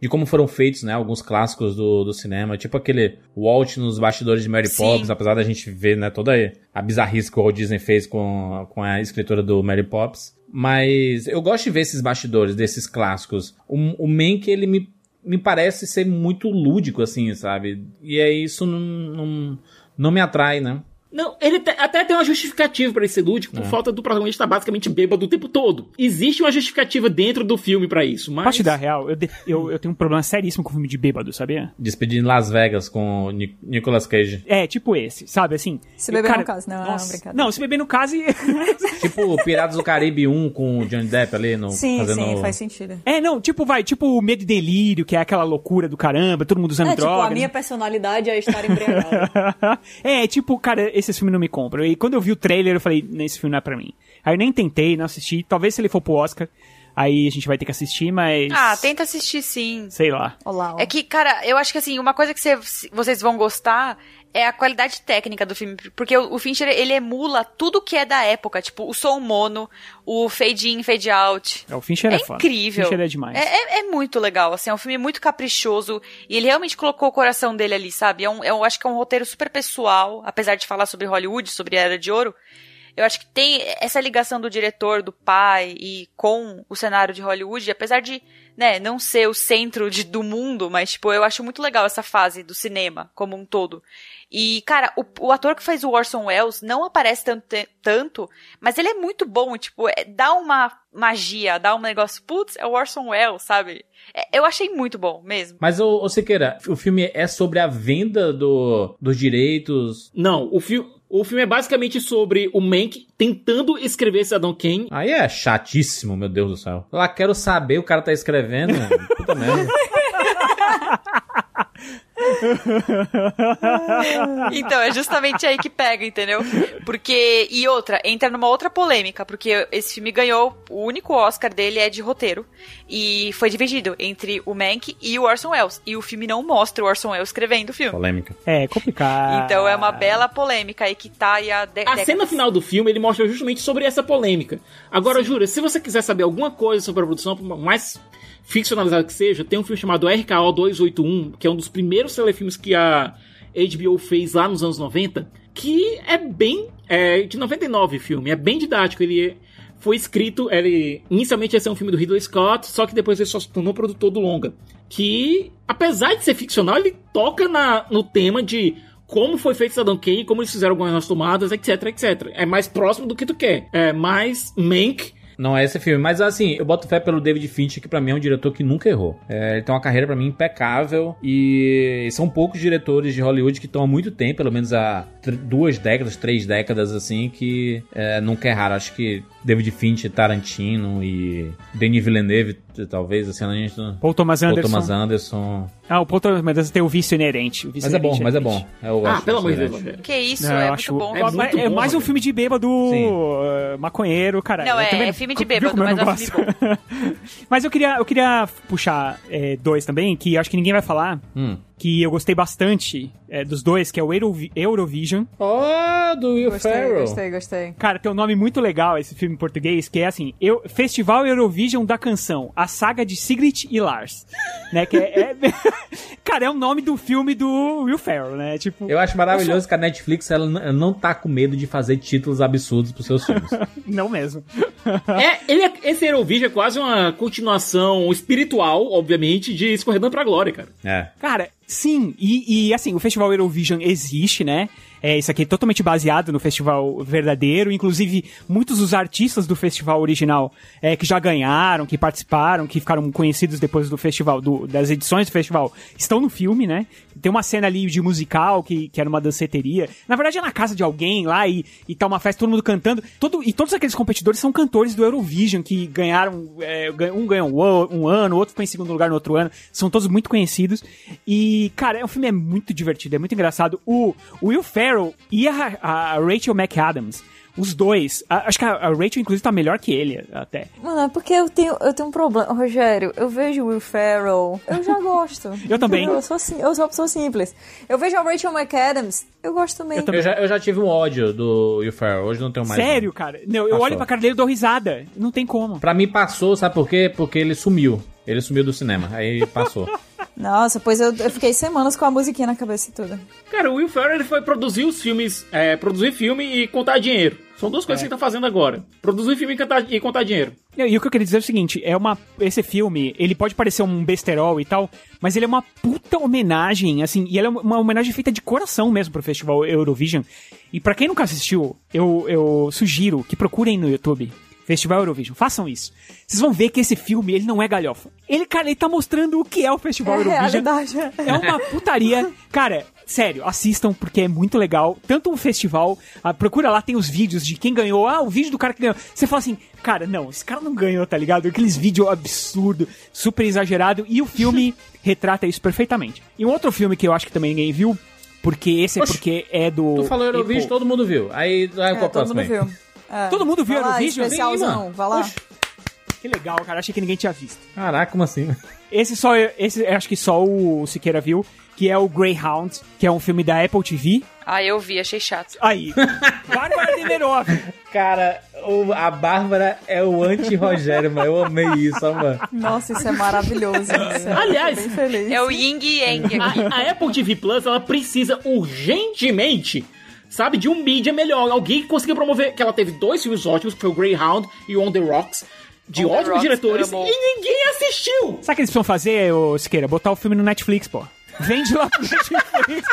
De como foram feitos, né? Alguns clássicos do, do cinema. Tipo aquele Walt nos bastidores de Mary Sim. Poppins, apesar da gente ver, né, toda a bizarrice que o Walt Disney fez com, com a escritora do Mary Poppins. Mas eu gosto de ver esses bastidores desses clássicos. O, o Mank, ele me, me parece ser muito lúdico, assim, sabe? E é isso não, não, não me atrai, né? Não, ele te- até tem uma justificativa pra ele ser lúdico, por falta do protagonista estar basicamente bêbado o tempo todo. Existe uma justificativa dentro do filme pra isso, mas. Posso te dar real? Eu, de- eu, eu tenho um problema seríssimo com filme de bêbado, sabia? Despedir em Las Vegas com o Ni- Nicolas Cage. É, tipo esse, sabe? Assim. Se beber cara, no caso, não, nossa, brincadeira. Não, se beber no caso. e- Tipo Piratas do Caribe 1 com o Johnny Depp ali no Sim, fazendo sim, faz sentido. é, não, tipo, vai, tipo o medo e delírio, que é aquela loucura do caramba, todo mundo usando É, tipo, droga. a minha personalidade é estar embriagada. é, tipo, cara, esse filme não me compra. E quando eu vi o trailer, eu falei, esse filme não é pra mim. Aí eu nem tentei, não assisti. Talvez se ele for pro Oscar, aí a gente vai ter que assistir, mas. Ah, tenta assistir sim. Sei lá. Olá. É que, cara, eu acho que assim, uma coisa que cê- vocês vão gostar é a qualidade técnica do filme. Porque o, o Fincher, ele emula tudo que é da época. Tipo, o som mono, o fade in, fade out. É, o Fincher é, É incrível. Fincher é demais. É, é- é muito legal, assim, é um filme muito caprichoso e ele realmente colocou o coração dele ali, sabe? É um, eu acho que é um roteiro super pessoal, apesar de falar sobre Hollywood, sobre a Era de Ouro. Eu acho que tem essa ligação do diretor, do pai e com o cenário de Hollywood, apesar de, né, não ser o centro de- do mundo, mas, tipo, eu acho muito legal essa fase do cinema como um todo. E, cara, o, o ator que faz o Orson Welles não aparece tanto, tanto mas ele é muito bom, tipo, é- dá uma magia, dá um negócio, putz, é o Orson Welles, sabe? É, eu achei muito bom mesmo. Mas, ô, ô Siqueira, o filme é sobre a venda do, dos direitos. Não, o filme. O filme é basicamente sobre o Mank tentando escrever Cidadão Kane. Aí é chatíssimo, meu Deus do céu. Lá quero saber, o cara tá escrevendo. Puta merda. Então, é justamente aí que pega, entendeu? Porque. E outra, entra numa outra polêmica, porque esse filme ganhou. O único Oscar dele é de roteiro. E foi dividido entre o Mank e o Orson Welles. E o filme não mostra o Orson Welles escrevendo o filme. Polêmica. É complicado. Então é uma bela polêmica aí que tá aí a de A cena final do filme ele mostra justamente sobre essa polêmica. Agora, Jura, se você quiser saber alguma coisa sobre a produção, mais ficcionalizada que seja, tem um filme chamado RKO 281, que é um dos primeiros telefilmes que a HBO fez lá nos anos 90, que é bem. É, de 99 o filme, é bem didático. Ele foi escrito. Ele inicialmente ia ser um filme do Ridley Scott, só que depois ele só se tornou produtor do longa. Que, apesar de ser ficcional, ele toca na, no tema de como foi feito Saddam Kane, como eles fizeram algumas tomadas, etc, etc. É mais próximo do que tu quer. É mais Mank. Não é esse filme, mas assim, eu boto fé pelo David Fincher, que pra mim é um diretor que nunca errou. É, ele tem uma carreira pra mim impecável e são poucos diretores de Hollywood que estão há muito tempo, pelo menos há duas décadas, três décadas assim, que é, nunca erraram. Acho que David Fincher, Tarantino e Denis Villeneuve, talvez, assim, a gente... Paul Thomas Paul Anderson. Thomas Anderson. Ah, o Paul Thomas Anderson tem o vício inerente. o vício Mas é bom, inerente mas é bom. Eu Ah, pelo amor de Deus. Que isso, Não, é muito acho- bom. é É, muito é bom, mais um Rogério. filme de bêbado Sim. uh, maconheiro, cara. Não, é- é filme de bêbado, eu mas é um filme gosto? mas eu queria, eu queria puxar é, dois também, que acho que ninguém vai falar, Hum. Que eu gostei bastante é, dos dois, que é o Eurovi- Eurovision. Oh, do Will Gostei, Ferrell. gostei, gostei. Cara, tem um nome muito legal esse filme em português, que é assim, eu, Festival Eurovision da Canção, a saga de Sigrid e Lars. né, que é, é- Cara, é o nome do filme do Will Ferrell, né? Tipo, Eu acho maravilhoso que a Netflix ela não tá com medo de fazer títulos absurdos pros seus filmes. não mesmo. É, ele é- esse Eurovision é quase uma continuação espiritual, obviamente, de Escorredando pra Glória, cara. é. Cara, sim, e, e, assim, o Festival Eurovision existe, né? É, isso aqui é totalmente baseado no festival verdadeiro. Inclusive, muitos dos artistas do festival original é, que já ganharam, que participaram, que ficaram conhecidos depois do festival, do- das edições do festival, estão no filme, né? Tem uma cena ali de musical que, que era uma danceteria. Na verdade, é na casa de alguém lá e, e tá uma festa, todo mundo cantando. Todo, e todos aqueles competidores são cantores do Eurovision que ganharam. é, um ganhou um, an- um ano, outro foi em segundo lugar no outro ano. São todos muito conhecidos. E, cara, o filme é muito divertido, é muito engraçado. O, o Will Ferrell e a, a Rachel McAdams. Os dois, a- acho que a, a Rachel, inclusive, tá melhor que ele, até. Mano, é porque eu tenho, eu tenho um problema. Rogério, eu vejo o Will Ferrell, eu já gosto. Eu também. Eu sou, eu sou uma pessoa simples. Eu vejo a Rachel McAdams, eu gosto também. Eu já, eu já tive um ódio do Will Ferrell, hoje não tenho mais. Sério, cara? Não, eu Passou. olho pra cara dele e dou risada. Não tem como. Pra mim passou, sabe por quê? Porque ele sumiu. Ele sumiu do cinema, aí passou. Nossa, pois eu, eu fiquei semanas com a musiquinha na cabeça e tudo. Cara, o Will Ferrell ele foi produzir os filmes, é, produzir filme e contar dinheiro. São duas coisas que ele tá fazendo agora. Produzir filme e, cantar- e contar dinheiro. E e o que eu queria dizer é o seguinte, é uma esse filme, ele pode parecer um besterol e tal, mas ele é uma puta homenagem, assim, e ele é uma homenagem feita de coração mesmo pro Festival Eurovision. E pra quem nunca assistiu, eu, eu sugiro que procurem no YouTube Festival Eurovision, façam isso. Vocês vão ver que esse filme, ele não é galhofa. Ele, cara, ele tá mostrando o que é o Festival É Eurovision. realidade. É uma putaria. Cara, sério, assistam porque é muito legal. Tanto o festival, ah, procura lá, tem os vídeos de quem ganhou. Ah, o vídeo do cara que ganhou. Você fala assim, cara, não, esse cara não ganhou, tá ligado? Aqueles vídeos absurdo, super exagerado. E o filme retrata isso perfeitamente. E um outro filme que eu acho que também ninguém viu, porque esse é Oxe, porque é do. Tu falou Eurovision, todo mundo viu. Aí, aí É, qual o todo mundo viu. É. Todo mundo viu lá, Eurovision? especialzão, Sim, vai lá. Oxe. Que legal, cara. Achei que ninguém tinha visto. Caraca, como assim? Esse só, esse eu acho que só o Siqueira viu, que é o Greyhound, que é um filme da Apple TV. Ah, eu vi, achei chato. Aí, Bárbara Demerov. Cara, o- a Bárbara é o anti-Rogério, mano. Eu amei isso, mano. Nossa, isso é maravilhoso. Aliás, tô bem feliz. É o Ying e Yang. A, a Apple TV Plus, ela precisa urgentemente sabe? De um mídia melhor. Alguém que conseguiu promover. Que ela teve dois filmes ótimos, que foi o Greyhound e o On the Rocks. De On the ótimos Rocks, diretores. E ninguém assistiu! Sabe o que eles precisam fazer, ô Siqueira? Botar o filme no Netflix, pô. Vende lá pro Netflix.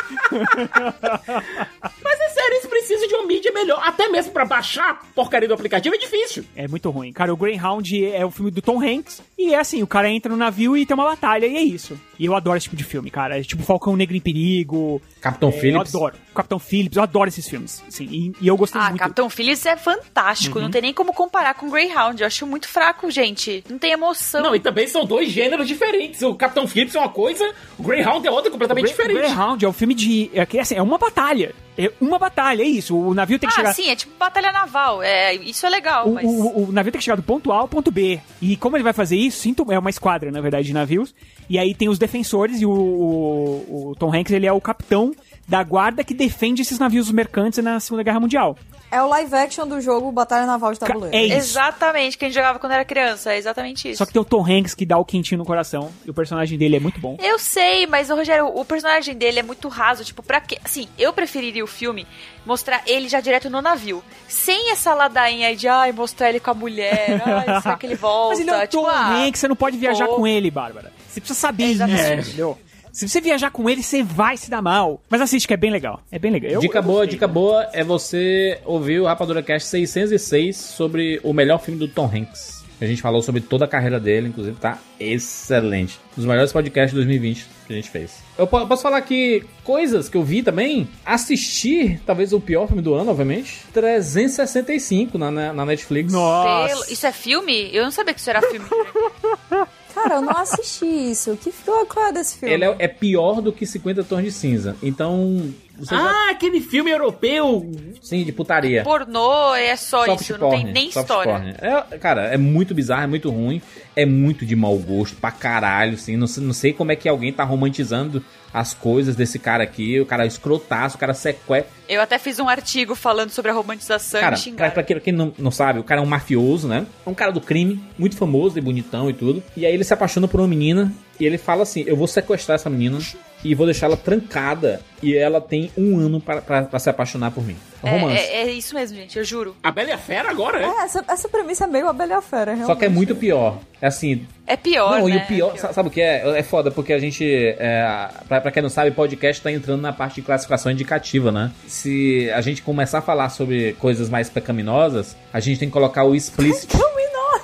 Mas é sério, eles precisam de uma mídia melhor. Até mesmo pra baixar a porcaria do aplicativo é difícil. É muito ruim. Cara, o Greyhound é o filme do Tom Hanks. E é assim, o cara entra no navio e tem uma batalha, e é isso. E eu adoro esse tipo de filme, cara. É tipo Falcão Negro em Perigo. Capitão É, Phillips. Eu adoro. Capitão Phillips, eu adoro esses filmes. Sim, e, e eu gostei Ah, muito. Capitão Phillips é fantástico. Uhum. Não tem nem como comparar com Greyhound. Eu acho muito fraco, gente. Não tem emoção. Não, e também são dois gêneros diferentes. O Capitão Phillips é uma coisa, o Greyhound é outra completamente Grey- diferente. Greyhound é um filme de. É, que, assim, é uma batalha. É uma batalha, é isso. O navio tem que ah, chegar. sim, é tipo batalha naval. É, isso é legal, O, mas. o- o navio tem que chegar do ponto A ao ponto B. E como ele vai fazer isso? Sinto, é uma esquadra, na verdade, de navios. E aí tem os defensores e o, o- o Tom Hanks, ele é o capitão da guarda que defende esses navios mercantes na Segunda Guerra Mundial. É o live action do jogo Batalha Naval de Tabuleiro. É isso. Exatamente, que a gente jogava quando era criança. É exatamente isso. Só que tem o Tom Hanks que dá o quentinho no coração. E o personagem dele é muito bom. Eu sei, mas o Rogério, o personagem dele é muito raso. Tipo, pra quê? Assim, eu preferiria o filme mostrar ele já direto no navio. Sem essa ladainha aí de, ai, mostrar ele com a mulher. Ai, será que ele volta? Mas ele é o tipo, Tom ah, Hanks, você não pode viajar pô. com ele, Bárbara. Você precisa saber isso, Exatamente. entendeu? Se você viajar com ele, você vai se dar mal. Mas assiste que é bem legal. É bem legal. Eu- dica eu boa, gostei. dica boa é você ouvir o Rapadura Cast 606 sobre o melhor filme do Tom Hanks. A gente falou sobre toda a carreira dele, inclusive tá excelente. Um dos melhores podcasts de 2020 que a gente fez. Eu po- posso falar que coisas que eu vi também, assistir, talvez o pior filme do ano, obviamente, 365 na, na, na Netflix. Nossa. Isso é filme? Eu não sabia que isso era filme. Cara, eu não assisti isso. Que qual é desse filme? Ele é, é pior do que 50 Tons de Cinza. Então, você já... Ah, aquele filme europeu. Sim, de putaria. Pornô é só Soft isso, não tem porn, nem soft história. porn. É, cara, é muito bizarro, é muito ruim, é muito de mau gosto pra caralho, assim. Não, sei- não sei como é que alguém tá romantizando as coisas desse cara aqui. O cara é escrotaço, o cara sequestra. Eu até fiz um artigo falando sobre a romantização Cara, e pra, pra quem, quem não, não sabe, o cara é um mafioso, né? É um cara do crime, muito famoso e bonitão e tudo. E aí ele se apaixona por uma menina e ele fala assim: Eu vou sequestrar essa menina e vou deixar ela trancada. E ela tem um ano pra se apaixonar por mim. É um É, romance. é- é isso mesmo, gente, eu juro. A Bela e a Fera agora, é? É, essa, essa premissa é meio abelha fera, realmente. Só que é muito pior. É assim, É pior, Não, né? e o pior, É sa- sabe o que é? É foda, porque a gente, é, pra, pra quem não sabe, podcast tá entrando na parte de classificação indicativa, né? Se a gente começar a falar sobre coisas mais pecaminosas, a gente tem que colocar o explicit.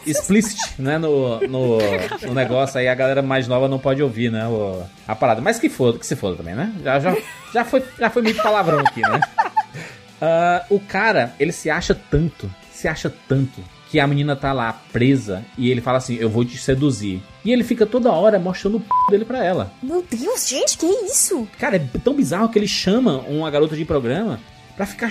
Explicit, né, no, no, no negócio, aí a galera mais nova não pode ouvir, né, o- a parada. Mas que foda, que se foda também, né? Já, já, já, foi, já foi muito palavrão aqui, né? Ah, o cara, ele se acha tanto, se acha tanto, que a menina tá lá presa e ele fala assim: Eu vou te seduzir. E ele fica toda hora mostrando o p dele pra ela. Meu Deus, gente, que isso? Cara, é tão bizarro que ele chama uma garota de programa pra ficar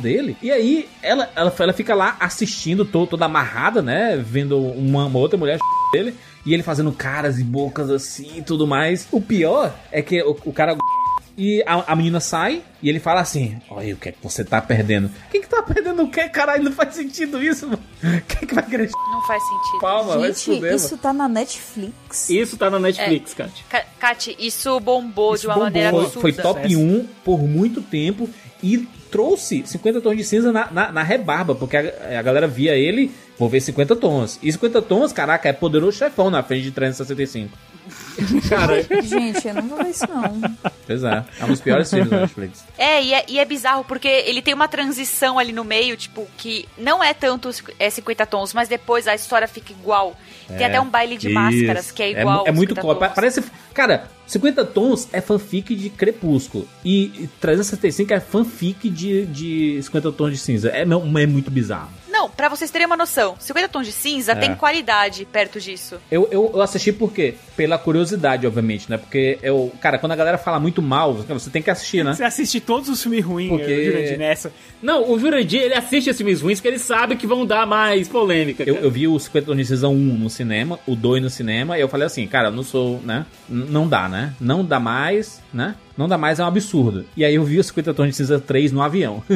dele. E aí ela, ela, ela fica lá assistindo, to- toda amarrada, né? Vendo uma, uma outra mulher dele. E ele fazendo caras e bocas assim e tudo mais. O pior é que o, o cara. E a, a menina sai e ele fala assim: Olha, o que é que você tá perdendo? Quem que tá perdendo o que? Caralho, não faz sentido isso, mano. Quem que vai querer Não faz sentido. palma? Gente, fuder, isso mano. tá na Netflix. Isso tá na Netflix, Kat. Ka- Kati, isso bombou Isso de uma bombou, maneira absurda. foi top 1 por muito tempo e trouxe 50 tons de cinza na, na, na rebarba, porque a, a galera via ele, vou ver 50 tons. E 50 tons, caraca, é poderoso chefão na frente de 365. Cara, Gente, eu não vou ver isso não. Pois é, é um dos piores filmes da Netflix. É e, é, e é bizarro, porque ele tem uma transição ali no meio, tipo, que não é tanto é 50 tons, mas depois a história fica igual. Tem É, até um baile de isso. máscaras que é igual. É, é muito 50 co- pa- tons. Parece. Cara, 50 tons é fanfic de Crepúsculo. E, e 365 é fanfic de, de 50 tons de cinza. É, não, é muito bizarro. Não, pra vocês terem uma noção, 50 tons de cinza É. tem qualidade perto disso. Eu, eu, eu assisti por quê? Pela curiosidade, obviamente, né? Porque eu. Cara, quando a galera fala muito mal, você tem que assistir, né? Você assiste todos os filmes ruins, Porque- Porque... Jurandir, nessa. não, o Jurandir, ele assiste esses filmes ruins porque ele sabe que vão dar mais polêmica. Eu, eu vi o 50 Tons de Cinza 1 no cinema, o 2 no cinema, e eu falei assim, cara, eu não sou, né? N- não dá, né? Não dá mais, né? Não dá mais, é um absurdo. E aí eu vi o 50 Tons de Cinza 3 no avião.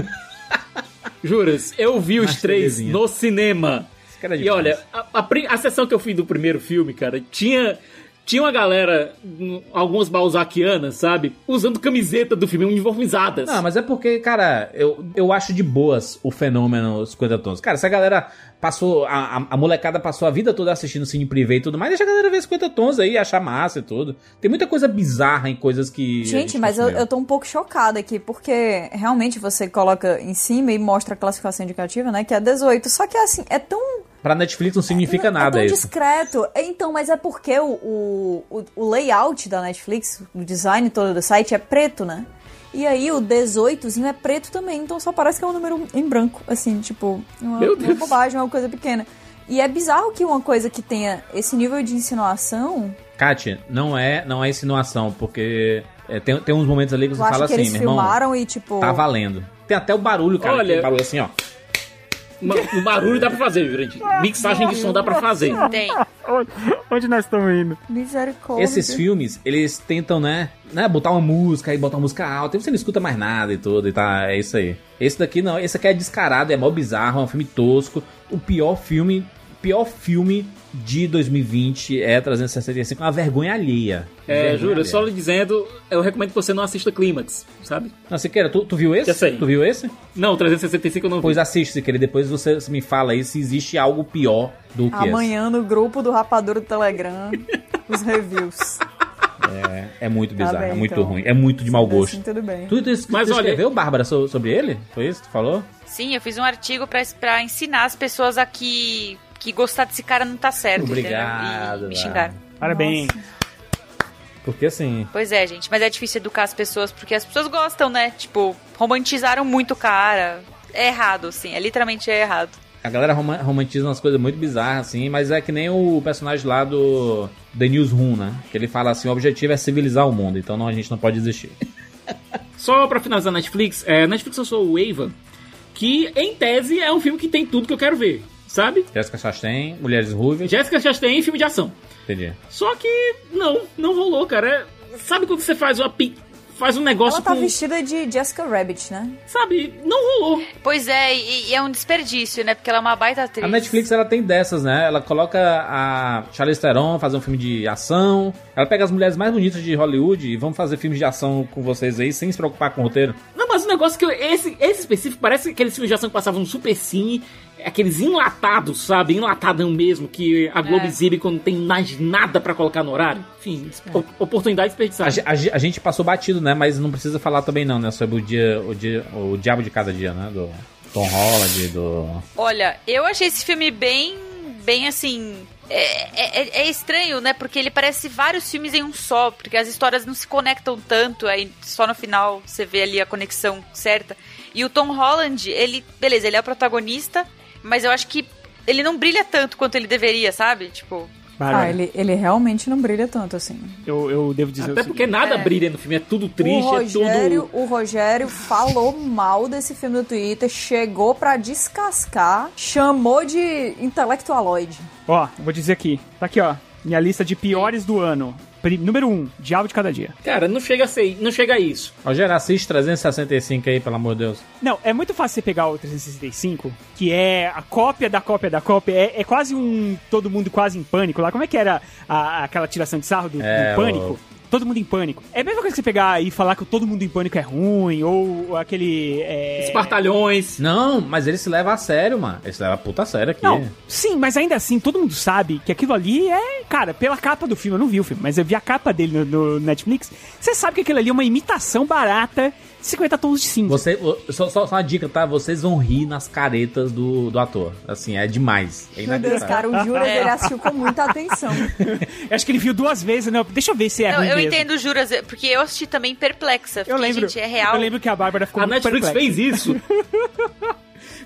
Juras, eu vi os três no cinema. É E olha, a, a a sessão que eu fui do primeiro filme, cara, tinha tinha uma galera, hum, algumas balzaquianas, sabe? Usando camiseta do filme uniformizadas. Não, mas é porque, cara, eu, eu acho de boas o fenômeno 50 tons. Cara, se a galera passou, a, a, a molecada passou a vida toda assistindo cine privê e tudo mais, deixa a galera ver 50 tons aí, achar massa e tudo. Tem muita coisa bizarra em coisas que. a Gente, mas eu, eu tô um pouco chocada aqui, porque realmente você coloca em cima e mostra a classificação indicativa, né? Que é 18. Só que assim, é tão. Pra Netflix não significa é, nada é tão isso. discreto. É, Então, mas é porque o, o- o layout da Netflix, o design todo do site é preto, né? E aí o 18zinho é preto também, então só parece que é um número em branco, assim, tipo, uma, Meu uma bobagem, uma coisa pequena. E é bizarro que uma coisa que tenha esse nível de insinuação, Kátia, não é, não é insinuação, porque é, tem, tem uns momentos ali que você fala que assim, eles meu irmão, filmaram e tipo. tá valendo. Tem até o barulho, cara. Olha- aquele barulho assim, ó. O barulho dá pra fazer, viu, gente? Mixagem de som dá pra fazer. Tem. Onde, onde nós estamos indo? Misericórdia. Esses filmes, eles tentam, né, né, botar uma música e botar uma música alta, e você não escuta mais nada e tudo, e tá, é isso aí. Esse daqui não, esse aqui é descarado, é mó bizarro, é um filme tosco. O pior filme, pior filme de 2020 é 365, uma vergonha alheia. É, Vergonha juro, alheia. só lhe dizendo, eu recomendo que você não assista Clímax, sabe? Não, Siqueira, tu, tu viu esse? Já sei. Tu viu esse? Não, 365 eu não vi. Pois assiste, Siqueira, e depois você me fala aí se existe algo pior do que Amanhã no grupo do Rapadura do Telegram, os reviews. esse. É, é muito Tá bizarro, bem, é muito então. ruim, é muito de mau gosto. Assim, tudo bem. Tu, tu, tu Mas olha- escreveu, Bárbara, so- sobre ele? Foi isso que tu falou? Sim, eu fiz um artigo pra, pra ensinar as pessoas a que, que gostar desse cara não tá certo. Obrigado? E me xingaram. Parabéns. Porque assim, Pois é, gente, mas é difícil educar as pessoas porque as pessoas gostam, né? Tipo, romantizaram muito o cara. É errado, sim, é literalmente é errado. a galera roma- romantiza umas coisas muito bizarras, assim, mas é que nem o personagem lá do The Newsroom, né? Que ele fala assim, o objetivo é civilizar o mundo, então não, a gente não pode desistir. Só pra finalizar a Netflix, é, a Netflix lançou o Ava, que em tese é um filme que tem tudo que eu quero ver, sabe? Jessica Chastain, Mulheres Ruivas, Jessica Chastain filme de ação. entendi. Só que não, não rolou, cara. É- Sabe quando você faz uma pi- faz um negócio Ela tá com, vestida de Jessica Rabbit, né? sabe? Não rolou. Pois é, e, e é um desperdício, né? Porque ela é uma baita atriz. A Netflix, ela tem dessas, né? Ela coloca a Charlize Theron fazer um filme de ação, ela pega as mulheres mais bonitas de Hollywood e vamos fazer filmes de ação com vocês aí, sem se preocupar com o roteiro. Não, mas o negócio que eu, esse, esse específico parece aqueles filmes de ação que passavam no Super Cine, aqueles enlatados, sabe? Enlatadão mesmo, que a Globo É. exibe quando tem mais nada pra colocar no horário. Enfim, o- oportunidade A, desperdiçada. a ge- a gente passou batido, né? Mas não precisa falar também não, né? Sobre o dia, o dia, o diabo de cada dia, né? Do Tom Holland, do... Olha, eu achei esse filme bem, bem assim. É, é- é estranho, né? Porque ele parece vários filmes em um só, porque as histórias não se conectam tanto, aí só no final você vê ali a conexão certa. E o Tom Holland, ele, beleza, ele é o protagonista, mas eu acho que ele não brilha tanto quanto ele deveria, sabe? Tipo, Ah, ele, ele realmente não brilha tanto assim. eu, eu devo dizer Até o porque seguinte. nada É. brilha no filme, é tudo o, triste, é Rogério, tudo. o Rogério falou mal desse filme no Twitter, chegou pra descascar, chamou de intelectualoide. Ó, vou dizer aqui. Tá aqui, ó. Minha lista de piores do ano. Pri- Número 1, um, Diabo de Cada Dia. Cara, não chega a ser, não chega a isso. Rogério, assiste 365 aí, pelo amor de Deus. Não, é muito fácil você pegar o 365, que é a cópia da cópia da cópia. É, é quase um Todo Mundo Quase em Pânico lá. Como é que era a- aquela tiração de sarro do, do É, Pânico? Todo mundo em pânico. É a mesma coisa que você pegar e falar que o todo mundo em pânico é ruim, ou aquele. É... Espartalhões. Não, mas ele se leva a sério, mano. Ele se leva a puta a sério aqui. Não, sim, mas ainda assim, todo mundo sabe que aquilo ali é. Cara, pela capa do filme, eu não vi o filme, mas eu vi a capa dele no, no Netflix. Você sabe que aquilo ali é uma imitação barata 50 tons de cinza. Você, só, só, só uma dica, tá? Vocês vão rir nas caretas do, do ator. Assim, é demais. É Meu Deus, cara, o Juras É. ele assistiu com muita atenção. Eu acho que ele viu duas vezes, não. Deixa eu ver se é não, ruim eu mesmo. entendo, juras, porque eu assisti também perplexa. Fiquei, Eu lembro, gente, é real. eu lembro que a Bárbara ficou A muito Netflix perplexa. fez isso.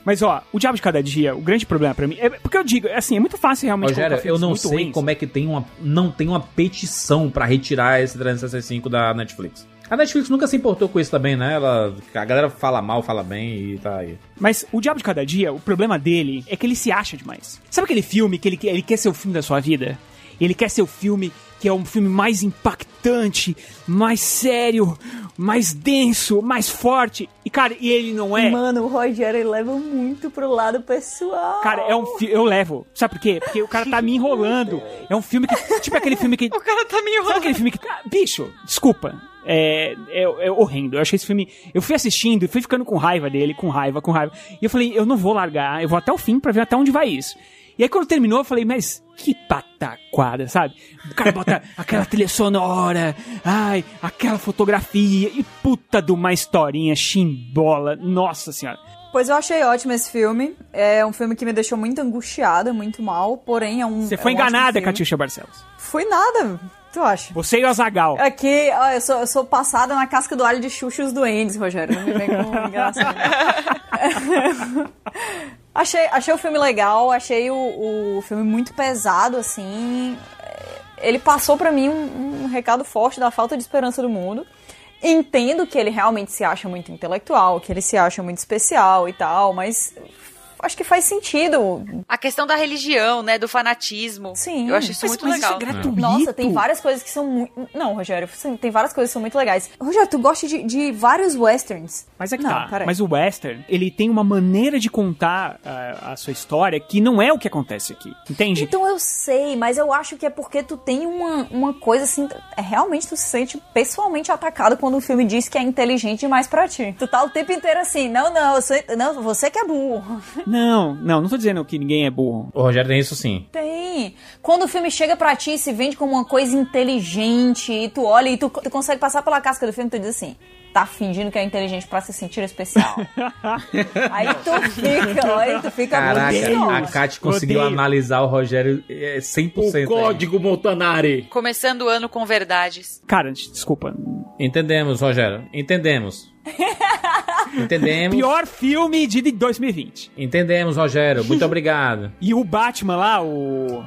Mas ó, o Diabo de Cada Dia, o grande problema pra mim é porque eu digo, assim, é muito fácil realmente Rogério, eu não sei ruins. como é que tem uma, não tem uma petição pra retirar esse 365 da Netflix. A Netflix nunca se importou com isso também, né? Ela, a galera fala mal, fala bem e tá aí. Mas o Diabo de Cada Dia, o problema dele é que ele se acha demais. Sabe aquele filme que ele, ele quer ser o filme da sua vida? Ele quer ser o filme que é um filme mais impactante, mais sério, mais denso, mais forte. E, cara, e ele não é. Mano, o Rogério ele leva muito pro lado pessoal. Cara, é um filme. Eu levo. Sabe por quê? Porque o cara tá me enrolando. É um filme que. Tipo aquele filme que. O cara tá me Sabe enrolando. aquele filme que. Ah, bicho, desculpa. É, é, é horrendo. Eu achei esse filme. Eu fui assistindo e fui ficando com raiva dele, com raiva, com raiva. E eu falei, eu não vou largar, eu vou até o fim pra ver até onde vai isso. E aí quando terminou, eu falei, mas que pataquada, sabe? O cara bota aquela trilha sonora, ai, aquela fotografia e puta de uma historinha chimbola. Nossa senhora. Pois eu achei ótimo esse filme. É um filme que me deixou muito angustiada, muito mal, porém é um. Você é foi um ótimo enganada. Catiuxa Barcelos. Fui nada. Tu acha? Você e o Azagal. Aqui, ó, eu sou, eu sou passada na casca do alho de Xuxa e os Duendes, Rogério. Não me vem com enganação. achei, achei o filme legal, achei o, o filme muito pesado, assim. Ele passou pra mim um, um recado forte da falta de esperança do mundo. Entendo que ele realmente se acha muito intelectual, que ele se acha muito especial e tal, mas acho que faz sentido. A questão da religião, né? Do fanatismo. Sim. Eu acho isso Mas- muito mas isso legal. é gratuito. Nossa, tem várias coisas que são muito. Não, Rogério, tem várias coisas que são muito legais. Rogério, tu gosta de, de vários westerns. Mas é que Não, tá. peraí. Mas o western, ele tem uma maneira de contar ah, a sua história que não é o que acontece aqui. Entende? Então eu sei, mas eu acho que é porque tu tem uma, uma coisa assim. É, realmente tu se sente pessoalmente atacado quando o filme diz que é inteligente demais pra ti. Tu tá o tempo inteiro assim, não, não, eu sou- não você que é burro. Não, não, não tô dizendo que ninguém é burro. O Rogério tem isso sim. Tem. Quando o filme chega pra ti e se vende como uma coisa inteligente, e tu olha e tu, tu consegue passar pela casca do filme e tu diz assim. Tá fingindo que é inteligente pra se sentir especial. aí tu fica, aí tu fica Caraca, muito a Kat conseguiu Odeio. analisar o Rogério é, 100%. O código Montanari. Começando o ano com verdades. Cara, desculpa. Entendemos, Rogério. Entendemos. Entendemos. Pior filme de 2020. Entendemos, Rogério. Muito obrigado. E o Batman lá, o.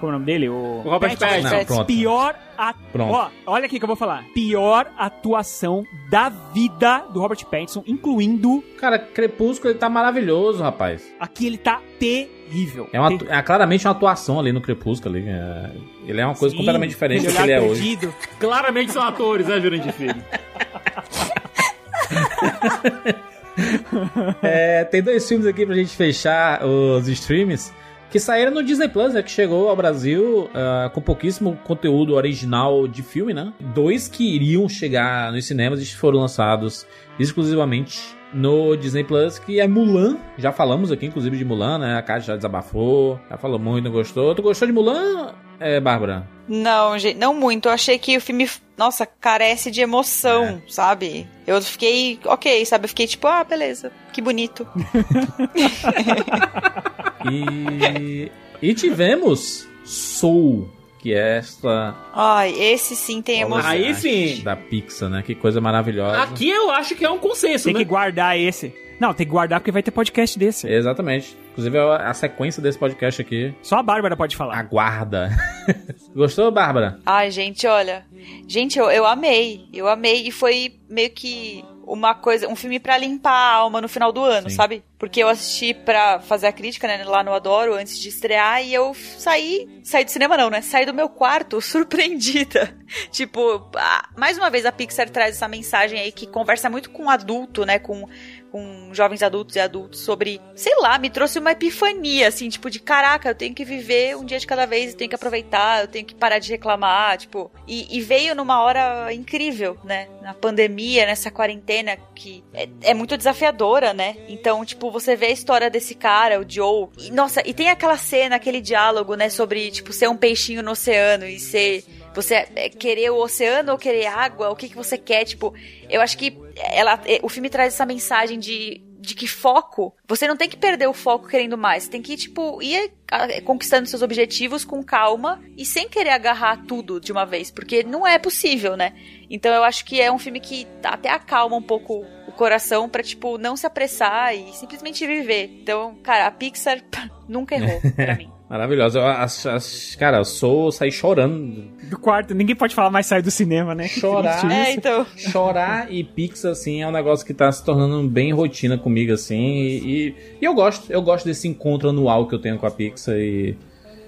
Qual é o nome dele? O, O Robert Pattinson. Pior a... Pronto. Ó, olha aqui que eu vou falar. Pior atuação da vida do Robert Pattinson, incluindo Cara, Crepúsculo ele tá maravilhoso, rapaz. aqui ele tá terrível. É, uma, Ter- é claramente uma atuação ali no Crepúsculo. Ali. É- ele é uma coisa Sim, completamente diferente do que ele é hoje. perdido. Claramente são atores, né, Jurandir Filho? É, tem dois filmes aqui pra gente fechar os streams. Que saíram no Disney Plus, né? Que chegou ao Brasil ah, com pouquíssimo conteúdo original de filme, né? Dois que iriam chegar nos cinemas e foram lançados exclusivamente no Disney Plus, que é Mulan. Já falamos aqui, inclusive, de Mulan, né? A Kátia já desabafou, já falou muito, não gostou. Tu gostou de Mulan, é, Bárbara? Não, gente, não muito. Eu achei que o filme, nossa, carece de emoção, sabe? Eu fiquei, ok, sabe? Eu fiquei tipo, ah, beleza, que bonito. E, e tivemos Soul, que é esta Ai, esse sim tem emoção. Aí sim. da Pixar, né? Que coisa maravilhosa. Aqui eu acho que é um consenso, Tem né? que guardar esse. Não, tem que guardar porque vai ter podcast desse. Exatamente. Inclusive a a sequência desse podcast aqui. Só a Bárbara pode falar. Aguarda. Gostou, Bárbara? Ai, gente, olha. Gente, eu, eu amei. Eu amei. E foi meio que uma coisa, um filme pra limpar a alma no final do ano, Sim. sabe? Porque eu assisti pra fazer a crítica, né, lá no Adoro, antes de estrear, e eu saí. Saí do cinema, não, né? Saí do meu quarto surpreendida. tipo, mais uma vez a Pixar traz essa mensagem aí que conversa muito com adulto, né? Com com jovens adultos e adultos sobre, sei lá, me trouxe uma epifania, assim, tipo, de caraca, eu tenho que viver um dia de cada vez, eu tenho que aproveitar, eu tenho que parar de reclamar, tipo, e, e veio numa hora incrível, né? Na pandemia, nessa quarentena que é, é muito desafiadora, né? Então, tipo, você vê a história desse cara, o Joe, e, nossa, e tem aquela cena, aquele diálogo, né, sobre, tipo, ser um peixinho no oceano e ser você é, querer o oceano ou querer água, o que, que você quer, tipo, eu acho que ela, é, o filme traz essa mensagem de, de que foco, você não tem que perder o foco querendo mais, tem que, tipo, ir conquistando seus objetivos com calma e sem querer agarrar tudo de uma vez, porque não é possível, né? Então eu acho que é um filme que até acalma um pouco o coração pra, tipo, não se apressar e simplesmente viver. Então, cara, a Pixar nunca errou pra mim. Maravilhosa. Eu, as, as- cara, eu sou sair chorando. Do quarto, ninguém pode falar mais sair do cinema, né? Chorar. É, então. Chorar e Pixar, assim, é um negócio que tá se tornando bem rotina comigo, assim. E, e eu gosto. Eu gosto desse encontro anual que eu tenho com a Pixar. E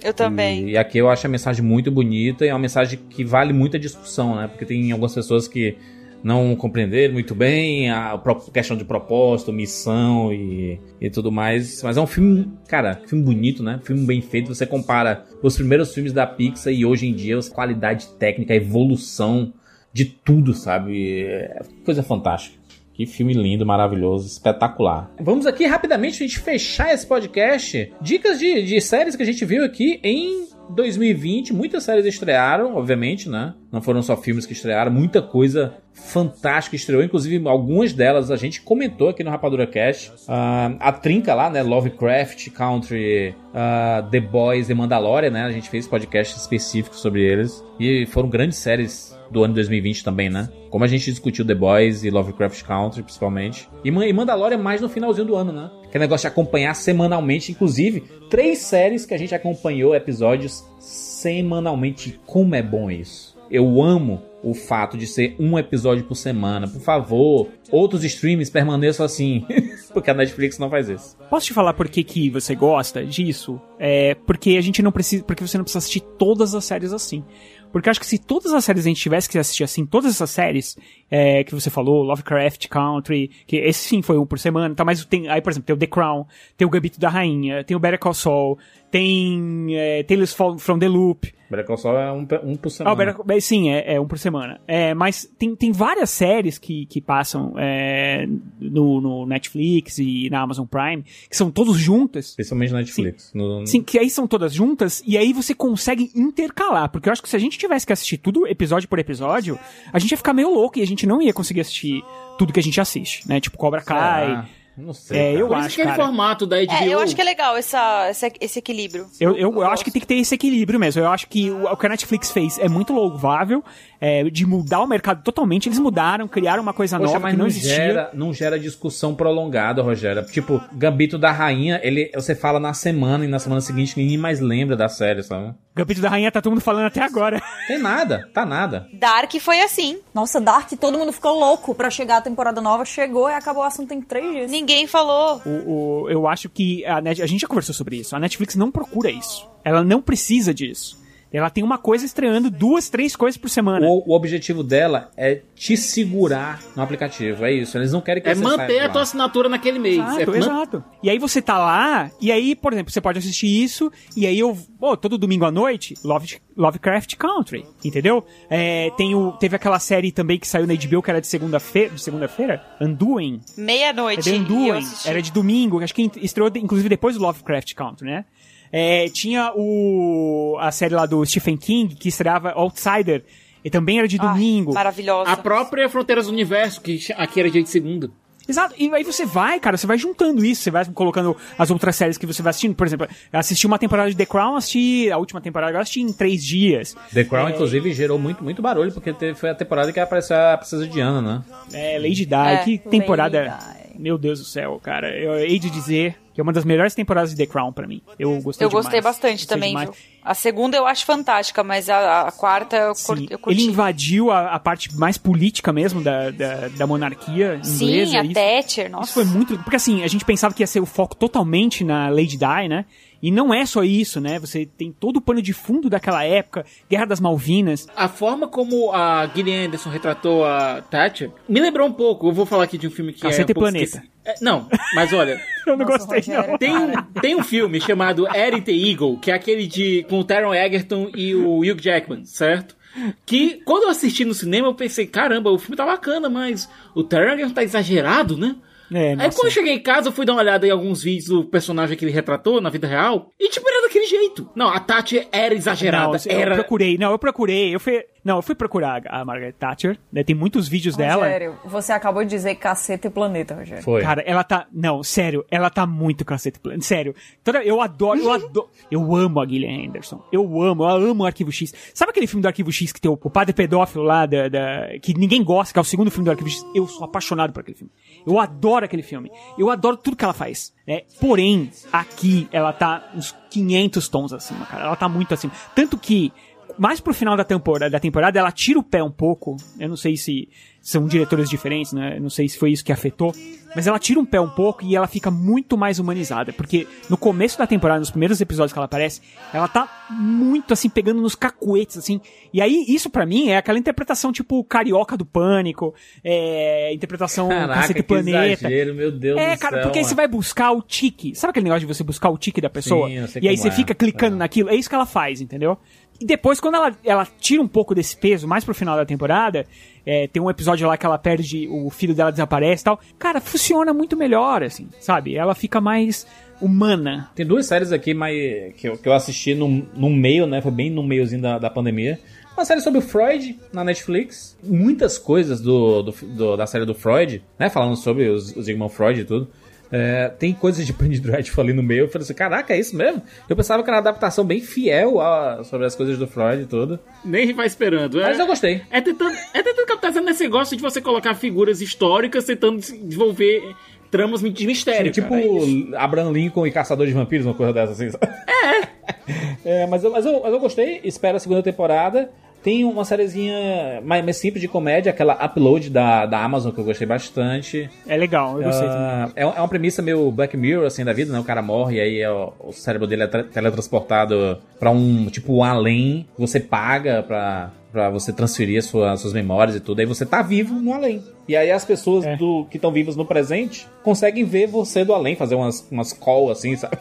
Eu também. E aqui eu acho a mensagem muito bonita e é uma mensagem que vale muita discussão, né? Porque tem algumas pessoas que não compreenderam muito bem a questão de propósito, missão e, e tudo mais. Mas é um filme, cara, filme bonito, né? Filme bem feito. Você compara os primeiros filmes da Pixar e hoje em dia, a qualidade técnica, a evolução de tudo, sabe? É coisa fantástica. Que filme lindo, maravilhoso, espetacular. Vamos aqui rapidamente a gente fechar esse podcast. Dicas de, de séries que a gente viu aqui em 2020. Muitas séries estrearam, obviamente, né? Não foram só filmes que estrearam, muita coisa fantástica estreou. Inclusive, algumas delas a gente comentou aqui no Rapadura Cast. Ah, a trinca lá, né? Lovecraft Country, ah, The Boys e Mandalorian, né? A gente fez podcast específico sobre eles. E foram grandes séries do ano 2020 também, né? Como a gente discutiu The Boys e Lovecraft Country, principalmente. E e Mandalorian mais no finalzinho do ano, né? Que é negócio de acompanhar semanalmente, inclusive, três séries que a gente acompanhou episódios semanalmente. Como é bom isso. Eu amo o fato de ser um episódio por semana. Por favor, outros streams permaneçam assim. Porque a Netflix não faz isso. Posso te falar por que, que você gosta disso? É porque a gente não precisa. Porque você não precisa assistir todas as séries assim. Porque acho que se todas as séries a gente tivesse que assistir assim, todas essas séries é, que você falou, Lovecraft Country, que esse sim foi um por semana, tá? Mas tem, aí, por exemplo, tem o The Crown, tem o Gambito da Rainha, tem o Better Call Saul, tem é, Tales from the Loop, Better Call Saul é um, um por ah, semana. o Better é, sim, é, é um por semana. É, mas tem, tem várias séries que, que passam é, no, no Netflix e na Amazon Prime, que são todas juntas. Especialmente na Netflix. No- Sim, que aí são todas juntas e aí você consegue intercalar. Porque eu acho que se a gente tivesse que assistir tudo episódio por episódio, a gente ia ficar meio louco e a gente não ia conseguir assistir tudo que a gente assiste, né? Tipo Cobra Kai. Será? Não sei. É, eu Por isso acho, aquele cara. formato da HBO. É, eu acho que é legal essa, essa- esse equilíbrio. Eu, eu, eu acho que tem que ter esse equilíbrio mesmo. Eu acho que o, o que a Netflix fez é muito louvável, é, de mudar o mercado totalmente. Eles mudaram, criaram uma coisa Poxa, nova mas que não não existia. gera, não gera discussão prolongada, Rogério. Tipo, Gambito da Rainha, ele, você fala na semana e na semana seguinte ninguém mais lembra da série, sabe? Gambito da Rainha tá todo mundo falando até agora. Tem nada, tá nada. Dark foi assim. Nossa, Dark, todo mundo ficou louco pra chegar a temporada nova. Chegou e acabou o assunto em três dias. Ninguém falou. O, o- eu acho que a, Net- a gente já conversou sobre isso. A Netflix não procura isso. Ela não precisa disso. Ela tem uma coisa estreando duas, três coisas por semana. O, o objetivo dela é te segurar no aplicativo, é isso. Eles não querem que É você manter de a tua assinatura naquele mês. Exato, é man- exato. E aí você tá lá, e aí, por exemplo, você pode assistir isso, e aí eu, pô, todo domingo à noite, Love, Lovecraft Country, entendeu? É, tem o, teve aquela série também que saiu na HBO, que era de segunda-feira, de segunda-feira, Undoing. É Meia-noite. de e eu Undoing, era de domingo, acho que estreou de- inclusive depois do Lovecraft Country, né? É, tinha o a série lá do Stephen King, que estreava Outsider, e também era de Ai, domingo. Maravilhosa. A própria Fronteiras do Universo, que aqui era dia de segunda. Exato, e aí você vai, cara, você vai juntando isso, você vai colocando as outras séries que você vai assistindo. Por exemplo, eu assisti uma temporada de The Crown, assisti a última temporada, eu assisti em três dias. The Crown, inclusive, gerou muito, muito barulho, porque teve- foi a temporada que apareceu a Princesa Diana, né? É, Lady Di, É, que temporada. Lady Di. Meu Deus do céu, cara. Eu hei de dizer que é uma das melhores temporadas de The Crown pra mim. Eu gostei Eu demais. gostei bastante Gostei também, demais. viu? A segunda eu acho fantástica, mas a, a quarta eu, Sim, eu curti. ele invadiu a, a parte mais política mesmo da, da, da monarquia Sim, inglesa. a isso- Thatcher, nossa. Isso foi muito. Porque assim, a gente pensava que ia ser o foco totalmente na Lady Di, né? E não é só isso, né? Você tem todo o pano de fundo daquela época, Guerra das Malvinas. A forma como a Gillian Anderson retratou a Thatcher me lembrou um pouco. Eu vou falar aqui de um filme que Caceta é. Um Planeta. É, não, mas olha. Eu não Nossa, gostei, Rogério. não. Tem um, tem um filme chamado Eren the Eagle, que é aquele de com o Taron Egerton e o Hugh Jackman, certo? Que quando eu assisti no cinema eu pensei, caramba, o filme tá bacana, mas o Taron Egerton tá exagerado, né? É, Aí nossa. quando eu cheguei em casa, eu fui dar uma olhada em alguns vídeos do personagem que ele retratou na vida real. E tipo, era daquele jeito. Não, a Tati era exagerada. Não, eu era... procurei, não, eu procurei, eu fui, não, eu fui procurar a Margaret Thatcher, né, tem muitos vídeos dela. Rogério, você acabou de dizer caceta e planeta, Rogério. Foi. Cara, ela tá, não, sério, ela tá muito cacete, plano, sério. Toda, eu adoro, eu adoro, eu amo a Gillian Anderson, eu amo, eu amo o Arquivo X. Sabe aquele filme do Arquivo X que tem o, o padre pedófilo lá, da, da- que ninguém gosta, que é o segundo filme do Arquivo X? Eu sou apaixonado por aquele filme. Eu adoro aquele filme. Eu adoro tudo que ela faz. Né? Porém, aqui ela tá uns 500 tons acima, cara. Ela tá muito acima. Tanto que mais pro final da temporada, da temporada, ela tira o pé um pouco. Eu não sei se são diretores diferentes, né? Eu não sei se foi isso que afetou. Mas ela tira um pé um pouco e ela fica muito mais humanizada. Porque no começo da temporada, nos primeiros episódios que ela aparece, ela tá muito assim, pegando nos cacuetes, assim. E aí, isso pra mim é aquela interpretação tipo carioca do pânico, é, interpretação Caraca, Cacete Planeta. exagero, meu Deus É, do cara, céu, porque aí você vai buscar o tique. Sabe aquele negócio de você buscar o tique da pessoa? Sim, eu sei e aí você é. fica clicando É. naquilo. É isso que ela faz, entendeu? E depois, quando ela, ela tira um pouco desse peso, mais pro final da temporada, é, tem um episódio lá que ela perde, o filho dela desaparece e tal. Cara, funciona muito melhor, assim, sabe? Ela fica mais humana. Tem duas séries aqui mas, que, eu, que eu assisti no, no meio, né? Foi bem no meiozinho da, da pandemia. Uma série sobre o Freud na Netflix. Muitas coisas do, do- do- da série do Freud, né? Falando sobre os, os irmãos Freud e tudo. É, tem coisas de Penny Dreadful ali no meio. Eu falei assim, caraca, é isso mesmo? Eu pensava que era uma adaptação bem fiel a- sobre as coisas do Freud e tudo. Nem vai esperando. É, Mas eu gostei. é tentando, é tentando captar nesse negócio de você colocar figuras históricas tentando desenvolver tramas de mistério. tipo cara, é. Abraham Lincoln e Caçador de Vampiros, uma coisa dessa assim. sabe? É, mas, eu, mas, eu, mas eu gostei, espero a segunda temporada. Tem uma sériezinha mais, mais simples de comédia, aquela Upload da, da Amazon, que eu gostei bastante. É legal, eu gostei também. Ah, é, é uma premissa meio Black Mirror, assim, da vida, né? O cara morre e aí é o, cérebro dele é tra- teletransportado pra um, tipo, um além. Você paga pra, pra você transferir as suas, suas memórias e tudo. Aí você tá vivo no além. E aí as pessoas É. do, que estão vivas no presente conseguem ver você do além, fazer umas, umas call, assim, sabe?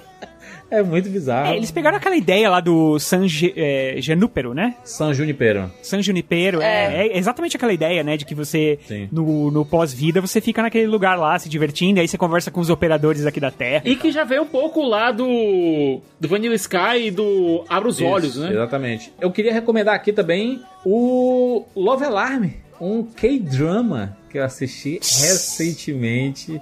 É muito bizarro. É, eles pegaram aquela ideia lá do San Ge- é, Junipero, né? San Junipero. San Junipero, é. é exatamente aquela ideia, né? De que você, Sim. no, no pós-vida, você fica naquele lugar lá se divertindo, aí você conversa com os operadores aqui da Terra. E que já veio um pouco lá do, do Vanilla Sky e do Abra os Olhos, Isso, né? Exatamente. Eu queria recomendar aqui também o Love Alarm, um K-drama que eu assisti recentemente.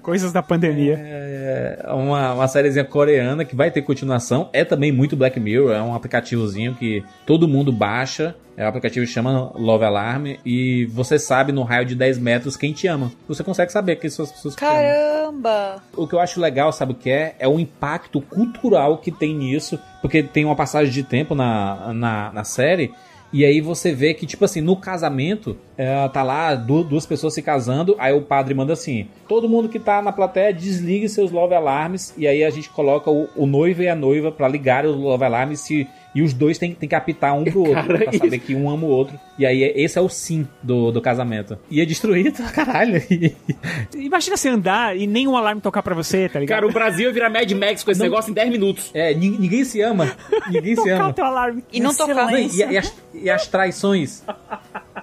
Coisas da pandemia. É uma, uma sériezinha coreana que vai ter continuação. É também muito Black Mirror, é um aplicativozinho que todo mundo baixa. É um aplicativo que chama Love Alarm e você sabe no raio de 10 metros quem te ama. Você consegue saber que são as pessoas que te amam. Caramba! O que eu acho legal, sabe o que é? É o impacto cultural que tem nisso, porque tem uma passagem de tempo na, na, na série. E aí você vê que, tipo assim, no casamento, é, tá lá du- duas pessoas se casando, aí o padre manda assim: todo mundo que tá na plateia desligue seus love alarmes, e aí a gente coloca o, o noivo e a noiva pra ligar os love alarmes se, e os dois tem, tem que apitar um pro outro, Cara, pra saber isso- que um ama o outro. E aí é- esse é o sim do, do casamento. E é destruído, caralho. Imagina você andar e nem um alarme tocar pra você, tá ligado? Cara, o Brasil ia virar Mad Max com esse negócio em 10 minutos. É, nin- ninguém se ama. Ninguém se ama. teu alarme. E não tocar. Não, e, e as, e as traições.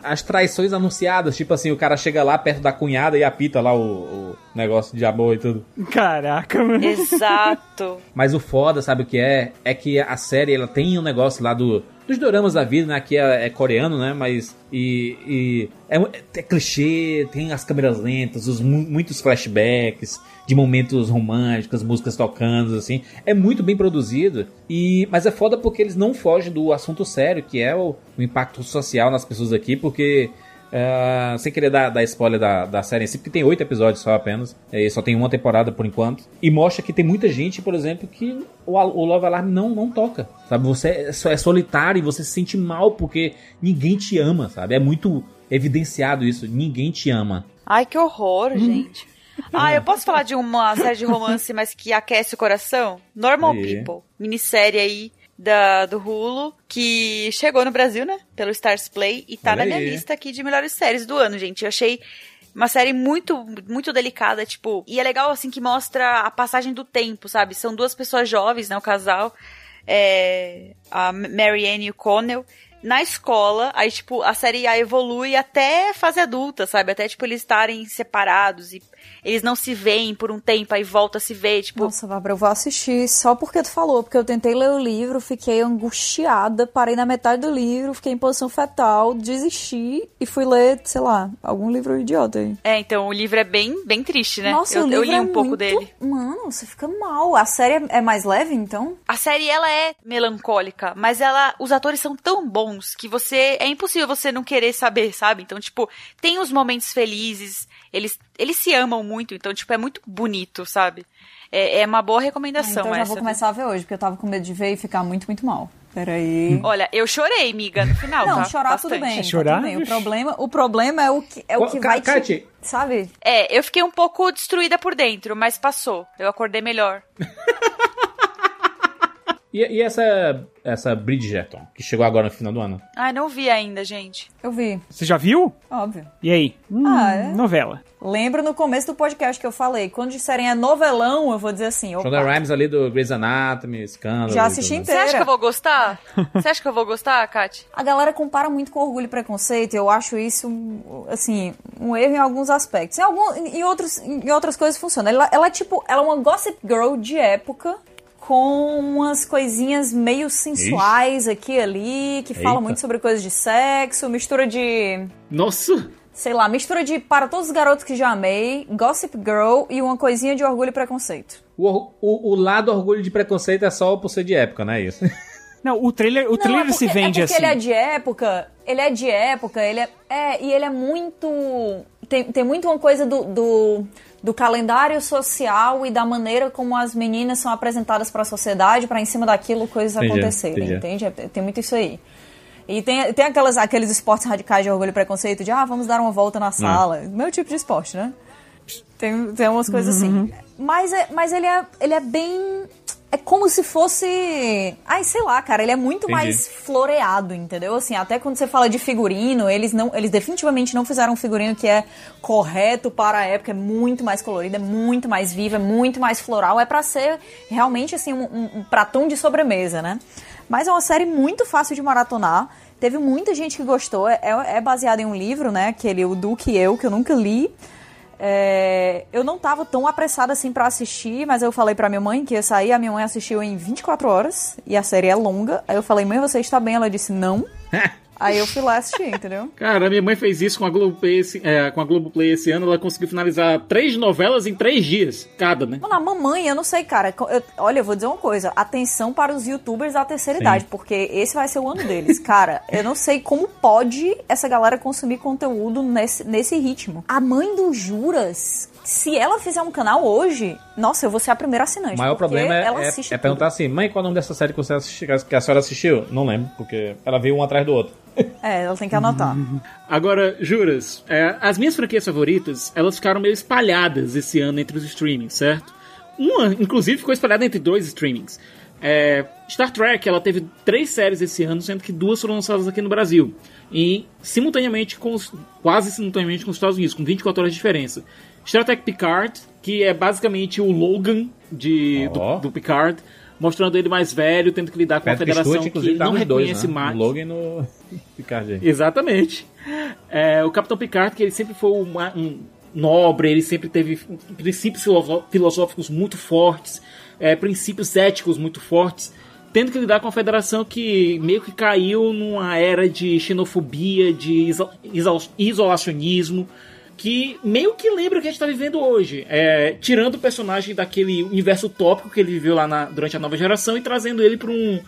As traições anunciadas, tipo assim, o cara chega lá perto da cunhada e apita lá o, o negócio de amor e tudo. Caraca, mano. Exato. Mas o foda, sabe o que é? É que a série ela tem um negócio lá do dos doramas da vida, né? Aqui é, é coreano, né? Mas e, e é, é clichê, tem as câmeras lentas, os mu- muitos flashbacks de momentos românticos, músicas tocando assim. É muito bem produzido e mas é foda porque eles não fogem do assunto sério, que é o, o impacto social nas pessoas aqui, porque é, sem querer dar, dar spoiler da, da série em si, porque tem oito episódios só apenas, e só tem uma temporada por enquanto. E mostra que tem muita gente, por exemplo, que o, o Love Alarm não, não toca. Sabe? Você é, é solitário e você se sente mal porque ninguém te ama, sabe? É muito evidenciado isso. Ninguém te ama. Ai, que horror, gente. Ah, eu posso falar de uma série de romance, mas que aquece o coração? Normal. People. Minissérie aí da, do Hulu, que chegou no Brasil, né? Pelo Stars Play, e tá Olha na minha aí. lista aqui de melhores séries do ano, gente. Eu achei uma série muito, muito delicada, tipo... E é legal, assim, que mostra a passagem do tempo, sabe? São duas pessoas jovens, né? O casal, é, a Marianne e o Connell, na escola, aí, tipo, a série A evolui até fase adulta, sabe? Até, tipo, eles estarem separados e eles não se veem por um tempo, aí volta a se ver, tipo... Nossa, Bárbara, eu vou assistir só porque tu falou, porque eu tentei ler o livro, fiquei angustiada, parei na metade do livro, fiquei em posição fetal, desisti e fui ler, sei lá, algum livro idiota aí. É, então, o livro é bem, bem triste, né? Nossa, eu, o eu livro li é um pouco muito... dele. Mano, você fica mal. A série é é mais leve, então? A série, ela é melancólica, mas ela, os atores são tão bons que você, é impossível você não querer saber, sabe? Então, tipo, tem os momentos felizes, eles, eles se amam muito, então, tipo, é muito bonito, sabe? É, é uma boa Ah, recomendação então eu já essa. vou começar a ver hoje, porque eu tava com medo de ver e ficar muito, muito mal. Peraí. Olha, eu chorei, miga, no final, Não, tá? chorar tudo Bastante. bem. Chorar? Tudo bem. O problema, o problema é o que, é o que vai te... Sabe? É, eu fiquei um pouco destruída por dentro, mas passou. Eu acordei melhor. E, e essa, essa Bridgerton, que chegou agora no final do ano? Ai, não vi ainda, gente. Eu vi, Você já viu? óbvio. E aí? Hum, Ah, é? Novela. Lembro no começo do podcast que eu falei, quando disserem é novelão, eu vou dizer assim, opa, Shonda Rhimes ali do Grey's Anatomy, Scandal. Já assisti tudo. Você acha Inteira. que eu vou gostar? Você acha que eu vou gostar, Kat? A galera compara muito com Orgulho e Preconceito, eu acho isso, assim, um erro em alguns aspectos. Em, algum, em, outros, em outras coisas funciona. Ela, ela é tipo, ela é uma gossip girl de época, com umas coisinhas meio sensuais aqui e ali, que falam Eita. muito sobre coisas de sexo, mistura de... Nossa! Sei lá, mistura de Para Todos os Garotos que Já Amei, Gossip Girl e uma coisinha de Orgulho e Preconceito. O, o, o lado orgulho de preconceito é só por ser de época, não é isso? Não, o trailer, o Não, trailer é porque, se vende é porque assim. ele é de época, ele é de época, ele é, é e ele é muito tem, tem muito uma coisa do, do, do calendário social e da maneira como as meninas são apresentadas para a sociedade para em cima daquilo coisas Entendi, acontecerem, entendi. entende? É, Tem muito isso aí. E tem, tem aquelas, aqueles esportes radicais de orgulho e preconceito de, ah, vamos dar uma volta na sala. Meu tipo de esporte, né? Tem, tem umas coisas assim. Mas, é, mas ele, é, ele é bem. É como se fosse. Ai, sei lá, cara, ele é muito Entendi. mais floreado, entendeu? Assim, até quando você fala de figurino, eles não. Eles definitivamente não fizeram um figurino que é correto para a época, é muito mais colorido, é muito mais vivo, é muito mais floral. É pra ser realmente assim, um, um, um pratão de sobremesa, né? Mas é uma série muito fácil de maratonar. Teve muita gente que gostou. É, é baseado em um livro, né? Aquele O Duque e Eu, que eu nunca li. É, eu não tava tão apressada assim pra assistir, mas eu falei pra minha mãe que ia sair. A minha mãe assistiu em 24 horas e a série é longa. Aí eu falei, mãe, você está bem? Ela disse, não. Aí eu fui lá assistir, entendeu? Cara, a minha mãe fez isso com a Globoplay esse, é, com a Globoplay esse ano. Ela conseguiu finalizar três novelas em três dias, cada, né? Mano, a mamãe, eu não sei, cara. Eu- olha, eu vou dizer uma coisa. Atenção para os youtubers da terceira Sim. idade, porque esse vai ser o ano deles. Cara, eu não sei como pode essa galera consumir conteúdo nesse, nesse ritmo. A mãe do Juras, se ela fizer um canal hoje, nossa, eu vou ser a primeira assinante. O maior problema é, ela é- assiste é tudo. perguntar assim, mãe, qual é o nome dessa série que, você assisti- que a senhora assistiu? Não lembro, porque ela veio um atrás do outro. É, ela tem que anotar. Agora, juras, é, as minhas franquias favoritas, elas ficaram meio espalhadas esse ano entre os streamings, certo? Uma, inclusive, ficou espalhada entre dois streamings. É, Star Trek, ela teve três séries esse ano, sendo que duas foram lançadas aqui no Brasil. E simultaneamente com os, quase simultaneamente com os Estados Unidos, com 24 horas de diferença. Star Trek Picard, que é basicamente o Logan de, Ó. do, do Picard, mostrando ele mais velho, tendo que lidar com a Patrick federação Stewart, que tá não nos dois, reconhece né? mais. No Logan no Picard. aí. Exatamente. É, o Capitão Picard, que ele sempre foi uma- um nobre, ele sempre teve princípios filosó- filosóficos muito fortes, é, princípios éticos muito fortes, tendo que lidar com a federação que meio que caiu numa era de xenofobia, de iso- isolacionismo, que meio que lembra o que a gente está vivendo hoje. É, tirando o personagem daquele universo utópico que ele viveu lá na- durante a nova geração e trazendo ele para um,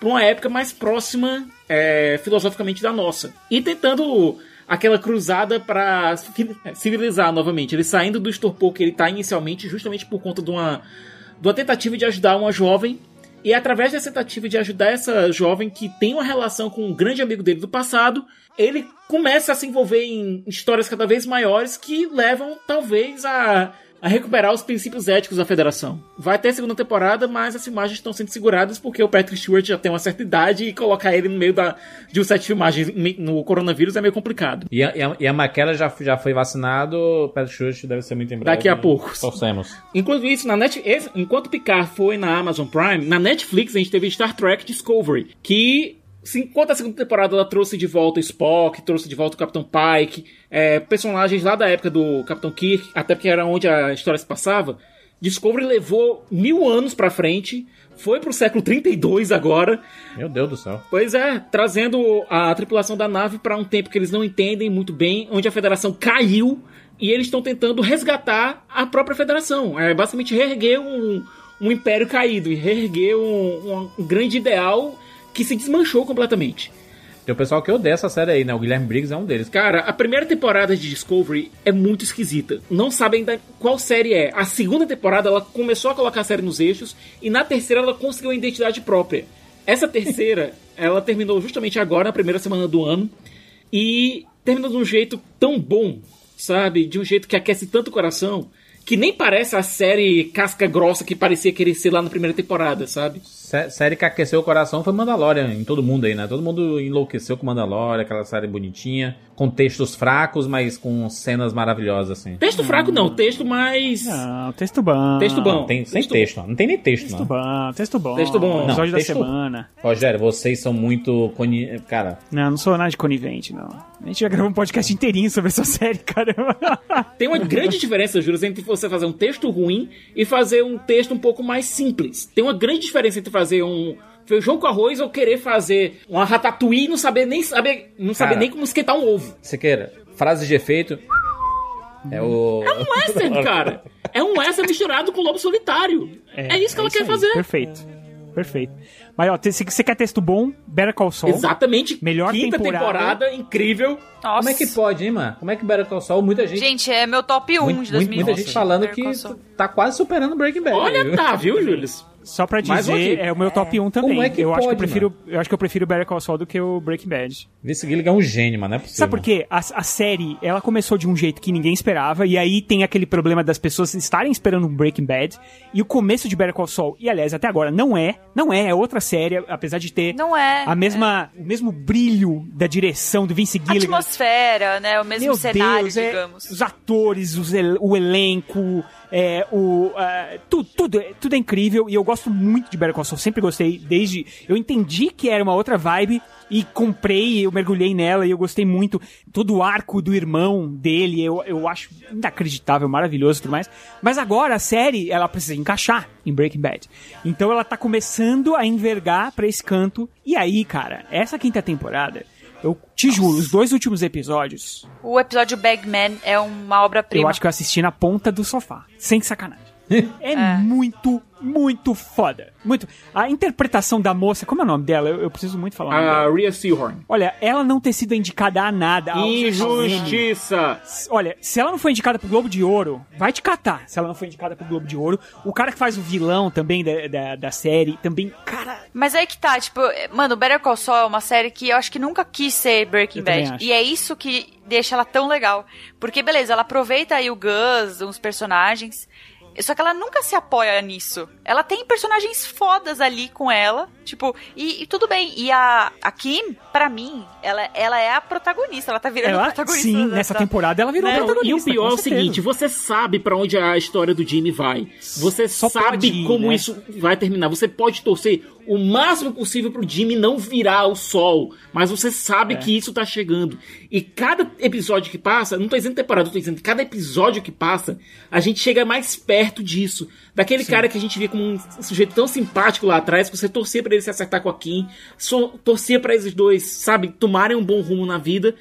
uma época mais próxima é, filosoficamente da nossa. E tentando aquela cruzada para civilizar novamente. Ele saindo do estupor que ele está inicialmente, justamente por conta de uma, de uma tentativa de ajudar uma jovem. E através dessa tentativa de ajudar essa jovem que tem uma relação com um grande amigo dele do passado, ele começa a se envolver em histórias cada vez maiores que levam, talvez, a, a recuperar os princípios éticos da federação. Vai ter segunda temporada, mas as filmagens estão sendo seguradas porque o Patrick Stewart já tem uma certa idade e colocar ele no meio da, de um set de filmagens no coronavírus é meio complicado. E a, e a, e a Maquela já, já foi vacinado, o Patrick Stewart deve ser muito em breve. Daqui a pouco. Torcemos. Enquanto isso, na Net... enquanto Picard foi na Amazon Prime, na Netflix a gente teve Star Trek Discovery, que enquanto a segunda temporada ela trouxe de volta o Spock, trouxe de volta o Capitão Pike, é, personagens lá da época do Capitão Kirk, até porque era onde a história se passava, Discovery levou mil anos pra frente, foi pro século 32 agora, Meu Deus do céu. Pois é, trazendo a tripulação da nave para um tempo que eles não entendem muito bem, onde a federação caiu e eles estão tentando resgatar a própria federação. É basicamente reerguer um, um império caído, e reerguer um, um- um grande ideal que se desmanchou completamente. Tem o pessoal que odeia essa série aí, né? O Guilherme Briggs é um deles. Cara, a primeira temporada de Discovery é muito esquisita. Não sabe ainda qual série é. A segunda temporada ela começou a colocar a série nos eixos e na terceira ela conseguiu a identidade própria. Essa terceira, ela terminou justamente agora, na primeira semana do ano. E terminou de um jeito tão bom, sabe? De um jeito que aquece tanto o coração. Que nem parece a série casca grossa que parecia querer ser lá na primeira temporada, sabe? Sé- série que aqueceu o coração foi Mandalorian, em todo mundo aí, né? Todo mundo enlouqueceu com Mandalorian, aquela série bonitinha, com textos fracos, mas com cenas maravilhosas, assim. Texto fraco não, texto mais. Não, texto bom. Texto bom. Não, tem, sem Texto- texto, não. não tem nem texto, Texto não. bom, texto bom. Texto bom. Não, Episódio da texto- semana. Rogério, vocês são muito. coni- Cara, Não, não sou nada de conivente, não. A gente já gravou um podcast inteirinho sobre essa série, caramba. Tem uma grande diferença, Júlio, entre você fazer um texto ruim e fazer um texto um pouco mais simples. Tem uma grande diferença entre fazer um feijão com arroz ou querer fazer uma ratatouille e não saber nem saber, não saber Cara. nem como esquentar um ovo. Siqueira, frase de efeito. É o. É um western, cara. É um western misturado com lobo solitário. É, isso que ela quer aí, fazer. Perfeito. Perfeito. Mas, ó, se você quer texto bom, Better Call Saul. Exatamente. Melhor Quinta temporada. temporada, incrível. Nossa. Como é que pode, hein, mano? Como é que Better Call Saul, muita gente. Gente, é meu top 1 muito- de 2020. muita gente falando Better que tá quase superando Breaking Bad. Olha, tá, viu, Júlio? Só pra um dizer, é o meu top 1 também. Como é que eu, acho que eu pode, prefiro, eu acho que eu prefiro Better Call Saul do que o Breaking Bad. Vince Gilligan é um gênio, mano. É possível. Sabe por quê? A, a série, ela começou de um jeito que ninguém esperava, e aí tem aquele problema das pessoas estarem esperando um Breaking Bad, e o começo de Better Call Saul, e aliás, até agora, não é, não é, é outra série, apesar de ter Não é. a mesma, o mesmo brilho da direção do Vince A Gilligan. atmosfera, né? O mesmo Meu cenário, Deus, é, digamos. os atores, os el- o elenco, é, o, ah, tu- tudo, é- tudo é incrível e eu gosto muito de Better Call Saul, sempre gostei, desde... Eu entendi que era uma outra vibe e comprei, eu mergulhei nela e eu gostei muito. Todo o arco do irmão dele, eu, eu acho inacreditável, maravilhoso e tudo mais. Mas agora a série, ela precisa encaixar em Breaking Bad. Então ela tá começando a envergar pra esse canto. E aí, cara, essa quinta temporada... Eu te juro, os dois últimos episódios, O episódio Bagman é uma obra-prima. eu acho que eu assisti na ponta do sofá. Sem sacanagem. É, muito, muito foda. Muito. A interpretação da moça, como é o nome dela? Eu, eu preciso muito falar A. Rhea Seahorn. Olha, ela não ter sido indicada a nada. Injustiça. Olha, se ela não foi indicada pro Globo de Ouro, vai te catar. Se ela não foi indicada pro Globo de Ouro, o cara que faz o vilão também da, da, da série, também, cara, Mas aí que tá, tipo, mano, Better Call Saul é uma série que eu acho que nunca quis ser Breaking Eu Bad. acho. E é isso que deixa ela tão legal. Porque, beleza, ela aproveita aí o Gus, uns personagens. Só que ela nunca se apoia nisso. Ela tem personagens fodas ali com ela. Tipo, e, e tudo bem. E a, a Kim, pra mim, ela, ela é a protagonista. Ela tá virando ela, protagonista. sim, da- nessa da- temporada ela virou Né? protagonista. E o pior é o seguinte, você sabe pra onde a história do Jimmy vai. Você Só sabe ir, como né? isso vai terminar. Você pode torcer o máximo possível pro Jimmy não virar o sol, mas você sabe É. que isso tá chegando. E cada episódio que passa, não tô dizendo temporada, tô dizendo cada episódio que passa, a gente chega mais perto disso. Daquele cara que a gente via como um sujeito tão simpático lá atrás, que você torcia pra ele se acertar com a Kim, torcia pra esses dois, sabe, tomarem um bom rumo na vida.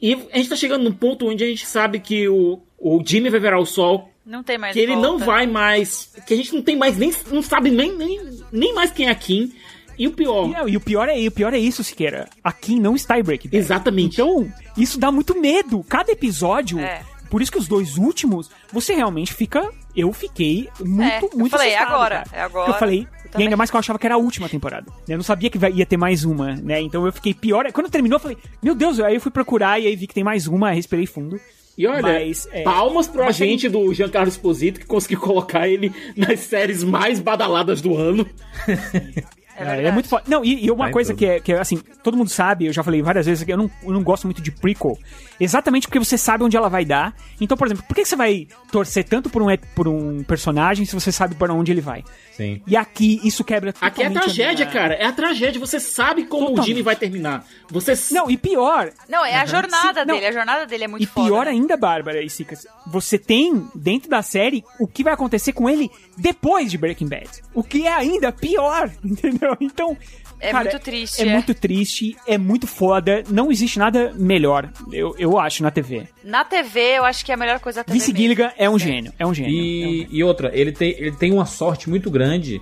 E a gente tá chegando num ponto onde a gente sabe que o, o Jimmy vai virar o sol, Não tem mais que ele não volta. vai mais. Que a gente não tem mais, nem não sabe nem, nem, nem mais quem é a Kim. E o pior, E, não, e o pior é, o pior é isso, Siqueira. A Kim não está em Breaking Bad. exatamente. Então, isso dá muito medo. Cada episódio. É. Por isso que os dois últimos, você realmente fica. Eu fiquei muito, É, eu muito falei, é agora, cara. é agora. Eu falei. Eu e ainda mais que eu achava que era a última temporada. Eu não sabia que ia ter mais uma, né? Então eu fiquei pior. Quando terminou, eu falei, meu Deus, aí eu fui procurar e aí vi que tem mais uma, respirei fundo. E olha, Mas, é, palmas pro mas agente do Giancarlo Esposito que conseguiu colocar ele nas séries mais badaladas do ano. É, É, é muito foda. Não, e, e uma Vai coisa tudo. que é, que é, assim, todo mundo sabe, eu já falei várias vezes que eu não, eu não gosto muito de prequel. Exatamente porque você sabe onde ela vai dar. Então, por exemplo, por que você vai torcer tanto por um, por um personagem se você sabe para onde ele vai? Sim. E aqui isso quebra Aqui é a tragédia, minha- cara. É a tragédia. Você sabe como o Totalmente. Jimmy vai terminar. Você Não, e pior, Não, é a jornada Sim, não. dele. A jornada dele é muito e foda. pior né? ainda, Bárbara e Sicas, você tem dentro da série o que vai acontecer com ele depois de Breaking Bad. O que é ainda pior, entendeu? Então, É cara, muito triste, É, é. muito triste, é muito foda. Não existe nada melhor, eu, eu acho, na TV. Na TV, eu acho que é a melhor coisa da. Vince. Gilligan é um gênio, é um gênio. E, e outra, ele tem, ele tem uma sorte muito grande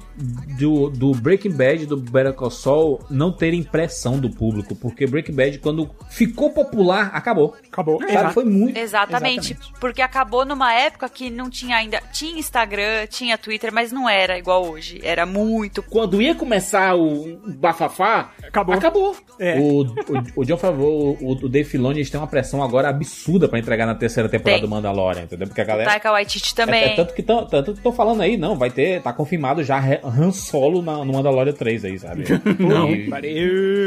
do, do Breaking Bad do Better Call Saul não terem pressão do público, porque Breaking Bad, quando ficou popular, acabou. Acabou. Sabe? Foi muito. Exatamente, Exatamente. porque acabou numa época que não tinha ainda. Tinha Instagram, tinha Twitter, mas não era igual hoje. Era muito. quando ia começar o bafafá, Acabou. acabou. É. O, o, o John Favreau, o, o Dave Filoni, eles têm uma pressão agora absurda pra entregar na terceira temporada Tem. do Mandalorian, entendeu? Porque a galera... Taika Waititi É, também. é tanto que tão, tanto que estão falando aí, não, vai ter, tá confirmado já Han Solo na, no Mandalorian 3 aí, sabe? Não. E-.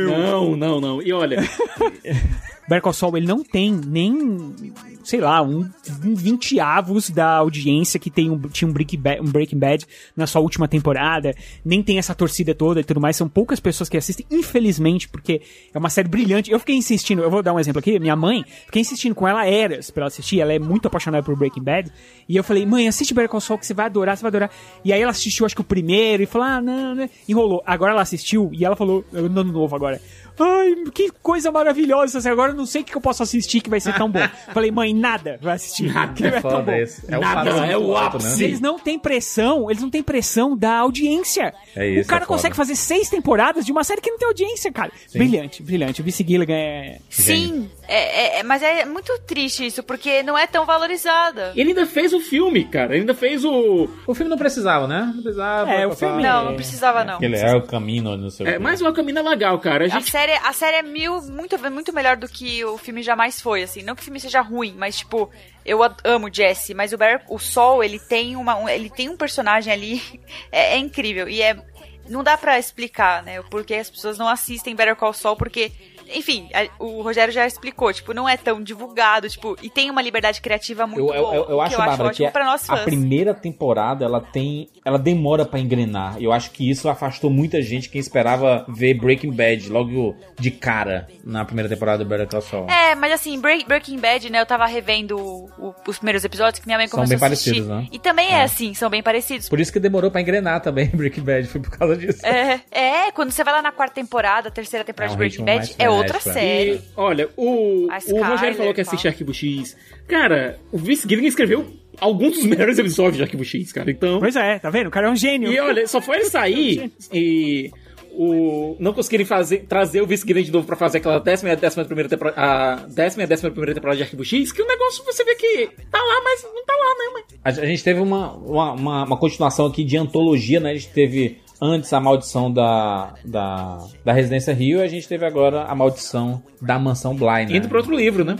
Não, não, não. E olha, Better Call Saul, ele não tem nem, sei lá, um, um vinteavos da audiência que tem um, tinha um Breaking, Bad, um Breaking Bad na sua última temporada, nem tem essa torcida toda e tudo mais, são poucas pessoas que assistem, infelizmente, porque é uma série brilhante. Eu fiquei insistindo, eu vou dar um exemplo aqui, minha mãe, fiquei insistindo com ela eras pra ela assistir, ela é muito apaixonada por Breaking Bad, e eu falei, mãe, assiste Better Call Saul que você vai adorar, você vai adorar. E aí ela assistiu, acho que o primeiro, e falou, ah, não, não, enrolou. Agora ela assistiu, e ela falou, no ano novo agora, Ai, que coisa maravilhosa. assim, Agora eu não sei o que eu posso assistir que vai ser tão bom. Falei, mãe, nada vai assistir. Nada. que vai É tão foda bom. esse. É o Nada, padrão é o alto, ápice. Eles não têm pressão, eles não têm pressão da audiência. É isso, o cara é consegue fazer seis temporadas de uma série que não tem audiência, cara. Brilhante, brilhante. O Vice Gilligan é. Sim, é, é- mas é muito triste isso, porque não é tão valorizada. ele ainda fez o filme, cara. Ele ainda fez o. O filme não precisava, né? Não precisava. É, o filme- Não, não precisava não. Ele é o caminho, não sei o É, mas o caminho é legal, cara. A A gente série, a série é mil, muito, muito melhor do que o filme jamais foi, assim. Não que o filme seja ruim, mas, tipo, eu amo Jesse, mas o, Bear, o Sol, ele tem, uma, um, ele tem um personagem ali, é, é incrível. E é. Não dá pra explicar, né? Porque as pessoas não assistem Better Call Saul, porque. Enfim, a- o Rogério já explicou, tipo, não é tão divulgado, tipo, e tem uma liberdade criativa muito Eu, eu, boa. eu, que eu acho, eu Bárbara, que nós a fãs. primeira temporada, ela tem... Ela demora pra engrenar. Eu acho que isso afastou muita gente que esperava ver Breaking Bad logo de cara na primeira temporada do Better Call Saul. É, mas assim, Break- Breaking Bad, né? Eu tava revendo o- os primeiros episódios que minha mãe São começou bem a assistir. parecidos, né? E também é. É. assim, são bem parecidos. Por isso que demorou pra engrenar também Breaking Bad, foi por causa disso. É, é, quando você vai lá na quarta temporada, terceira temporada É um de Breaking Bad, mais é outra é. série. E, olha, o, o Rogério falou que assiste Arquivo X. Cara, o Vince Gilligan escreveu alguns dos melhores episódios de Arquivo X, cara. Então. Pois é, tá vendo? O cara é um gênio. E olha, só foi ele sair e. O, não conseguirem fazer, trazer o Vince Gilligan de novo pra fazer aquela décima e a décima primeira temporada. A décima e a décima primeira temporada de Arquivo X, que o negócio você vê que tá lá, mas não tá lá, né? A, a gente teve uma, uma, uma, uma continuação aqui de antologia, né? A gente teve antes a maldição da, da, da Residência Rio e a gente teve agora a maldição da Mansão Bly, né? Indo pro outro livro, né?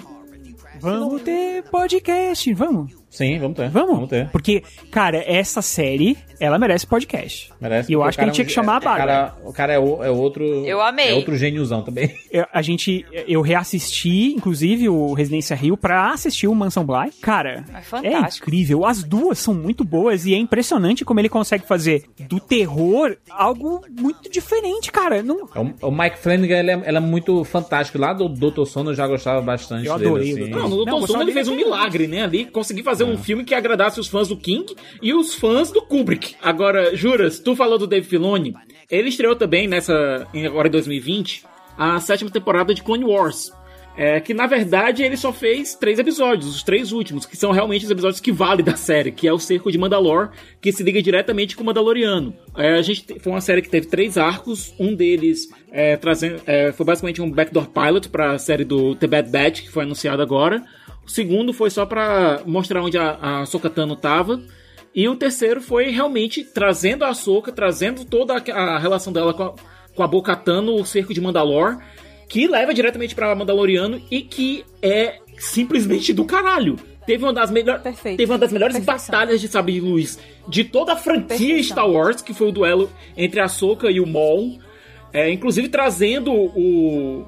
Vamos ter podcast, vamos. Sim, vamos ter. Vamos? Vamos ter. Porque, cara, essa série, ela merece podcast. Merece. E eu acho o que a cara gente tinha é que chamar a é- Bárbara. cara- O cara é, o- é outro. Eu amei. É outro gêniozão também. Eu- a gente, eu reassisti, inclusive, o Residência Rio pra assistir o Mansão Bly. Cara, É é incrível. As duas são muito boas e é impressionante como ele consegue fazer do terror algo muito diferente, cara. Não, É o, o Mike Flanagan, ele é, ele é muito fantástico. Lá do Dr. Sono eu já gostava bastante Eu dele. adorei o assim. Dr. Não, no gostava Sono ele dele fez um milagre, né? Ali, conseguir fazer um filme que agradasse os fãs do King e os fãs do Kubrick. Agora, Juras, tu falou do Dave Filoni. Ele estreou também nessa, agora em 2020, a sétima temporada de Clone Wars. É, que na verdade ele só fez três episódios, os três últimos, que são realmente os episódios que valem da série, que é o Cerco de Mandalor, que se liga diretamente com o Mandaloriano. É, a gente te- foi uma série que teve três arcos, um deles é, trazendo, é, foi basicamente um backdoor pilot para a série do The Bad Batch, que foi anunciada agora. O segundo foi só pra mostrar onde a, a Sokatano tava. E o terceiro foi realmente trazendo a Ahsoka, trazendo toda a, a relação dela com a, com a Bo-Katan o cerco de Mandalor, que leva diretamente pra Mandaloriano e que é simplesmente do caralho. Teve uma das, melhor, teve uma das melhores Perfeição. batalhas de sabre de luz de toda a franquia Perfeição. Star Wars, que foi o duelo entre a Ahsoka e o Maul. É, inclusive trazendo o,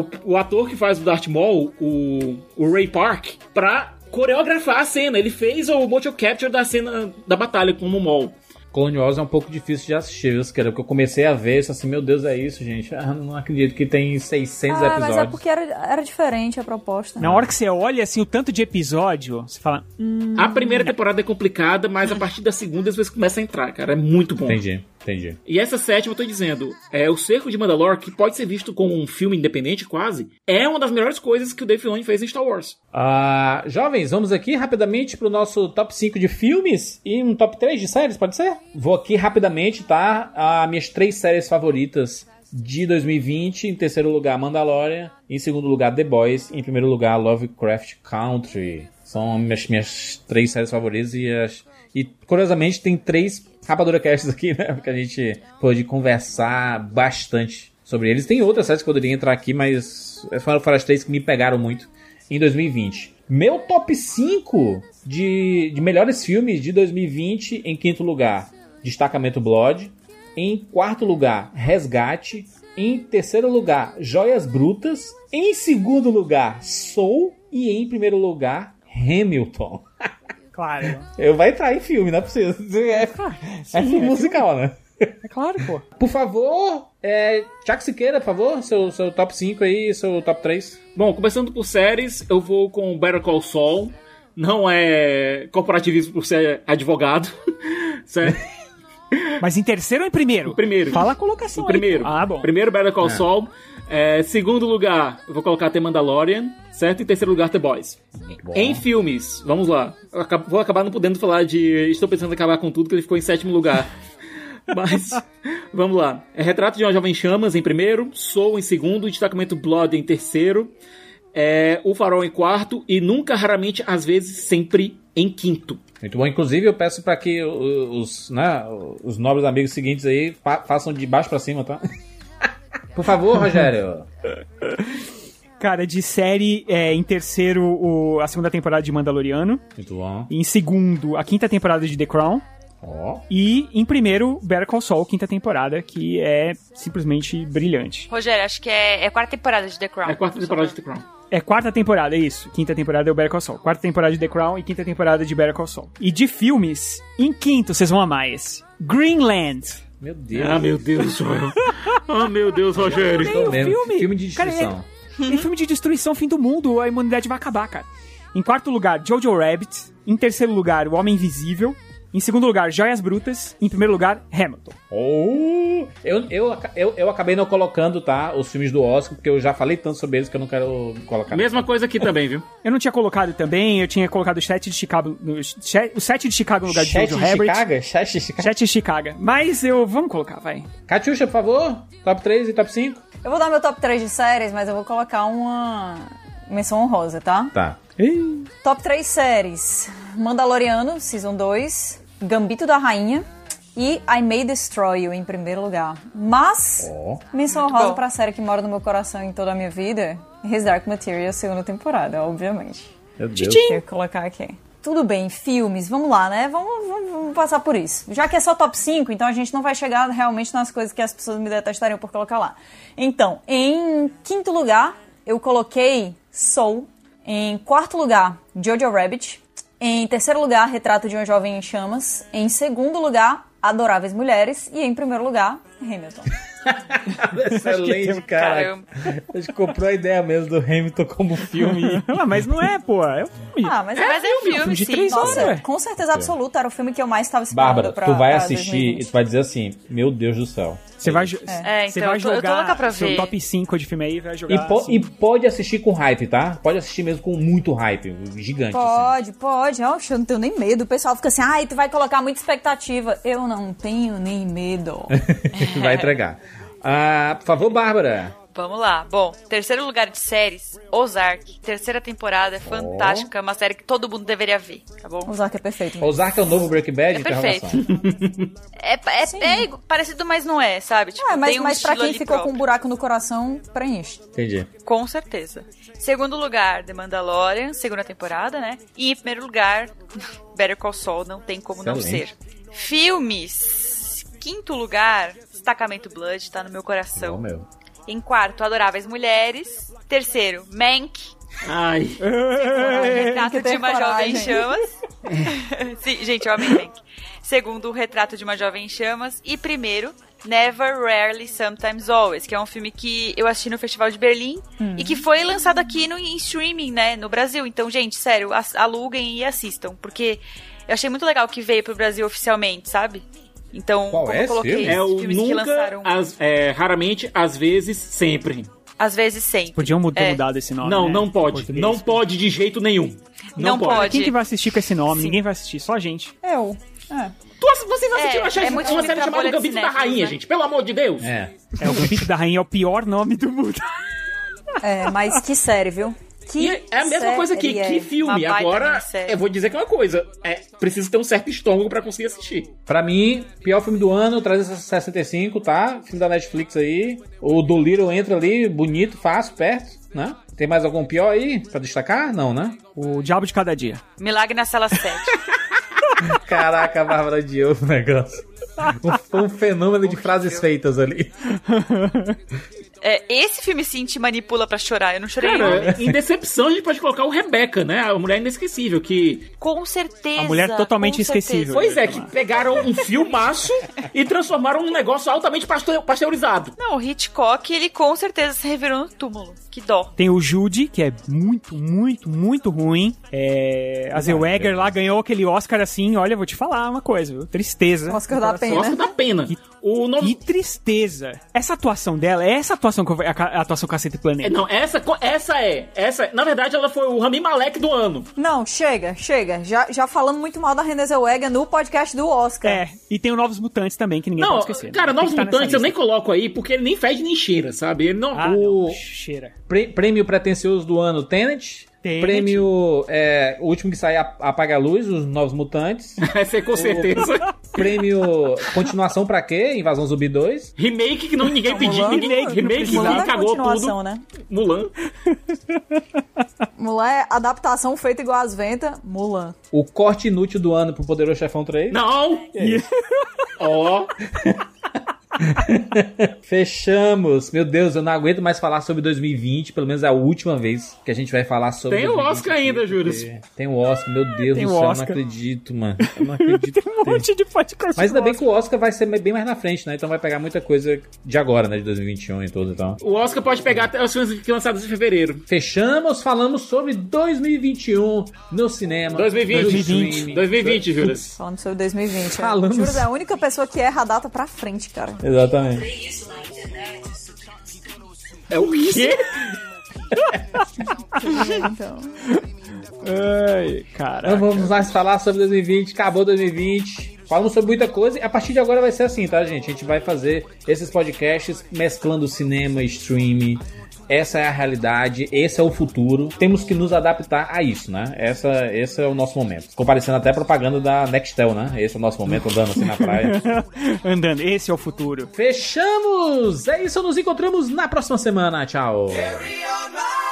o, o ator que faz o Darth Maul, o, o Ray Park, pra coreografar a cena. Ele fez o motion capture da cena da batalha como o Maul. Clone Wars é um pouco difícil de assistir, viu, cara? Porque eu comecei a ver isso assim, meu Deus, é isso, gente. Ah, não acredito que tem 600 Ah, mas é episódios. porque era, era diferente a proposta. na hora que você olha assim o tanto de episódio, você fala, hum, A primeira temporada é complicada, mas a partir da segunda as vezes começa a entrar, cara. É muito bom. Entendi, entendi. E essa sétima, eu tô dizendo, é o Cerco de Mandalore, que pode ser visto como um filme independente quase, é uma das melhores coisas que o Dave Filoni fez em Star Wars. Ah, jovens, vamos aqui rapidamente pro nosso top 5 de filmes e um top 3 de séries, pode ser? Vou aqui rapidamente, tá? As minhas três séries favoritas de 2020. Em terceiro lugar, Mandalorian. Em segundo lugar, The Boys. Em primeiro lugar, Lovecraft Country. São minhas, minhas três séries favoritas e, as, e curiosamente tem três Rapadura Casts aqui, né? Porque a gente pôde conversar bastante sobre eles. Tem outras séries que poderiam entrar aqui, mas foram, foram as três que me pegaram muito em 2020. Meu top 5 de, de melhores filmes de 2020, em quinto lugar, Destacamento Blood. Em quarto lugar, Resgate. Em terceiro lugar, Joias Brutas. Em segundo lugar, Soul. E em primeiro lugar, Hamilton. Claro. Eu vai entrar em filme, não é possível. É, é filme musical, né? É claro, pô. Por favor, é, Tiago Siqueira, por favor, seu, seu top 5 aí, seu top 3. Bom, começando por séries, eu vou com Better Call Saul. Não é corporativismo por ser advogado, certo? Mas em terceiro ou em primeiro? O primeiro. Fala a colocação O primeiro. aí. Ah, bom. Primeiro, Better Call Saul. É, segundo lugar, eu vou colocar The Mandalorian, certo? E terceiro lugar, The Boys. Em filmes, vamos lá. Eu acabo- vou acabar não podendo falar de Estou Pensando em Acabar com Tudo, que ele ficou em sétimo lugar. Mas, vamos lá. É Retrato de uma Jovem Chamas em primeiro, Soul em segundo, Destacamento Blood em terceiro, é, O Farol em quarto e Nunca, Raramente, Às vezes, Sempre em quinto. Muito bom. Inclusive, eu peço pra que os, né, os nobres amigos seguintes aí fa- façam de baixo pra cima, tá? Por favor, Rogério. Cara, de série, é, em terceiro, o- a segunda temporada de Mandaloriano. Muito bom. Em segundo, a quinta temporada de The Crown. Ó. E em primeiro, Better Call Saul, quinta temporada, que é simplesmente brilhante. Rogério, acho que é, é a quarta temporada de The Crown. É a quarta temporada de The Crown. É quarta temporada, é isso. Quinta temporada é o Better Call Saul. Quarta temporada de The Crown e quinta temporada de Better Call Saul. E de filmes, em quinto, vocês vão amar esse. Greenland. Meu Deus. Ah, meu Deus, Joel. Ah, meu Deus, Rogério. Vendo. filme. Filme de Cara, Em filme de destruição, fim do mundo, a imunidade vai acabar, cara. Em quarto lugar, Jojo Rabbit. Em terceiro lugar, O Homem Invisível. Em segundo lugar, Joias Brutas. Em primeiro lugar, Hamilton. Oh, eu, eu, eu, eu acabei não colocando, tá? Os filmes do Oscar, porque eu já falei tanto sobre eles que eu não quero colocar. Mesma coisa aqui também, viu? Eu não tinha colocado também, eu tinha colocado o 7 de Chicago. no- o 7 de Chicago no lugar de Chat Jojo de Rabbit. Chicago? Chat de Chicago? 7 de Chicago. Mas eu. Vamos colocar, vai. Catiuxa, por favor. Top 3 e top 5? Eu vou dar meu top 3 de séries, mas eu vou colocar uma menção honrosa, tá? Tá. Top 3 séries: Mandaloriano, Season 2, Gambito da Rainha e I May Destroy You em primeiro lugar. Mas, Ó. menção honrosa bom. pra série que mora no meu coração em toda a minha vida: His Dark Material, segunda temporada, obviamente. Meu Deus. Tenho que colocar aqui. Tudo bem, filmes, vamos lá, né? Vamos, vamos- vamos passar por isso. Já que é só top 5, então a gente não vai chegar realmente nas coisas que as pessoas me detestariam por colocar lá. Então, em quinto lugar, eu coloquei Soul. Em quarto lugar, Jojo Rabbit. Em terceiro lugar, Retrato de uma Jovem em Chamas. Em segundo lugar, Adoráveis Mulheres. E em primeiro lugar, Hamilton. Excelente, cara. A gente comprou a ideia mesmo do Hamilton como filme. Ah, mas não é, pô. É um filme. Ah, mas é, Mas é filme, filme de sim. três Nossa, horas. com certeza absoluta, era o filme que eu mais estava esperando Bárbara, pra, tu vai assistir 2020. e tu vai dizer assim: Meu Deus do céu. Você vai, jo- É, você então, vai tô- tô jogar louca pra seu ver. top 5 de filme aí, vai jogar. E, po- assim. e pode assistir com hype, tá? Pode assistir mesmo com muito hype, gigante. assim. Pode, pode. Oxe, eu não tenho nem medo. O pessoal fica assim, ai, tu vai colocar muita expectativa. Eu não tenho nem medo. vai entregar. Ah, por favor, Bárbara. Vamos lá. Bom, terceiro lugar de séries, Ozark. Terceira temporada, é fantástica. É uma série que todo mundo deveria ver, tá bom? Ozark é perfeito. Ozark é o novo Breaking Bad? É interrogação. É, é, é parecido, mas não é, sabe? Tipo, Ah, mas, tem um mas pra quem ficou com um próprio. buraco no coração, preenche. Entendi. Com certeza. Segundo lugar, The Mandalorian, segunda temporada, né? E em primeiro lugar, Better Call Saul, não tem como não Excelente. ser. Filmes. Quinto lugar, Destacamento Blood, tá no meu Bom, coração. meu. Em quarto, Adoráveis Mulheres. Terceiro, Mank. Ai. Retrato de uma. Jovem em Chamas. Sim, gente, eu amei Mank. Segundo, Retrato de uma Jovem em Chamas. E primeiro, Never, Rarely, Sometimes, Always, que é um filme que eu assisti no Festival de Berlim Hum. e que foi lançado aqui no em streaming, né, no Brasil. Então, gente, sério, aluguem e assistam, porque eu achei muito legal que veio pro Brasil oficialmente, sabe? Então, Qual como é eu coloquei É o filmes que nunca, lançaram as- é, raramente, às vezes, sempre. às vezes sempre. Podiam ter É. mudado esse nome. não, né? não pode. Português. Não pode de jeito nenhum. Não pode. Quem que vai assistir com esse nome? Sim. Ninguém vai assistir, só a gente. Eu. É. Tu- Vocês assistiram É, a série- é muito uma série chamada Gambito da Rainha, né? gente? Pelo amor de Deus. É. É, o Gambito da Rainha é o pior nome do mundo. É, mas que série, viu? Que E é a mesma coisa aqui, série que é. filme. Agora, eu vou dizer que é uma coisa. É, precisa ter um certo estômago pra conseguir assistir. Pra mim, pior filme do ano, 365, tá? Filme da Netflix aí. O do Little entra ali, bonito, fácil, perto, né? Tem mais algum pior aí pra destacar? Não, né? O Diabo de Cada Dia. Milagre na Cela 7. Caraca, a Bárbara de o negócio. Um, um fenômeno de frases feitas ali. É, esse filme sim te manipula pra chorar. Eu não chorei Cara, em decepção a gente pode colocar o Rebeca, né? A mulher inesquecível, que. Com certeza. A mulher totalmente esquecível. Pois é, que pegaram um filmaço e transformaram num negócio altamente paste- pasteurizado. Não, o Hitchcock, ele com certeza se revirou no túmulo. Que dó. Tem o Judy, que é muito, muito, muito ruim. É... A Zellweger lá ganhou aquele Oscar assim, olha, vou te falar uma coisa, viu? Tristeza. Oscar da pena. Nossa, dá pena. O nome. Que tristeza. Essa atuação dela, é essa atuação que eu- a, ca- a atuação Cacete É, Planeta. Não, essa, essa é. Essa, na verdade, ela foi o Rami Malek do ano. Não, chega, chega. Já, já falando muito mal da Renée Zellweger no podcast do Oscar. É, e tem o Novos Mutantes também, que ninguém Não, pode esquecer. né? cara, que Novos nessa Mutantes eu nem coloco aí, porque ele nem fede nem cheira, sabe? Ele não. Ah, O- não, cheira. Prêmio pretencioso do ano, Tenet. Tenet. Prêmio, é, o último que sai, Ap- Apaga a Luz, Os Novos Mutantes. Essa é com certeza. Prêmio Continuação pra quê? Invasão Zumbi 2. remake que não, ninguém pediu. Mulan, Ninguém, não remake que. Mulan é cagou tudo. né? Mulan. Mulan é adaptação feita igual às ventas. Mulan. O corte inútil do ano pro Poderoso Chefão 3. Não! Ó, Fechamos. Meu Deus, eu não aguento mais falar sobre 2020. Pelo menos é a última vez que a gente vai falar sobre Tem o 2020 Oscar aqui, ainda, Júlio. Tem o Oscar, meu Deus Tem do céu, eu não acredito, mano. Eu não acredito. que Um tem. monte de podcast. Mas ainda bem que o Oscar vai ser bem mais na frente, né? Então vai pegar muita coisa de agora, né? De 2021 e tudo, então. o Oscar pode pegar até os filmes que lançados em fevereiro. Fechamos, falamos sobre 2021 no cinema. 2020. no 2020. streaming. 2020, Júlio. Falando sobre 2020. Falamos. Juro, é a única pessoa que erra a data pra frente, cara. Exatamente. É o quê? Então. Ai, cara. Não vamos mais falar sobre 2020, acabou 2020. Falamos sobre muita coisa e a partir de agora vai ser assim, tá, gente? A gente vai fazer esses podcasts mesclando cinema, streaming. Essa é a realidade, esse é o futuro. Temos que nos adaptar a isso, né? Essa, esse é o nosso momento. Ficou parecendo até propaganda da Nextel, né? Esse é o nosso momento andando assim na praia. Andando, esse é o futuro. Fechamos! É isso, nos encontramos na próxima semana. Tchau! Carry on my